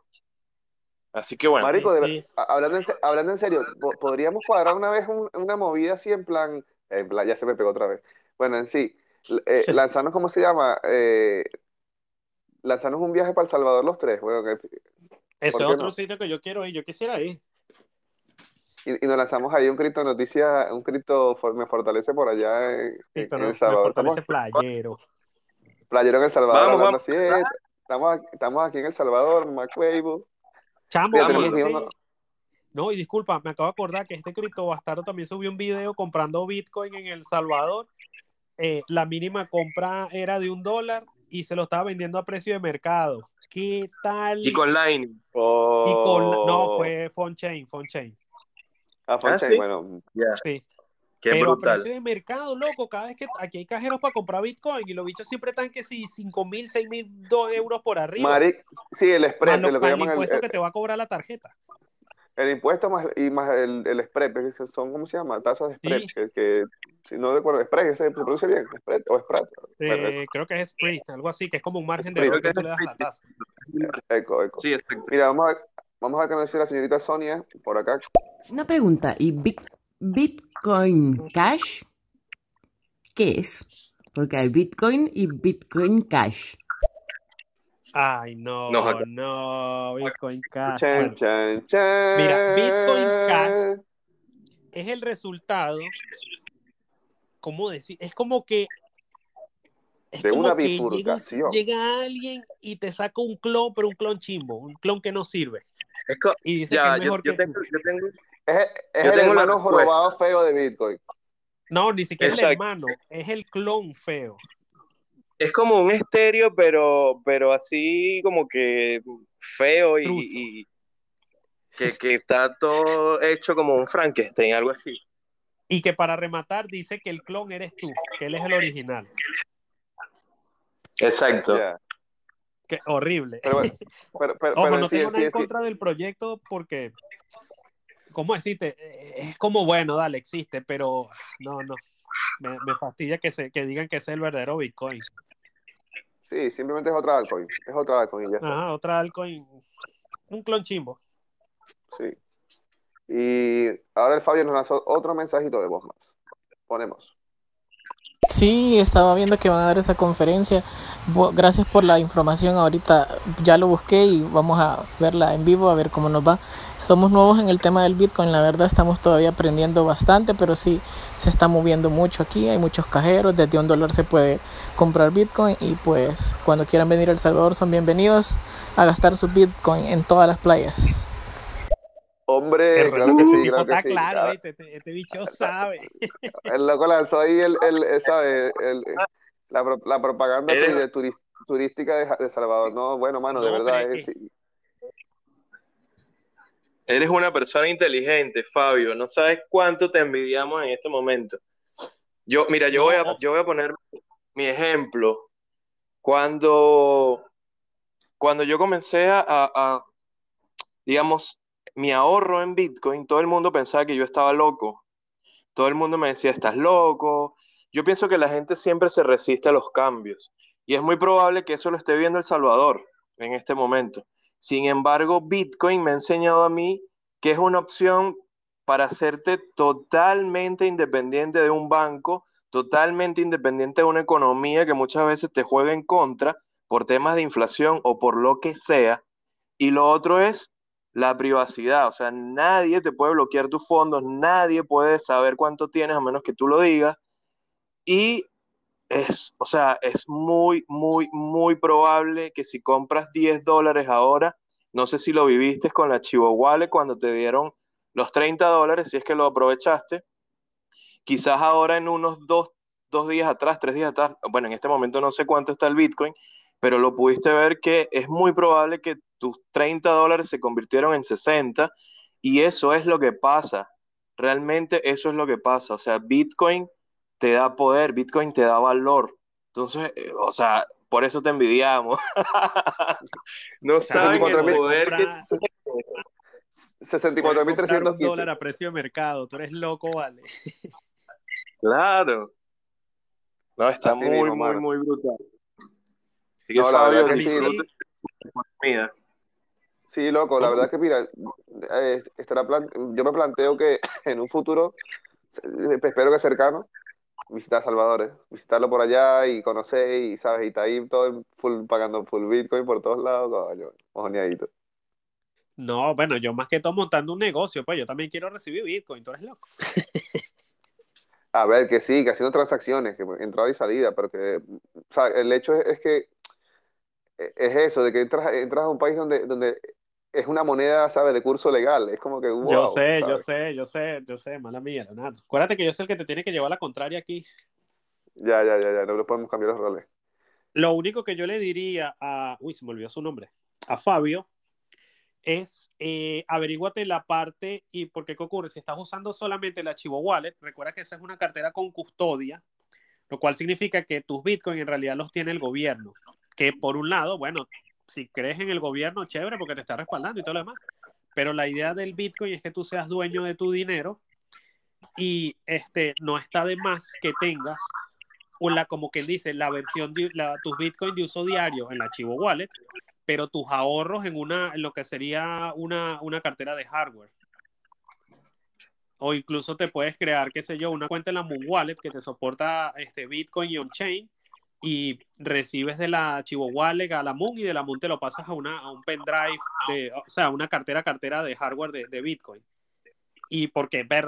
Así que bueno. Marico, de Sí, hablando en, hablando en serio, po- ¿podríamos cuadrar una vez un- una movida así en plan, en plan, ya se me pegó otra vez. Bueno, en sí, eh, lanzarnos, ¿cómo se llama? Eh, lanzarnos un viaje para El Salvador los tres, weón, que- Ese ¿Por es otro no? sitio que yo quiero ir. Yo quisiera ir. y, y nos lanzamos ahí un cripto noticia, un cripto for- me fortalece por allá en. El Me Salvador. Estamos fortalece playero. playero en El Salvador Vamos, vamos. así, eh, estamos, aquí- estamos aquí en El Salvador, que este- uno- No, y disculpa, me acabo de acordar que este cripto bastardo también subió un video comprando Bitcoin en El Salvador. Eh, la mínima compra era de un dólar y se lo estaba vendiendo a precio de mercado. ¿Qué tal? Y con con la- No, Oh. fue Fonchain, Fonchain. Ah, fue Ah, ¿sí? bueno, Sí. Qué Pero a brutal. precio de mercado, loco, cada vez que aquí hay cajeros para comprar Bitcoin y los bichos siempre están que si 5 mil, 6 mil euros por arriba. Mari, sí, el spread, lo, lo que llaman el, impuesto el- que te va a cobrar la tarjeta. El impuesto más, y más el, el spread, que son, ¿cómo se llama? Tasas de spread, Sí. que, que si no recuerdo, spread, ese se pronuncia bien, spread o spread. Eh, creo que es Sprit, algo así, que es como un margen de error que tú le das a la tasa. eco, eco. Sí, exacto. Mira, vamos a, vamos a nos dice la señorita Sonia por acá. Una pregunta, ¿y Bit- Bitcoin Cash? ¿Qué es? Porque hay Bitcoin y Bitcoin Cash. Ay, no, no, Bitcoin Cash. Chan, Bueno, chan, chan. Mira, Bitcoin Cash. es el resultado, ¿cómo decir? Es como que es De como una que llega, bifurcación. llega alguien y te saca un clon, pero un clon chimbo, un clon que no sirve. Es co- Y dice que es yo, mejor yo que tengo, tú. yo tengo- Es, es Yo el tengo hermano jorobado feo de Bitcoin. No, ni siquiera el hermano, es el clon feo. Es como un estéreo, pero, pero así como que feo y, y que, que está todo hecho como un Frankenstein, algo así. Y que para rematar dice que el clon eres tú, que él es el original. Exacto. Que horrible. Pero bueno, pero, pero, Ojo, pero no sí, tengo sí, nada en sí. contra del proyecto porque, ¿cómo decirte? Es como, bueno, dale, existe, pero no, no. Me, me fastidia que, se, que digan que es el verdadero Bitcoin. Sí, simplemente es otra altcoin. Es otra altcoin y ya está. Ajá, otra altcoin. Un clon chimbo. Sí. Y ahora el Fabio nos lanzó otro mensajito de voz más. Ponemos. Sí, estaba viendo que van a dar esa conferencia. Gracias por la información. Ahorita ya lo busqué y vamos a verla en vivo a ver cómo nos va. Somos nuevos en el tema del Bitcoin, la verdad estamos todavía aprendiendo bastante, pero sí se está moviendo mucho aquí. Hay muchos cajeros, desde un dólar se puede comprar Bitcoin y pues cuando quieran venir a El Salvador son bienvenidos a gastar su Bitcoin en todas las playas. Hombre, claro que sí, claro que está sí. claro, claro. Este, este bicho sabe. El loco lanzó ahí el, el, el, ¿sabe? el- la, pro- la propaganda de turi- turística de, Salvador. No, bueno, mano, de verdad. pero eh, es que- sí. Eres una persona inteligente, Fabio. No sabes cuánto te envidiamos en este momento. Yo, mira, yo No, voy a, yo voy a poner mi ejemplo. Cuando, cuando yo comencé a, a- digamos, mi ahorro en Bitcoin, todo el mundo pensaba que yo estaba loco. Todo el mundo me decía, estás loco. Yo pienso que la gente siempre se resiste a los cambios. Y es muy probable que eso lo esté viendo El Salvador en este momento. Sin embargo, Bitcoin me ha enseñado a mí que es una opción para hacerte totalmente independiente de un banco, totalmente independiente de una economía que muchas veces te juega en contra por temas de inflación o por lo que sea. Y lo otro es la privacidad, o sea, nadie te puede bloquear tus fondos, nadie puede saber cuánto tienes a menos que tú lo digas. Y es, o sea, es muy, muy, muy probable que si compras 10 dólares ahora, no sé si lo viviste con la Chivo Wallet cuando te dieron los 30 dólares, si es que lo aprovechaste, quizás ahora en unos dos, dos días atrás, tres días atrás, bueno, en este momento no sé cuánto está el Bitcoin, pero lo pudiste ver que es muy probable que tus 30 dólares se convirtieron en 60 y eso es lo que pasa. Realmente eso es lo que pasa. O sea, Bitcoin te da poder, Bitcoin te da valor. Entonces, eh, o sea, por eso te envidiamos. no saben el 64.000 poder que... compra- puedes 64.315. comprar un dólar a precio de mercado. Tú eres loco, vale. Claro. No, está Así muy, mismo, muy, mano. muy brutal. Así que No, la Fabio, que sí. comida. Sí, loco, la verdad que mira, eh, estará plan- yo me planteo que en un futuro, eh, espero que cercano, visitar Salvador, eh, visitarlo por allá y conocer y, ¿sabes? Y está ahí todo en full, pagando full Bitcoin por todos lados, coño, mojoneadito. No, bueno, yo más que todo montando un negocio, pues yo también quiero recibir Bitcoin. Tú eres loco. A ver, que sí, que haciendo transacciones, que entrada y salida, pero que, o sea, el hecho es, es que es eso, de que entras, entras a un país donde, donde es una moneda, ¿sabes? De curso legal, es como que, wow, yo sé, yo sé, yo sé, yo sé, mala mía, Leonardo. Acuérdate que yo soy el que te tiene que llevar la contraria aquí. Ya, ya, ya, ya, no le podemos cambiar los roles. Lo único que yo le diría a, uy, se me olvidó su nombre, a Fabio, es eh, averíguate la parte y porque qué ocurre, si estás usando solamente el archivo wallet, recuerda que esa es una cartera con custodia, lo cual significa que tus bitcoins en realidad los tiene el gobierno, que por un lado, bueno, si crees en el gobierno, chévere, porque te está respaldando y todo lo demás, pero la idea del bitcoin es que tú seas dueño de tu dinero y este, no está de más que tengas una, como quien dice, la versión de la, tus bitcoins de uso diario en el archivo wallet, pero tus ahorros en una en lo que sería una, una cartera de hardware. O incluso te puedes crear, qué sé yo, una cuenta en la Moon Wallet que te soporta este Bitcoin y on-chain y recibes de la Chivo Wallet a la Moon y de la Moon te lo pasas a, una, a un pendrive, de, o sea, una cartera, cartera de hardware de, de Bitcoin. Y porque, ver,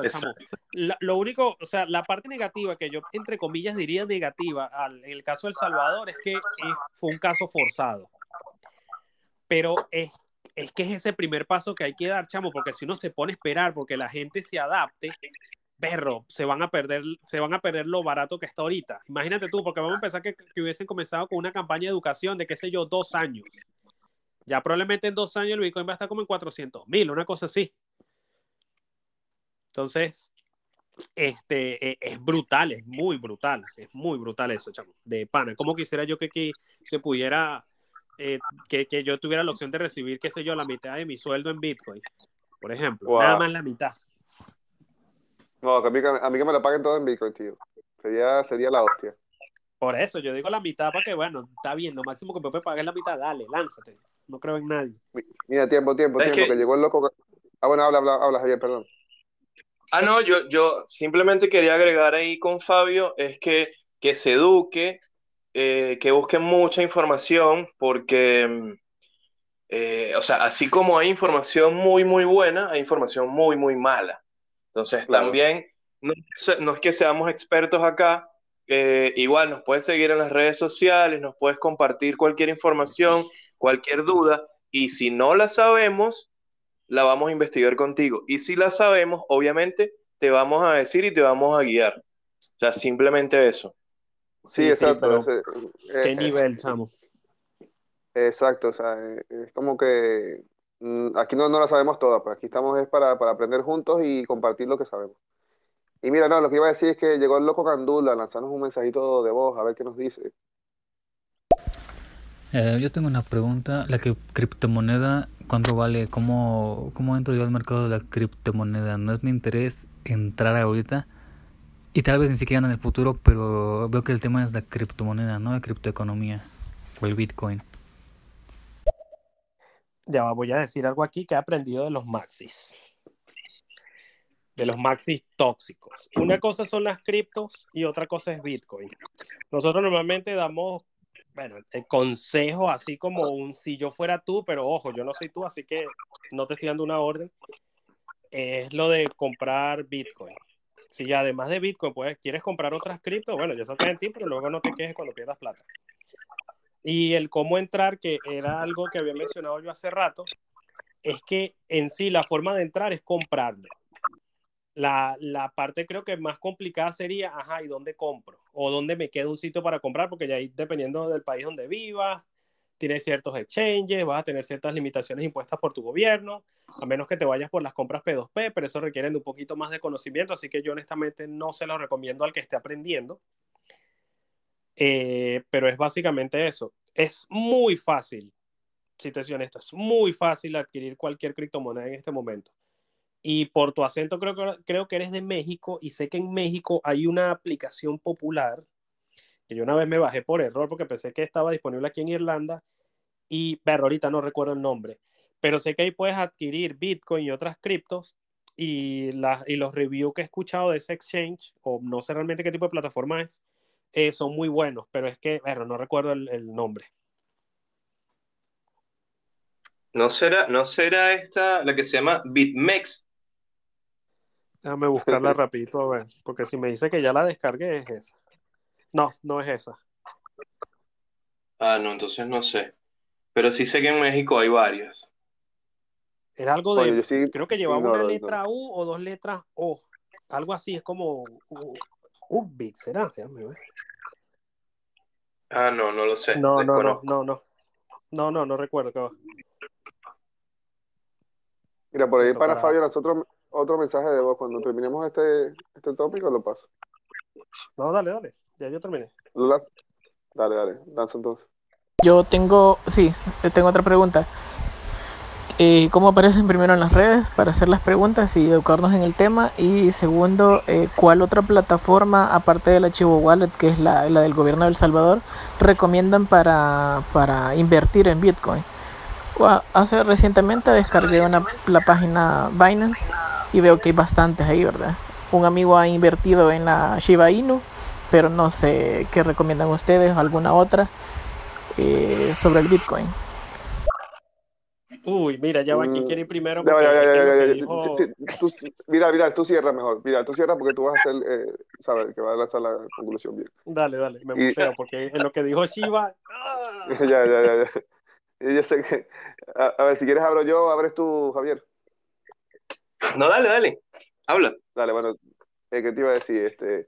lo único, o sea, la parte negativa que yo, entre comillas, diría negativa al, en el caso de El Salvador es que fue un caso forzado. Pero es, es que es ese primer paso que hay que dar, chamo, porque si uno se pone a esperar porque la gente se adapte, perro, se van a perder, se van a perder lo barato que está ahorita. Imagínate tú, porque vamos a empezar que, que hubiesen comenzado con una campaña de educación de, qué sé yo, dos años. Ya probablemente en dos años el Bitcoin va a estar como en 400 mil, una cosa así. Entonces, este, e, es, brutal, es muy brutal, es muy brutal eso, chamo, de pana. Como quisiera yo que aquí se pudiera, eh, que, que, yo tuviera la opción de recibir, qué sé yo, la mitad de mi sueldo en Bitcoin, por ejemplo, nada más la mitad. No, a mí, a mí que me lo paguen todo en Bitcoin, tío. Sería, sería la hostia. Por eso, yo digo la mitad para que, bueno, está bien, lo máximo que me puede pagar es la mitad, dale, lánzate. No creo en nadie. Mira, tiempo, tiempo, tiempo, que... llegó el loco. Ah, bueno, habla, habla, habla, Javier, perdón. Ah, no, yo, yo simplemente quería agregar ahí con Fabio, es que, que se eduque, eh, que busque mucha información, porque, mm, eh, o sea, así como hay información muy, muy buena, hay información muy, muy mala. Entonces, también, no, es que seamos expertos acá, eh, igual nos puedes seguir en las redes sociales, nos puedes compartir cualquier información, cualquier duda, y si no la sabemos, la vamos a investigar contigo. Y si la sabemos, obviamente, te vamos a decir y te vamos a guiar. O sea, simplemente eso. Sí, exacto. ¿Qué eh, nivel, chamo? Exacto, o sea, es como que aquí no, no la sabemos toda, pues aquí estamos es para, aprender juntos y compartir lo que sabemos. Y mira, no, lo que iba a decir es que llegó el loco Candula lanzarnos un mensajito de voz, a ver qué nos dice. Eh, yo tengo una pregunta. ¿La criptomoneda cuánto vale? ¿Cómo, ¿Cómo entro yo al mercado de la criptomoneda? No es mi interés entrar ahorita y tal vez ni siquiera en el futuro, pero veo que el tema es la criptomoneda, ¿no? La criptoeconomía o el Bitcoin. Ya voy a decir algo aquí que he aprendido de los maxis. De los maxis tóxicos. Una cosa son las criptos y otra cosa es Bitcoin. Nosotros normalmente damos bueno, el consejo, así como un si yo fuera tú, pero ojo, yo no soy tú, así que no te estoy dando una orden, es lo de comprar Bitcoin. Si además de Bitcoin pues, quieres comprar otras cripto, bueno, ya sabes en ti, pero luego no te quejes cuando pierdas plata. Y el cómo entrar, que era algo que había mencionado yo hace rato, es que en sí la forma de entrar es comprarlo. La, la, parte creo que más complicada sería, ajá, ¿y dónde compro? O dónde me queda un sitio para comprar, porque ya ahí dependiendo del país donde vivas, tienes ciertos exchanges, vas a tener ciertas limitaciones impuestas por tu gobierno, a menos que te vayas por las compras P2P, pero eso requiere de un poquito más de conocimiento, así que yo honestamente no se lo recomiendo al que esté aprendiendo. Eh, pero es básicamente eso. Es muy fácil, si te soy honesto, es muy fácil adquirir cualquier criptomoneda en este momento y por tu acento creo que, creo que eres de México y sé que en México hay una aplicación popular que yo una vez me bajé por error porque pensé que estaba disponible aquí en Irlanda y, pero ahorita no recuerdo el nombre, pero sé que ahí puedes adquirir Bitcoin y otras criptos y, la, y los reviews que he escuchado de ese exchange, o no sé realmente qué tipo de plataforma es, eh, son muy buenos, pero es que, pero no recuerdo el, el nombre. ¿No será, ¿No será esta la que se llama BitMEX? Déjame buscarla rapidito a ver, porque si me dice que ya la descargué es esa. No, no es esa. Ah, no, entonces no sé. Pero sí sé que en México hay varias. Era algo de, creo que llevaba una letra U o dos letras O. Algo así, es como Ubbit, ¿será? Ah, no, no lo sé. No, no, no, no, no. No, no, no recuerdo qué va. Mira, por ahí para Fabio, nosotros otro mensaje de voz. Cuando terminemos este, este tópico, lo paso. No, dale, dale. Ya yo terminé. Dale, dale. Lanza entonces. Yo tengo, sí, tengo otra pregunta. Eh, ¿Cómo aparecen primero en las redes para hacer las preguntas y educarnos en el tema? Y segundo, eh, ¿cuál otra plataforma, aparte de la Chivo Wallet, que es la, la del gobierno de El Salvador, recomiendan para, para invertir en Bitcoin? hace recientemente descargué una, la página Binance y veo que hay bastantes ahí, ¿verdad? Un amigo ha invertido en la Shiba Inu pero no sé qué recomiendan ustedes, alguna otra eh, sobre el Bitcoin. Uy, mira, ya va, ¿quién quiere ir primero? Mira, mira, tú cierras mejor. Mira, tú cierras porque tú vas a hacer, eh, sabes, que vas a lanzar la conclusión bien. Dale, dale, me Y- muteo, porque en lo que dijo Shiva... ¡ah! Ya, ya, ya, ya. Yo sé que. A, a ver, si quieres abro yo, abres tú, Javier. No, dale, dale. Habla. Dale, bueno, eh, ¿qué te iba a decir? Este.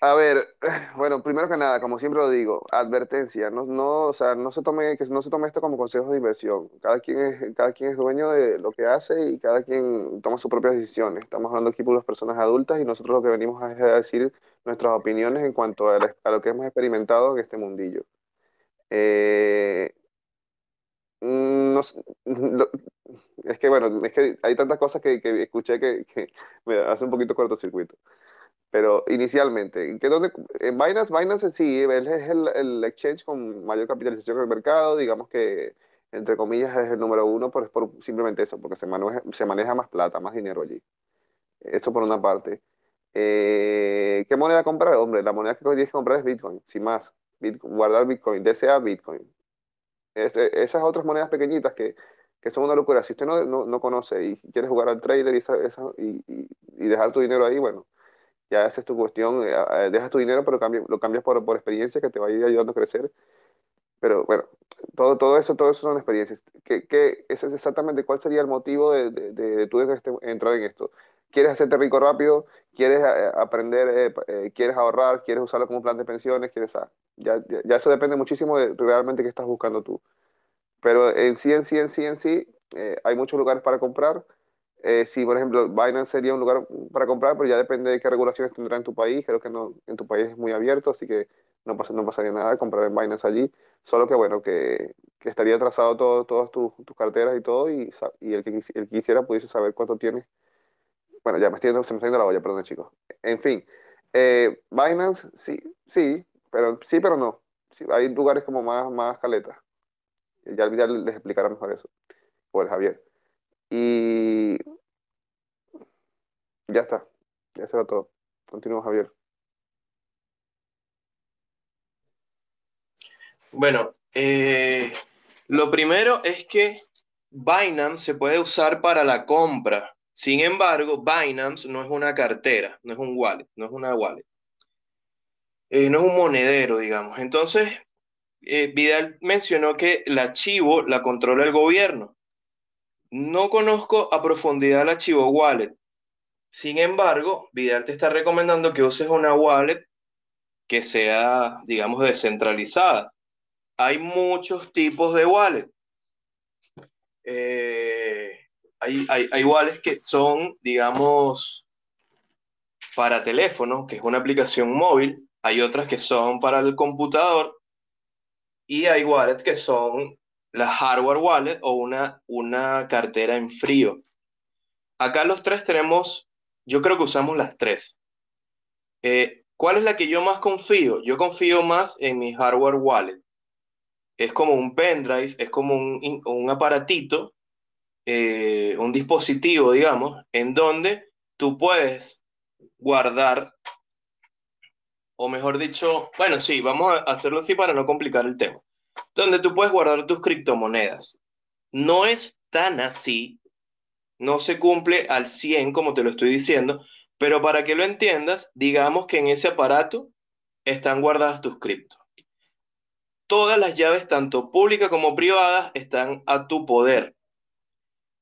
A ver, bueno, primero que nada, como siempre lo digo, advertencia, no, no, o sea, no se tome, que no se tome esto como consejo de inversión. Cada quien es, cada quien es dueño de lo que hace y cada quien toma sus propias decisiones. Estamos hablando aquí por las personas adultas y nosotros lo que venimos es a decir nuestras opiniones en cuanto a, lo que hemos experimentado en este mundillo. Eh, mm, no es que bueno, es que hay tantas cosas que, que escuché que me hace un poquito cortocircuito. Pero inicialmente, ¿qué dónde, en Binance, Binance sí es el, el exchange con mayor capitalización en el mercado, digamos que entre comillas es el número uno, pero es por simplemente eso, porque se maneja, se maneja más plata, más dinero allí. Eso por una parte. Eh, ¿qué moneda comprar? Hombre, la moneda que tienes que comprar es Bitcoin, sin más. Guardar Bitcoin, desea Bitcoin. Es- esas otras monedas pequeñitas que, que son una locura. Si usted no, no, no conoce y quiere jugar al trader y, y, y- y dejar tu dinero ahí, bueno, ya esa es tu cuestión. eh, dejas tu dinero, pero lo cambias por, por experiencia que te va a ir ayudando a crecer. Pero bueno, todo, todo eso, todo eso son experiencias. ¿Qué, qué- es exactamente cuál sería el motivo de, de, de- de tú este- entrar en esto? ¿Quieres hacerte rico rápido? ¿Quieres eh, aprender? eh, eh, ¿Quieres ahorrar? ¿Quieres usarlo como plan de pensiones? ¿Quieres, ah, ya, ya, ya eso depende muchísimo de realmente qué estás buscando tú. Pero en sí, en sí, en sí, en sí, eh, hay muchos lugares para comprar. Eh, si, por ejemplo, Binance sería un lugar para comprar, pero ya depende de qué regulaciones tendrá en tu país. Creo que no, en tu país es muy abierto, así que no, pasa, no pasaría nada comprar en Binance allí. Solo que, bueno, que, que estaría trazado todo, todas tus, tus carteras y todo, y, y el que, el que quisiera pudiese saber cuánto tienes. Bueno, ya me estoy se me está yendo la olla, perdón, chicos. En fin, eh, Binance, sí, sí, pero sí, pero no. Sí, hay lugares como más, más caletas. Ya, ya les explicará mejor eso, el Javier. Y ya está, ya será todo. Continúa, Javier. Bueno, eh, lo primero es que Binance se puede usar para la compra. Sin embargo, Binance no es una cartera, no es un wallet, no es una wallet. Eh, no es un monedero, digamos. Entonces, eh, Vidal mencionó que el archivo la controla el gobierno. No conozco a profundidad el archivo wallet. Sin embargo, Vidal te está recomendando que uses una wallet que sea, digamos, descentralizada. Hay muchos tipos de wallet. Eh, hay, hay, hay wallets que son, digamos, para teléfono, que es una aplicación móvil. Hay otras que son para el computador. Y hay wallets que son la hardware wallet o una, una cartera en frío. Acá los tres tenemos, yo creo que usamos las tres. Eh, ¿cuál es la que yo más confío? Yo confío más en mi hardware wallet. Es como un pendrive, es como un, un aparatito, eh, un dispositivo, digamos, en donde tú puedes guardar, o mejor dicho, bueno, sí, vamos a hacerlo así para no complicar el tema, donde tú puedes guardar tus criptomonedas. No es tan así, no se cumple al 100 como te lo estoy diciendo, pero para que lo entiendas, digamos que en ese aparato están guardadas tus criptos. Todas las llaves, tanto públicas como privadas, están a tu poder.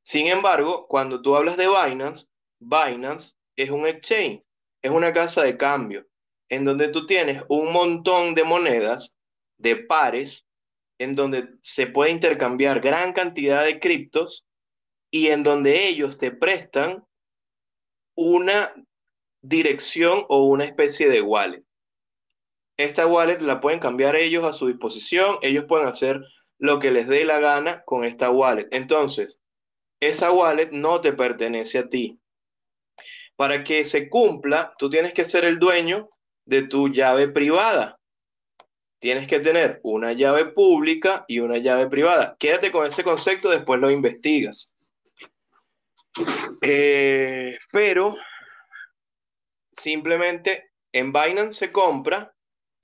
Sin embargo, cuando tú hablas de Binance, Binance es un exchange, es una casa de cambio, en donde tú tienes un montón de monedas, de pares, en donde se puede intercambiar gran cantidad de criptos y en donde ellos te prestan una dirección o una especie de wallet. Esta wallet la pueden cambiar ellos a su disposición, ellos pueden hacer lo que les dé la gana con esta wallet. Entonces, esa wallet no te pertenece a ti. Para que se cumpla, tú tienes que ser el dueño de tu llave privada. Tienes que tener una llave pública y una llave privada. Quédate con ese concepto, después lo investigas. Eh, pero simplemente en Binance se compra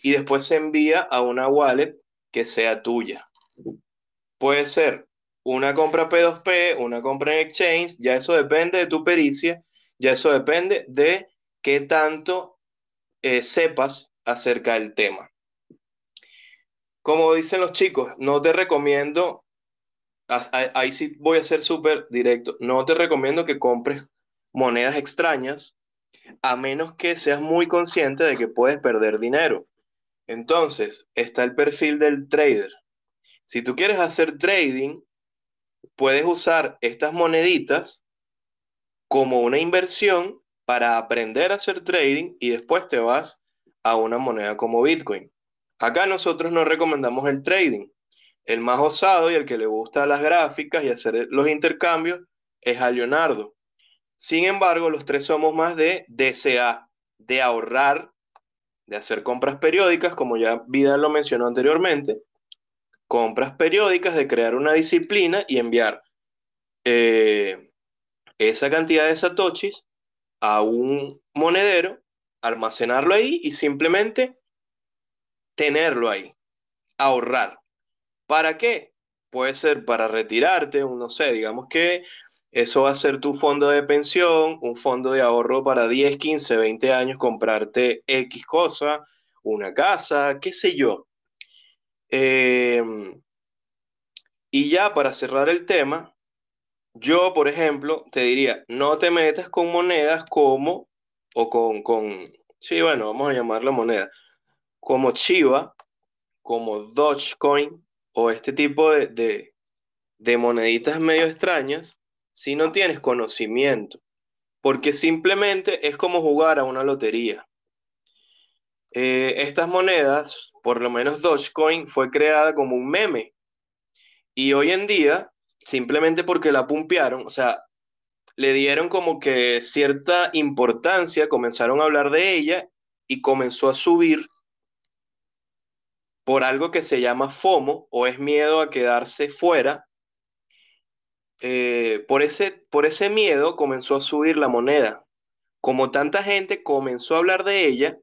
y después se envía a una wallet que sea tuya. Puede ser una compra P2P, una compra en exchange, ya eso depende de tu pericia, ya eso depende de qué tanto eh, sepas acerca del tema. Como dicen los chicos, no te recomiendo, ahí sí voy a ser súper directo, no te recomiendo que compres monedas extrañas a menos que seas muy consciente de que puedes perder dinero. Entonces, está el perfil del trader. Si tú quieres hacer trading, puedes usar estas moneditas como una inversión para aprender a hacer trading y después te vas a una moneda como Bitcoin. Acá nosotros no recomendamos el trading. El más osado y el que le gusta las gráficas y hacer los intercambios es a Leonardo. Sin embargo, los tres somos más de DCA, de ahorrar, de hacer compras periódicas, como ya Vidal lo mencionó anteriormente, compras periódicas, de crear una disciplina y enviar eh, esa cantidad de satoshis a un monedero, almacenarlo ahí y simplemente tenerlo ahí, ahorrar. ¿Para qué? Puede ser para retirarte, no sé, digamos que eso va a ser tu fondo de pensión, un fondo de ahorro para 10, 15, 20 años, comprarte X cosa, una casa, qué sé yo. Em, y ya para cerrar el tema, yo, por ejemplo, te diría, no te metas con monedas como, o con, con, sí, bueno, vamos a llamarla moneda, como Chiva, como Dogecoin, o este tipo de, de, moneditas medio extrañas, si no tienes conocimiento, porque simplemente es como jugar a una lotería. Eh, estas monedas, por lo menos Dogecoin, fue creada como un meme. Y hoy en día, simplemente porque la pumpearon, o sea, le dieron como que cierta importancia, comenzaron a hablar de ella y comenzó a subir por algo que se llama FOMO o es miedo a quedarse fuera eh, por, ese, por ese miedo comenzó a subir la moneda. Como tanta gente comenzó a hablar de ella,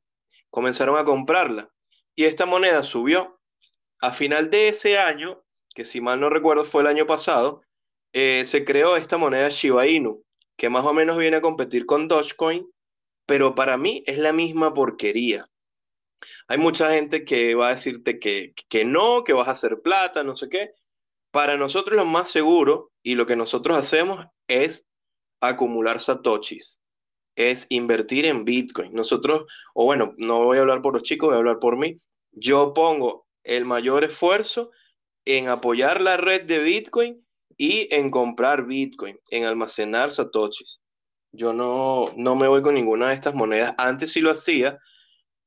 comenzaron a comprarla. Y esta moneda subió. A final de ese año, que si mal no recuerdo fue el año pasado, eh, se creó esta moneda Shiba Inu, que más o menos viene a competir con Dogecoin, pero para mí es la misma porquería. Hay mucha gente que va a decirte que, que no, que vas a hacer plata, no sé qué. Para nosotros lo más seguro y lo que nosotros hacemos es acumular satoshis, es invertir en Bitcoin. Nosotros, o bueno, no voy a hablar por los chicos, voy a hablar por mí. Yo pongo el mayor esfuerzo en apoyar la red de Bitcoin y en comprar Bitcoin, en almacenar satoshis. Yo no, no me voy con ninguna de estas monedas. Antes sí lo hacía,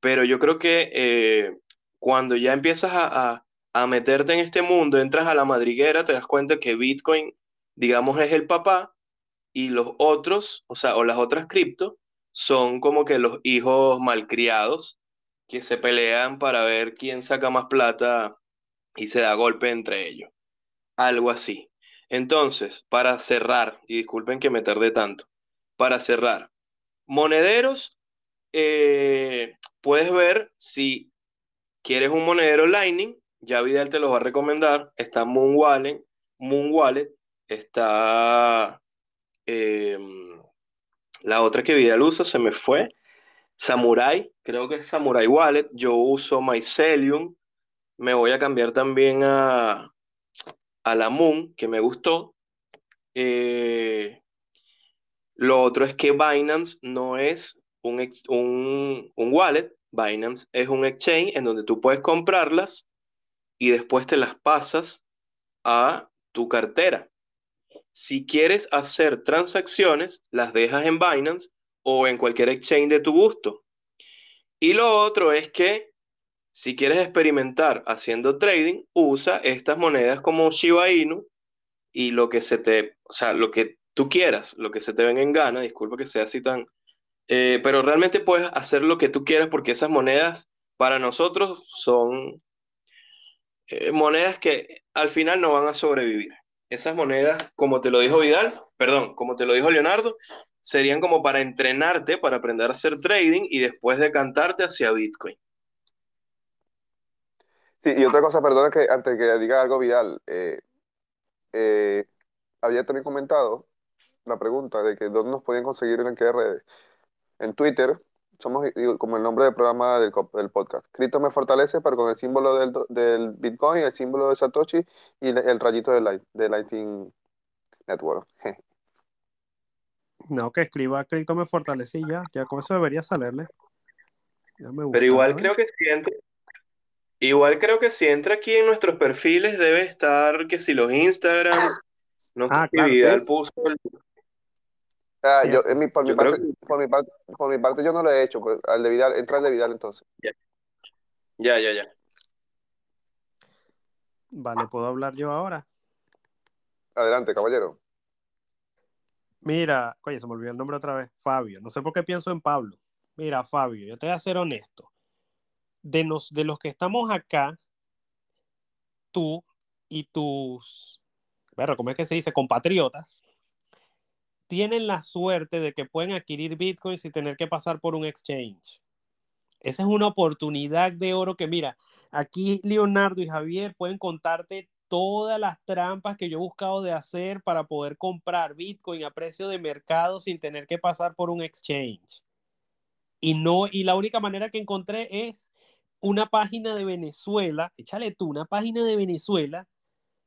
pero yo creo que eh, cuando ya empiezas a, a meterte en este mundo, entras a la madriguera, te das cuenta que Bitcoin, digamos, es el papá y los otros, o sea, o las otras cripto, son como que los hijos malcriados que se pelean para ver quién saca más plata y se da golpe entre ellos. Algo así. Entonces, para cerrar, y disculpen que me tardé tanto, para cerrar, monederos, eh, puedes ver si quieres un monedero Lightning, ya Vidal te los va a recomendar. Está Moon Wallet, Moon Wallet está em, la otra que Vidal usa, se me fue. Samurai, creo que es Samurai Wallet. Yo uso Mycelium. Me voy a cambiar también a, a la Moon, que me gustó. Eh, lo otro es que Binance no es un, un, un wallet. Binance es un exchange en donde tú puedes comprarlas y después te las pasas a tu cartera. Si quieres hacer transacciones, las dejas en Binance o en cualquier exchange de tu gusto. Y lo otro es que si quieres experimentar haciendo trading, usa estas monedas como Shiba Inu y lo que se te, o sea, lo que tú quieras, lo que se te venga en gana, disculpa que sea así tan, eh, pero realmente puedes hacer lo que tú quieras porque esas monedas para nosotros son eh, monedas que al final no van a sobrevivir. Esas monedas, como te lo dijo Vidal, perdón, como te lo dijo Leonardo, serían como para entrenarte, para aprender a hacer trading y después decantarte hacia Bitcoin. Sí, y otra cosa, perdona que antes que diga algo Vidal, eh, había también comentado la pregunta de que dónde nos podían conseguir en qué redes. En Twitter, somos como el nombre del programa del, del podcast. Cripto me fortalece, pero con el símbolo del, del Bitcoin, el símbolo de Satoshi y el, rayito de, Light, de Lightning Network. no, que escriba Cripto me fortalece y ya, ya con eso debería salirle. pero igual creo que si entra, igual creo que si entra aquí en nuestros perfiles debe estar que si los Instagram, no sé ah, claro, puso el, Ah, yo, mi, por, mi parte, por, mi parte, por mi parte yo no lo he hecho, pues, al de Vidal, entra al de Vidal entonces. Ya, ya, ya. ya. Vale, ¿puedo hablar yo ahora? Adelante, caballero. Mira, oye, se me olvidó el nombre otra vez, Fabio. No sé por qué pienso en Pablo. Mira, Fabio, yo te voy a ser honesto. De, los de los que estamos acá, tú y tus, bueno, ¿cómo es que se dice? Compatriotas, tienen la suerte de que pueden adquirir Bitcoin sin tener que pasar por un exchange. Esa es una oportunidad de oro que, mira, aquí Leonardo y Javier pueden contarte todas las trampas que yo he buscado de hacer para poder comprar Bitcoin a precio de mercado sin tener que pasar por un exchange. Y no, y la única manera que encontré es una página de Venezuela, échale tú, una página de Venezuela,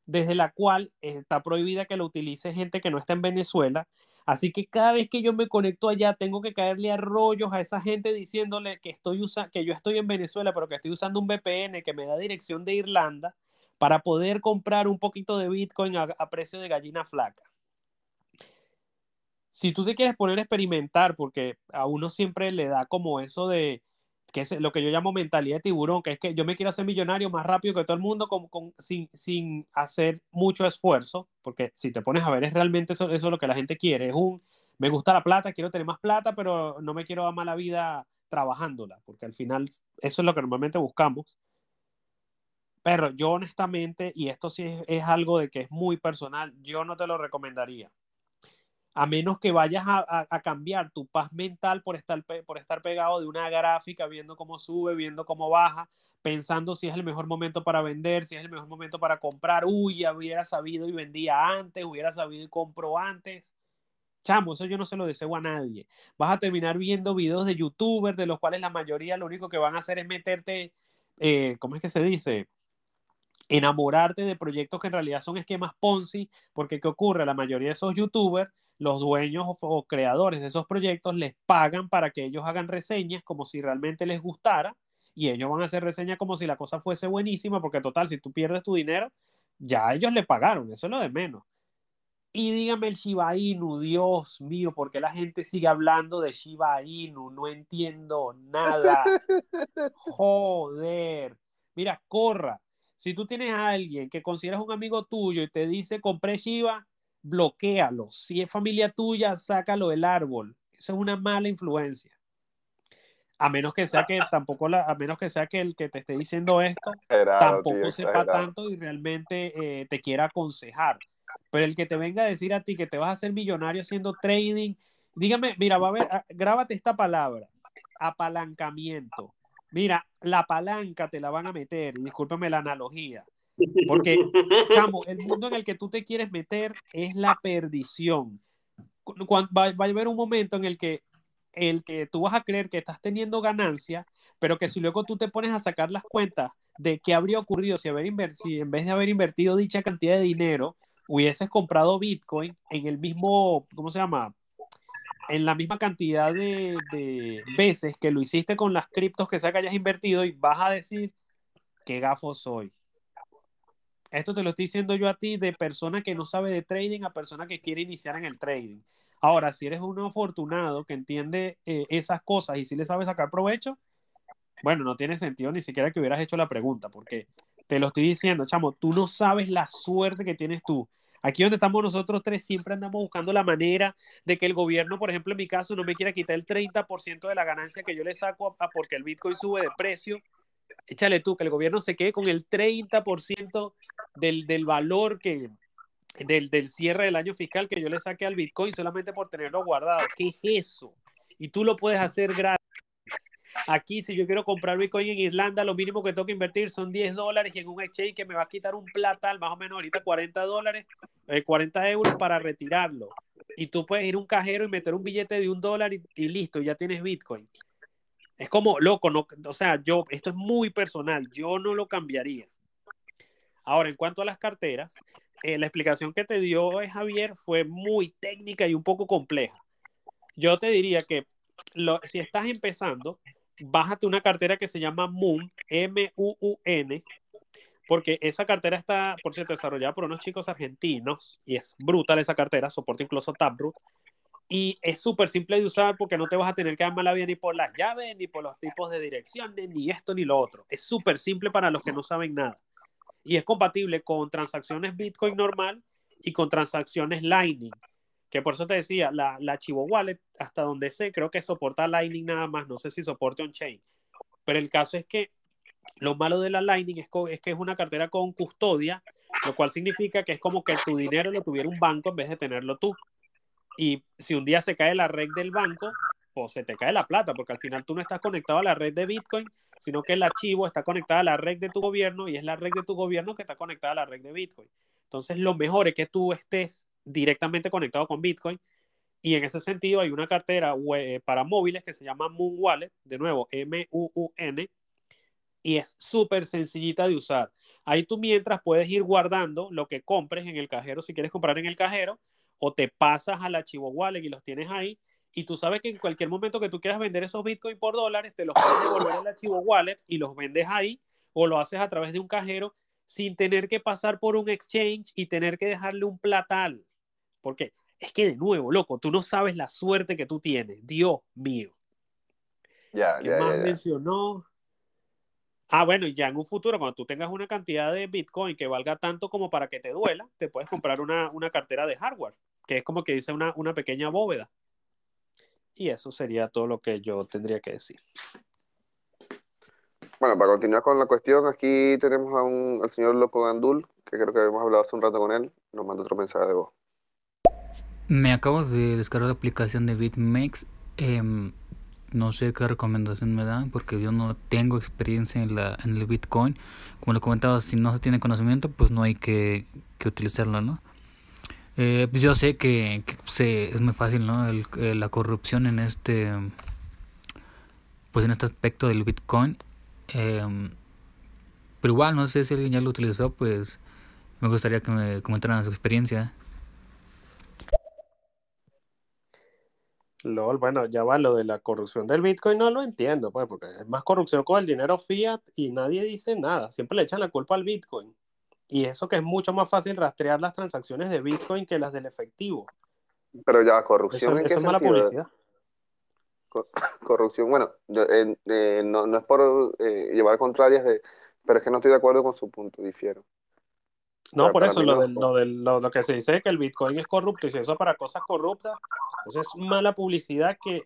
desde la cual está prohibida que lo utilice gente que no está en Venezuela, Así que cada vez que yo me conecto allá, tengo que caerle a rollos a esa gente diciéndole que, estoy que yo estoy en Venezuela, pero que estoy usando un VPN que me da dirección de Irlanda para poder comprar un poquito de Bitcoin a, precio de gallina flaca. Si tú te quieres poner a experimentar, porque a uno siempre le da como eso de, que es lo que yo llamo mentalidad de tiburón, que es que yo me quiero hacer millonario más rápido que todo el mundo con, sin, sin, hacer mucho esfuerzo, porque si te pones a ver es realmente eso, eso lo que la gente quiere, es un, me gusta la plata, quiero tener más plata, pero no me quiero dar mala vida trabajándola, porque al final eso es lo que normalmente buscamos. Pero yo honestamente, y esto sí es algo de que es muy personal, yo no te lo recomendaría a menos que vayas a, cambiar tu paz mental por estar, por estar pegado de una gráfica, viendo cómo sube, viendo cómo baja, pensando si es el mejor momento para vender, si es el mejor momento para comprar. Uy, hubiera sabido y vendía antes, hubiera sabido y compro antes. Chamo, eso yo no se lo deseo a nadie. Vas a terminar viendo videos de youtubers, de los cuales la mayoría lo único que van a hacer es meterte, eh, ¿cómo es que se dice? enamorarte de proyectos que en realidad son esquemas Ponzi, porque ¿qué ocurre? La mayoría de esos youtubers los dueños o, creadores de esos proyectos les pagan para que ellos hagan reseñas como si realmente les gustara y ellos van a hacer reseñas como si la cosa fuese buenísima, porque total, si tú pierdes tu dinero, ya ellos le pagaron, eso es lo de menos. Y dígame el Shiba Inu, Dios mío, ¿por qué la gente sigue hablando de Shiba Inu? No entiendo nada. Joder. Mira, corra. Si tú tienes a alguien que consideras un amigo tuyo y te dice compré Shiba, bloquealo. Si es familia tuya, sácalo del árbol. Eso es una mala influencia. A menos que sea que tampoco la, a menos que sea que el que te esté diciendo esto tampoco sepa tanto y realmente eh, te quiera aconsejar. Pero el que te venga a decir a ti que te vas a hacer millonario haciendo trading, dígame, mira, va a ver, ah, grábate esta palabra, apalancamiento. Mira, la palanca te la van a meter, y discúlpame la analogía. Porque, chamo, el mundo en el que tú te quieres meter es la perdición. va, a haber un momento en el que, el que tú vas a creer que estás teniendo ganancia, pero que si luego tú te pones a sacar las cuentas de qué habría ocurrido si, haber si en vez de haber invertido dicha cantidad de dinero, hubieses comprado Bitcoin en el mismo, ¿cómo se llama? En la misma cantidad de, de veces que lo hiciste con las criptos que sea que hayas invertido y vas a decir, qué gafo soy esto te lo estoy diciendo yo a ti de persona que no sabe de trading a persona que quiere iniciar en el trading. Ahora, si eres un afortunado que entiende eh, esas cosas y si le sabe sacar provecho, bueno, no tiene sentido ni siquiera que hubieras hecho la pregunta, porque te lo estoy diciendo, chamo, tú no sabes la suerte que tienes tú. Aquí donde estamos nosotros tres, siempre andamos buscando la manera de que el gobierno, por ejemplo, en mi caso, no me quiera quitar el 30% de la ganancia que yo le saco a, porque el Bitcoin sube de precio. Échale tú, que el gobierno se quede con el 30% del, del valor que, del, del cierre del año fiscal que yo le saqué al Bitcoin solamente por tenerlo guardado. ¿Qué es eso? Y tú lo puedes hacer gratis. Aquí, si yo quiero comprar Bitcoin en Irlanda, lo mínimo que tengo que invertir son 10 dólares y en un exchange que me va a quitar un platal, más o menos ahorita 40 dólares, 40 euros para retirarlo. Y tú puedes ir a un cajero y meter un billete de un dólar y, y listo, ya tienes Bitcoin. Es como loco, no, o sea, yo, esto es muy personal, yo no lo cambiaría. Ahora, en cuanto a las carteras, eh, la explicación que te dio eh, Javier fue muy técnica y un poco compleja. Yo te diría que si estás empezando, bájate una cartera que se llama Moon, M-U-U-N, porque esa cartera está, por cierto, desarrollada por unos chicos argentinos y es brutal esa cartera, soporta incluso Taproot y es súper simple de usar porque no te vas a tener que dar mala vida ni por las llaves, ni por los tipos de direcciones, ni esto ni lo otro. Es súper simple para los que no saben nada. Y es compatible con transacciones Bitcoin normal y con transacciones Lightning. Que por eso te decía, la, la Chivo Wallet, hasta donde sé, creo que soporta Lightning nada más. No sé si soporta on-chain. Pero el caso es que lo malo de la Lightning es, es que es una cartera con custodia, lo cual significa que es como que tu dinero lo tuviera un banco en vez de tenerlo tú. Y si un día se cae la red del banco, pues se te cae la plata, porque al final tú no estás conectado a la red de Bitcoin, sino que el archivo está conectado a la red de tu gobierno y es la red de tu gobierno que está conectada a la red de Bitcoin. Entonces, lo mejor es que tú estés directamente conectado con Bitcoin. Y en ese sentido, hay una cartera para móviles que se llama Moon Wallet, de nuevo, M-U-U-N, y es súper sencillita de usar. Ahí tú mientras puedes ir guardando lo que compres en el cajero, si quieres comprar en el cajero, o te pasas al archivo wallet y los tienes ahí y tú sabes que en cualquier momento que tú quieras vender esos bitcoins por dólares, te los puedes devolver al archivo wallet y los vendes ahí o lo haces a través de un cajero sin tener que pasar por un exchange y tener que dejarle un platal. Porque es que de nuevo, loco, tú no sabes la suerte que tú tienes. Dios mío. Ya, ¿Qué ya, más mencionó? Ah, bueno, y ya en un futuro, cuando tú tengas una cantidad de Bitcoin que valga tanto como para que te duela, te puedes comprar una, una cartera de hardware, que es como que dice una, una pequeña bóveda. Y eso sería todo lo que yo tendría que decir. Bueno, para continuar con la cuestión, aquí tenemos a un, al señor Loco Gandul, que creo que hemos hablado hace un rato con él, nos manda otro mensaje de voz. Me acabo de descargar la aplicación de BitMEX. em, no sé qué recomendación me dan porque yo no tengo experiencia en, la, en el Bitcoin. Como le comentaba, si no se tiene conocimiento, pues no hay que, que utilizarlo, ¿no? Eh, pues yo sé que, se- es muy fácil, ¿no? Eh, la corrupción en este, pues en este aspecto del Bitcoin. em, pero igual, no sé si alguien ya lo utilizó, pues me gustaría que me comentaran su experiencia. LOL, bueno, ya va, lo de la corrupción del Bitcoin no lo entiendo, pues, porque es más corrupción con el dinero fiat y nadie dice nada. Siempre le echan la culpa al Bitcoin. Y eso que es mucho más fácil rastrear las transacciones de Bitcoin que las del efectivo. Pero ya, Eso, corrupción en qué eso es mala publicidad. Co- Corrupción, bueno, yo, eh, eh, no, no es por eh, llevar contrarias, de, pero es que no estoy de acuerdo con su punto, difiero. No, por eso lo, no. del, lo, del, lo, lo que se dice es que el Bitcoin es corrupto y si eso para cosas corruptas, eso es mala publicidad que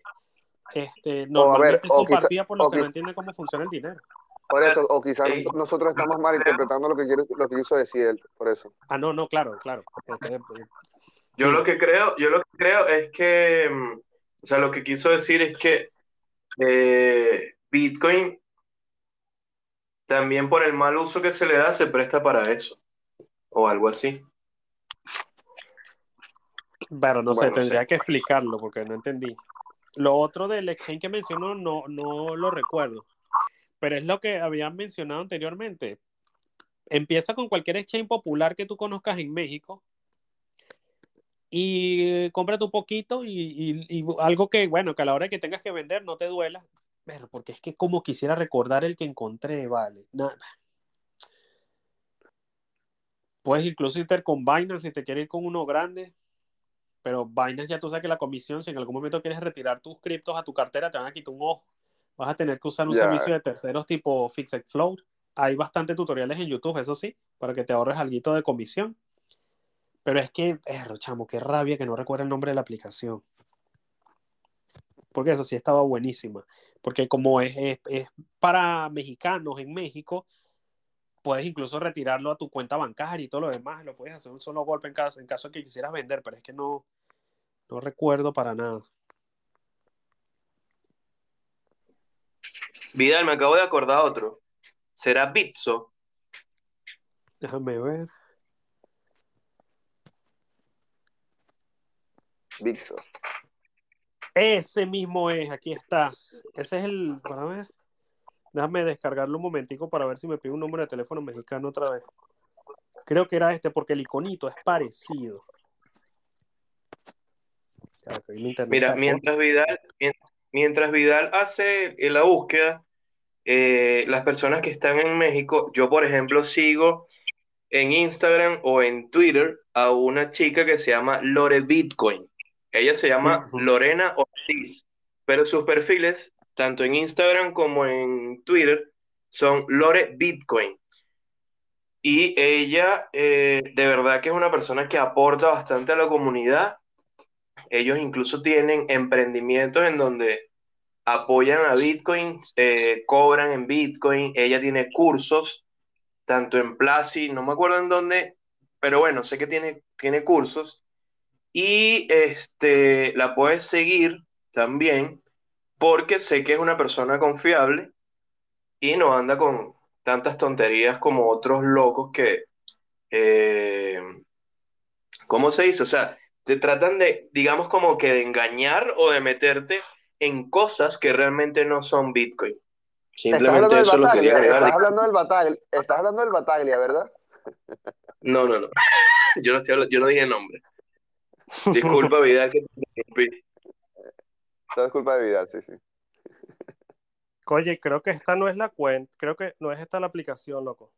este, O a ver, normalmente es o quizá, compartida por los o que no entienden cómo funciona el dinero. por eso, o quizás nosotros estamos mal interpretando lo que quiere, lo que quiso decir él, por eso. Ah, no, no, claro, claro. Este, eh, yo lo que creo, yo lo que creo es que, mm, o sea, lo que quiso decir es que eh, Bitcoin también por el mal uso que se le da se presta para eso, o algo así. Pero no sé, Bueno, tendría que explicarlo porque no entendí. Lo otro del exchange que mencionó no, no lo recuerdo, pero es lo que habían mencionado anteriormente. Empieza con cualquier exchange popular que tú conozcas en México y cómprate un poquito y, y- y algo que, bueno, que a la hora que tengas que vender no te duela. Pero porque es que como quisiera recordar el que encontré, vale. Na- puedes incluso irte con Binance si te quieres ir con uno grande. Pero Binance ya tú sabes que la comisión, si en algún momento quieres retirar tus criptos a tu cartera, te van a quitar un ojo. Vas a tener que usar un servicio de terceros tipo Fixed Float. Hay bastantes tutoriales en YouTube, eso sí, para que te ahorres algo de comisión. Pero es que, erro, chamo, qué rabia que no recuerdo el nombre de la aplicación. Porque esa sí estaba buenísima. Porque como es, es, es para mexicanos en México, puedes incluso retirarlo a tu cuenta bancaria y todo lo demás, lo puedes hacer un solo golpe en caso, en caso de que quisieras vender, pero es que no, no recuerdo para nada. Vidal, me acabo de acordar otro. ¿Será Bitso? Déjame ver. Bitso. Ese mismo es, aquí está. Ese es el, para ver. Déjame descargarlo un momentico para ver si me pide un número de teléfono mexicano otra vez. Creo que era este porque el iconito es parecido. Claro, Mira, mientras Vidal, mien- mientras Vidal hace la búsqueda, eh, las personas que están en México, yo por ejemplo sigo en Instagram o en Twitter a una chica que se llama Lore Bitcoin. Ella se llama. Lorena Ortiz, pero sus perfiles, tanto en Instagram como en Twitter, son Lore Bitcoin. Y ella, eh, de verdad que es una persona que aporta bastante a la comunidad. Ellos incluso tienen emprendimientos en donde apoyan a Bitcoin, eh, cobran en Bitcoin. Ella tiene cursos, tanto en Plazi, no me acuerdo en dónde, pero bueno, sé que tiene, tiene cursos. Y este, la puedes seguir también porque sé que es una persona confiable y no anda con tantas tonterías como otros locos que, eh, ¿cómo se dice? O sea, te tratan de, digamos, como que de engañar o de meterte en cosas que realmente no son Bitcoin. Estás hablando Simplemente del eso es lo que Bataglia, quiero estás hablando del Bataglia, estás hablando del Bataglia, ¿verdad? No, no, no. Yo no, estoy hablando- yo no dije nombre. Disculpa, Vidal, que. Todo es culpa de Vidal, sí, sí. Oye, creo que esta no es la cuenta, creo que no es esta la aplicación, loco.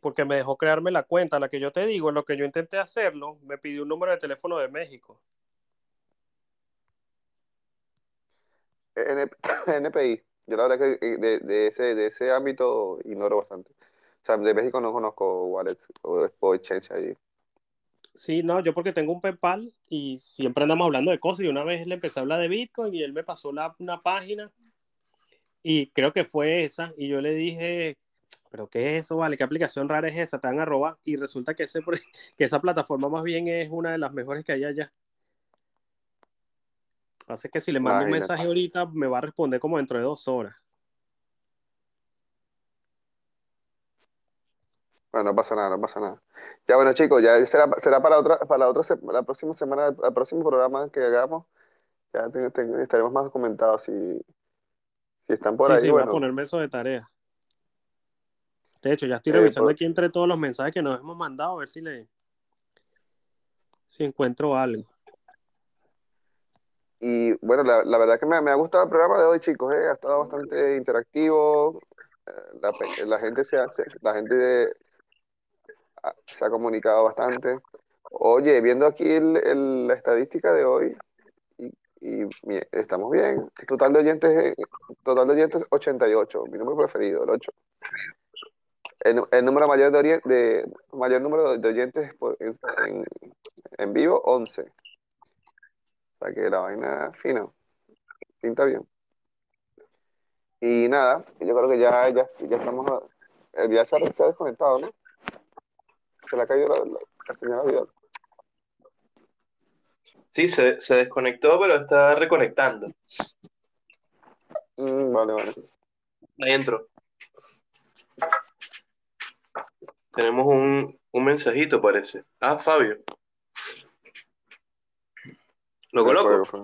Porque me dejó crearme la cuenta, la que yo te digo, lo que yo intenté hacerlo, me pidió un número de teléfono de México. NPI. Yo la verdad que eh, de, de ese, de ese ámbito ignoro bastante. O sea, de México no conozco wallets o, o exchange allí. Sí, no, yo porque tengo un PayPal y siempre andamos hablando de cosas y una vez le empecé a hablar de Bitcoin y él me pasó la, una página y creo que fue esa y yo le dije, pero ¿qué es eso, vale? ¿Qué aplicación rara es esa? Te van a robar y resulta que, ese, que esa plataforma más bien es una de las mejores que hay allá. Lo que pasa es que si le mando un mensaje ahorita me va a responder como dentro de dos horas. Bueno, no pasa nada, no pasa nada. Ya bueno, chicos, ya será, será para otra, para la otra se- la próxima semana, el próximo programa que hagamos, ya te- te- estaremos más documentados si, si están por sí, ahí, sí, voy a bueno. ponerme eso de tarea. De hecho, ya estoy Eh, revisando por- aquí entre todos los mensajes que nos hemos mandado a ver si le si encuentro algo. Y bueno, la, la verdad que me, me ha gustado el programa de hoy, chicos, eh, Ha estado bastante interactivo. eh, La, la gente se ha, se- la gente ha- se ha comunicado bastante. Oye, viendo aquí el- el- la estadística de hoy, y, y estamos bien. Total de oyentes, eh, total de oyentes 88, mi número preferido, el 8. El, el número mayor de, de mayor número de oyentes por- en, en- vivo, 11. O sea que la vaina fina, pinta bien. Y nada, yo creo que ya, ya, ya estamos, el ha, se ha desconectado, ¿no? Se le ha caído la, la, la señal Vidal. Sí, se, se desconectó, pero está reconectando. Mm, vale, vale. Ahí entró. Tenemos un, un mensajito, parece. Ah, Fabio. ¿Lo fue, coloco? fue.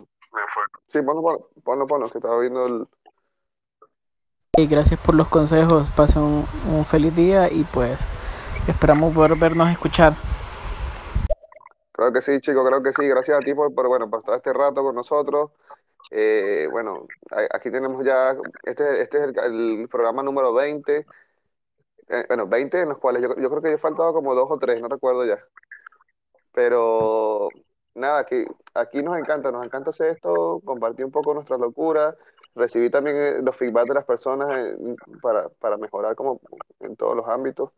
Sí, ponlo, ponlo, ponlo, ponlo, que estaba viendo el... Y gracias por los consejos. Pasen un, un feliz día y pues esperamos poder vernos escuchar. Creo que sí, chico, creo que sí. Gracias a ti por, bueno, por estar este rato con nosotros. Eh, bueno, aquí tenemos ya, este, este es el, programa número 20. Eh, bueno, 20 en los cuales yo, yo creo que yo he faltado como dos o tres, no recuerdo ya. Pero nada, aquí, aquí nos encanta, nos encanta hacer esto, compartir un poco nuestra locura, recibir también eh, los feedback de las personas eh, para, para mejorar como en todos los ámbitos.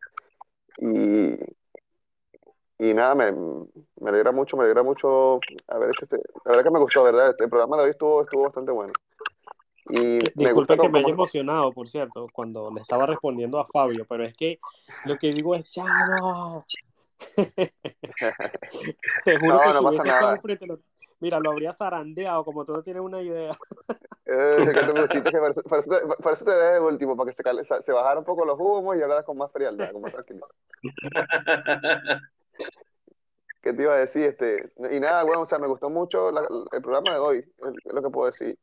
Y, y nada, me, me alegra mucho, me alegra mucho haber hecho este. La verdad que me gustó, ¿verdad? Este programa de hoy estuvo, estuvo bastante bueno. Y Disculpe que me haya emocionado, por cierto, cuando le estaba respondiendo a Fabio, pero es que lo que digo es, chavo. Te juro No, que no si pasa nada. enfrente, lo- mira, lo habría zarandeado, como tú no tienes una idea. Eh, que por eso, te, dejé de último, para que se, bajaran un poco los humos y hablaras con más frialdad, con más tranquilidad. ¿Qué te iba a decir? Este, y nada, bueno, o sea, me gustó mucho la- el programa de hoy, es lo que puedo decir.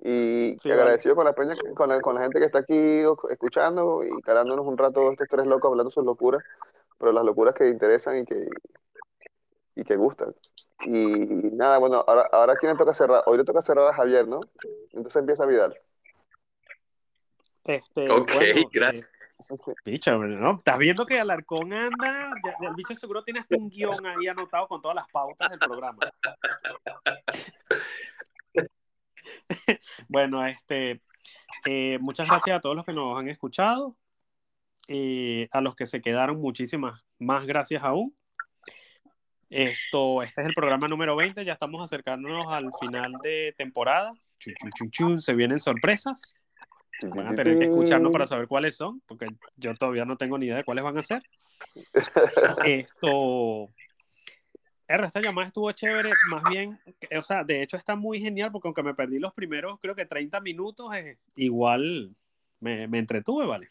Y Sí, vale. agradecido con la, peña, con, la, con la gente que está aquí escuchando y calándonos un rato estos tres locos hablando sus locuras, pero las locuras que interesan y que, y que gustan. Y nada, bueno, ahora, ahora ¿a quién le toca cerrar? Hoy le toca cerrar a Javier, ¿no? Entonces empieza Vidal. Este, Ok, bueno, eh, gracias. bicho, ¿no? Estás viendo que Alarcón anda, ya- el bicho seguro tiene hasta un guion ahí anotado con todas las pautas del programa. Bueno, este, eh, muchas gracias a todos los que nos han escuchado. Eh, a los que se quedaron, muchísimas más gracias aún. Esto, este es el programa número 20, ya estamos acercándonos al final de temporada. Chun, chun, chun, se vienen sorpresas. Van a tener que escucharnos para saber cuáles son, porque yo todavía no tengo ni idea de cuáles van a ser. Esto. R, esta llamada estuvo chévere, más bien, o sea, de hecho está muy genial porque aunque me perdí los primeros, creo que 30 minutos, eh, igual me, me entretuve, ¿vale?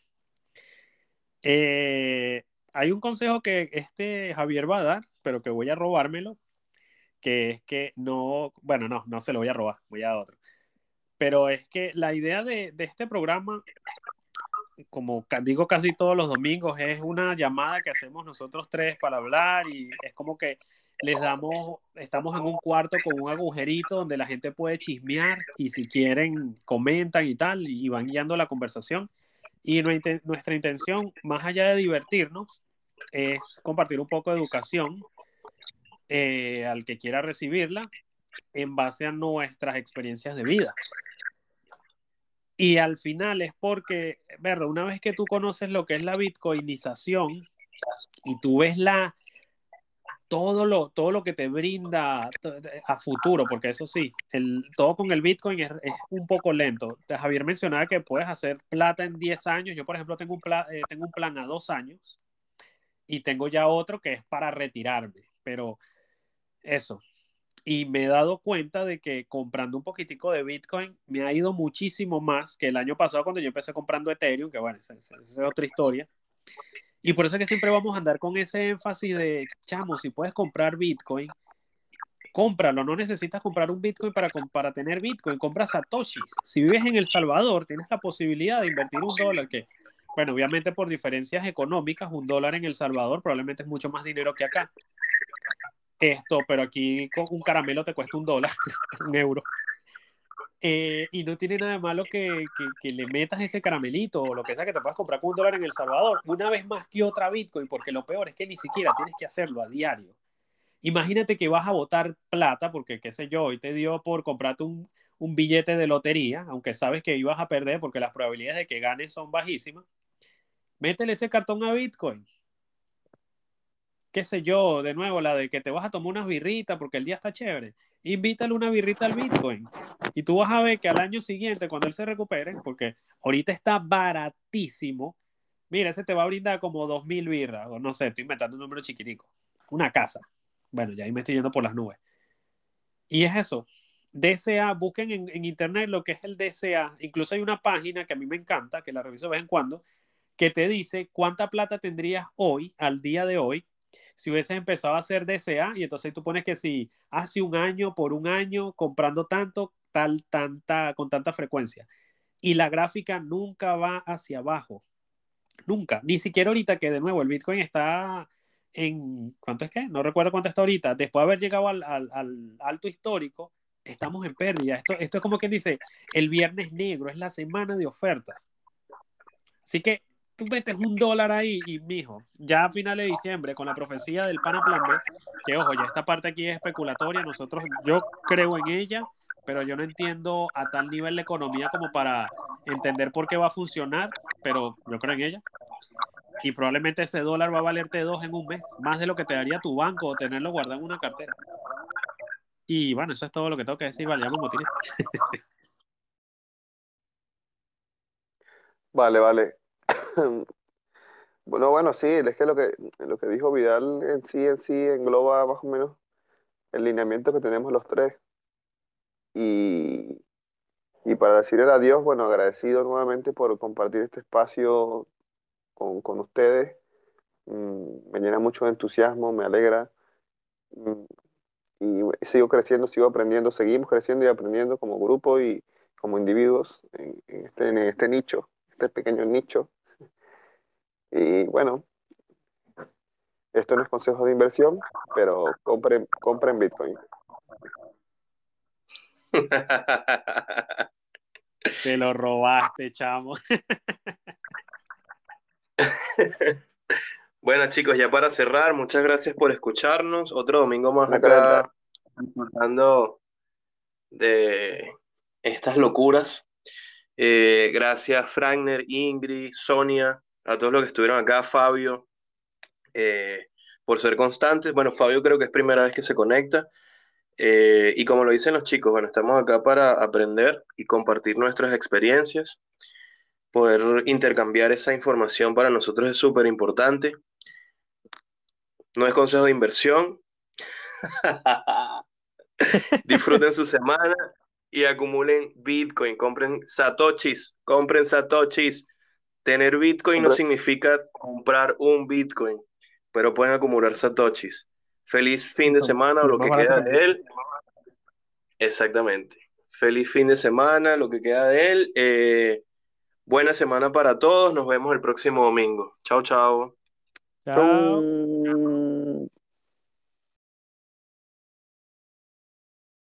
Eh, hay un consejo que este Javier va a dar, pero que voy a robármelo, que es que no, bueno, no, no se lo voy a robar, voy a otro. Pero es que la idea de, de este programa, como digo casi todos los domingos, es una llamada que hacemos nosotros tres para hablar y es como que les damos, estamos en un cuarto con un agujerito donde la gente puede chismear y si quieren comentan y tal y van guiando la conversación. Y nuestra intención, más allá de divertirnos, es compartir un poco de educación eh, al que quiera recibirla en base a nuestras experiencias de vida. Y al final es porque, ver, una vez que tú conoces lo que es la bitcoinización y tú ves la todo lo, todo lo que te brinda a futuro, porque eso sí, el, todo con el Bitcoin es, es un poco lento. Javier mencionaba que puedes hacer plata en 10 años. Yo, por ejemplo, tengo un, pla- eh, tengo un plan a dos años y tengo ya otro que es para retirarme. Pero eso. Y me he dado cuenta de que comprando un poquitico de Bitcoin me ha ido muchísimo más que el año pasado cuando yo empecé comprando Ethereum, que bueno, esa, esa- esa es otra historia. Y por eso es que siempre vamos a andar con ese énfasis de, chamo, si puedes comprar Bitcoin, cómpralo. No necesitas comprar un Bitcoin para, para tener Bitcoin, compra Satoshis. Si vives en El Salvador, tienes la posibilidad de invertir un dólar, que, bueno, obviamente por diferencias económicas, un dólar en El Salvador probablemente es mucho más dinero que acá. Esto, pero aquí un caramelo te cuesta un dólar, un euro. Eh, y no tiene nada de malo que, le metas ese caramelito o lo que sea que te puedas comprar con un dólar en El Salvador, una vez más que otra Bitcoin, porque lo peor es que ni siquiera tienes que hacerlo a diario. Imagínate que vas a botar plata, porque qué sé yo, hoy te dio por comprarte un billete de lotería, aunque sabes que ibas a perder porque las probabilidades de que ganes son bajísimas. Métele ese cartón a Bitcoin. Qué sé yo, de nuevo, la de que te vas a tomar unas birritas porque el día está chévere. Invítale una birrita al Bitcoin. Y tú vas a ver que al año siguiente, cuando él se recupere, porque ahorita está baratísimo, mira, ese te va a brindar como dos mil birras, o no sé, estoy inventando un número chiquitico. Una casa. Bueno, ya ahí me estoy yendo por las nubes. Y es eso. DCA, busquen en, en internet lo que es el DCA. Incluso hay una página que a mí me encanta, que la reviso de vez en cuando, que te dice cuánta plata tendrías hoy, al día de hoy, si hubieses empezado a hacer DCA y entonces tú pones que si hace un año por un año comprando tanto, tal, tanta, con tanta frecuencia. Y la gráfica nunca va hacia abajo. Nunca. Ni siquiera ahorita que de nuevo el Bitcoin está en, ¿cuánto es que? No recuerdo cuánto está ahorita. Después de haber llegado al, al, al alto histórico, estamos en pérdida. Esto, esto es como quien dice, el viernes negro, es la semana de oferta. Así que tú metes un dólar ahí y, mijo, ya a finales de diciembre, con la profecía del pana plan B, que ojo, ya esta parte aquí es especulatoria, nosotros, yo creo en ella, pero yo no entiendo a tal nivel la economía como para entender por qué va a funcionar, pero yo creo en ella. Y probablemente ese dólar va a valerte dos en un mes, más de lo que te daría tu banco o tenerlo guardado en una cartera. Y bueno, eso es todo lo que tengo que decir, vale, ya me. Vale, vale. Bueno, bueno, sí, es que lo que, lo que dijo Vidal en sí, en sí, engloba más o menos el lineamiento que tenemos los tres. Y, y para decirle adiós, bueno, agradecido nuevamente por compartir este espacio con, con ustedes. Mm, me llena mucho de entusiasmo, me alegra. Mm, y sigo creciendo, sigo aprendiendo, seguimos creciendo y aprendiendo como grupo y como individuos en este, en este nicho, este pequeño nicho. Y bueno, esto no es consejo de inversión, pero compren, compren Bitcoin. Te lo robaste, chamo. Bueno, chicos, ya para cerrar, muchas gracias por escucharnos. Otro domingo más acá hablando de estas locuras. Eh, gracias, Fragner, Ingrid, Sonia, a todos los que estuvieron acá, Fabio, eh, por ser constantes. Bueno, Fabio creo que es primera vez que se conecta. Eh, y como lo dicen los chicos, bueno, estamos acá para aprender y compartir nuestras experiencias. Poder intercambiar esa información para nosotros es súper importante. No es consejo de inversión. Disfruten su semana y acumulen Bitcoin. Compren Satoshis. Compren Satoshis. Tener Bitcoin no significa comprar un Bitcoin, pero pueden acumular Satoshis. Feliz fin de semana o lo que queda de él. Exactamente. Feliz fin de semana, lo que queda de él. Eh, buena semana para todos. Nos vemos el próximo domingo. Chao, chao. Chao.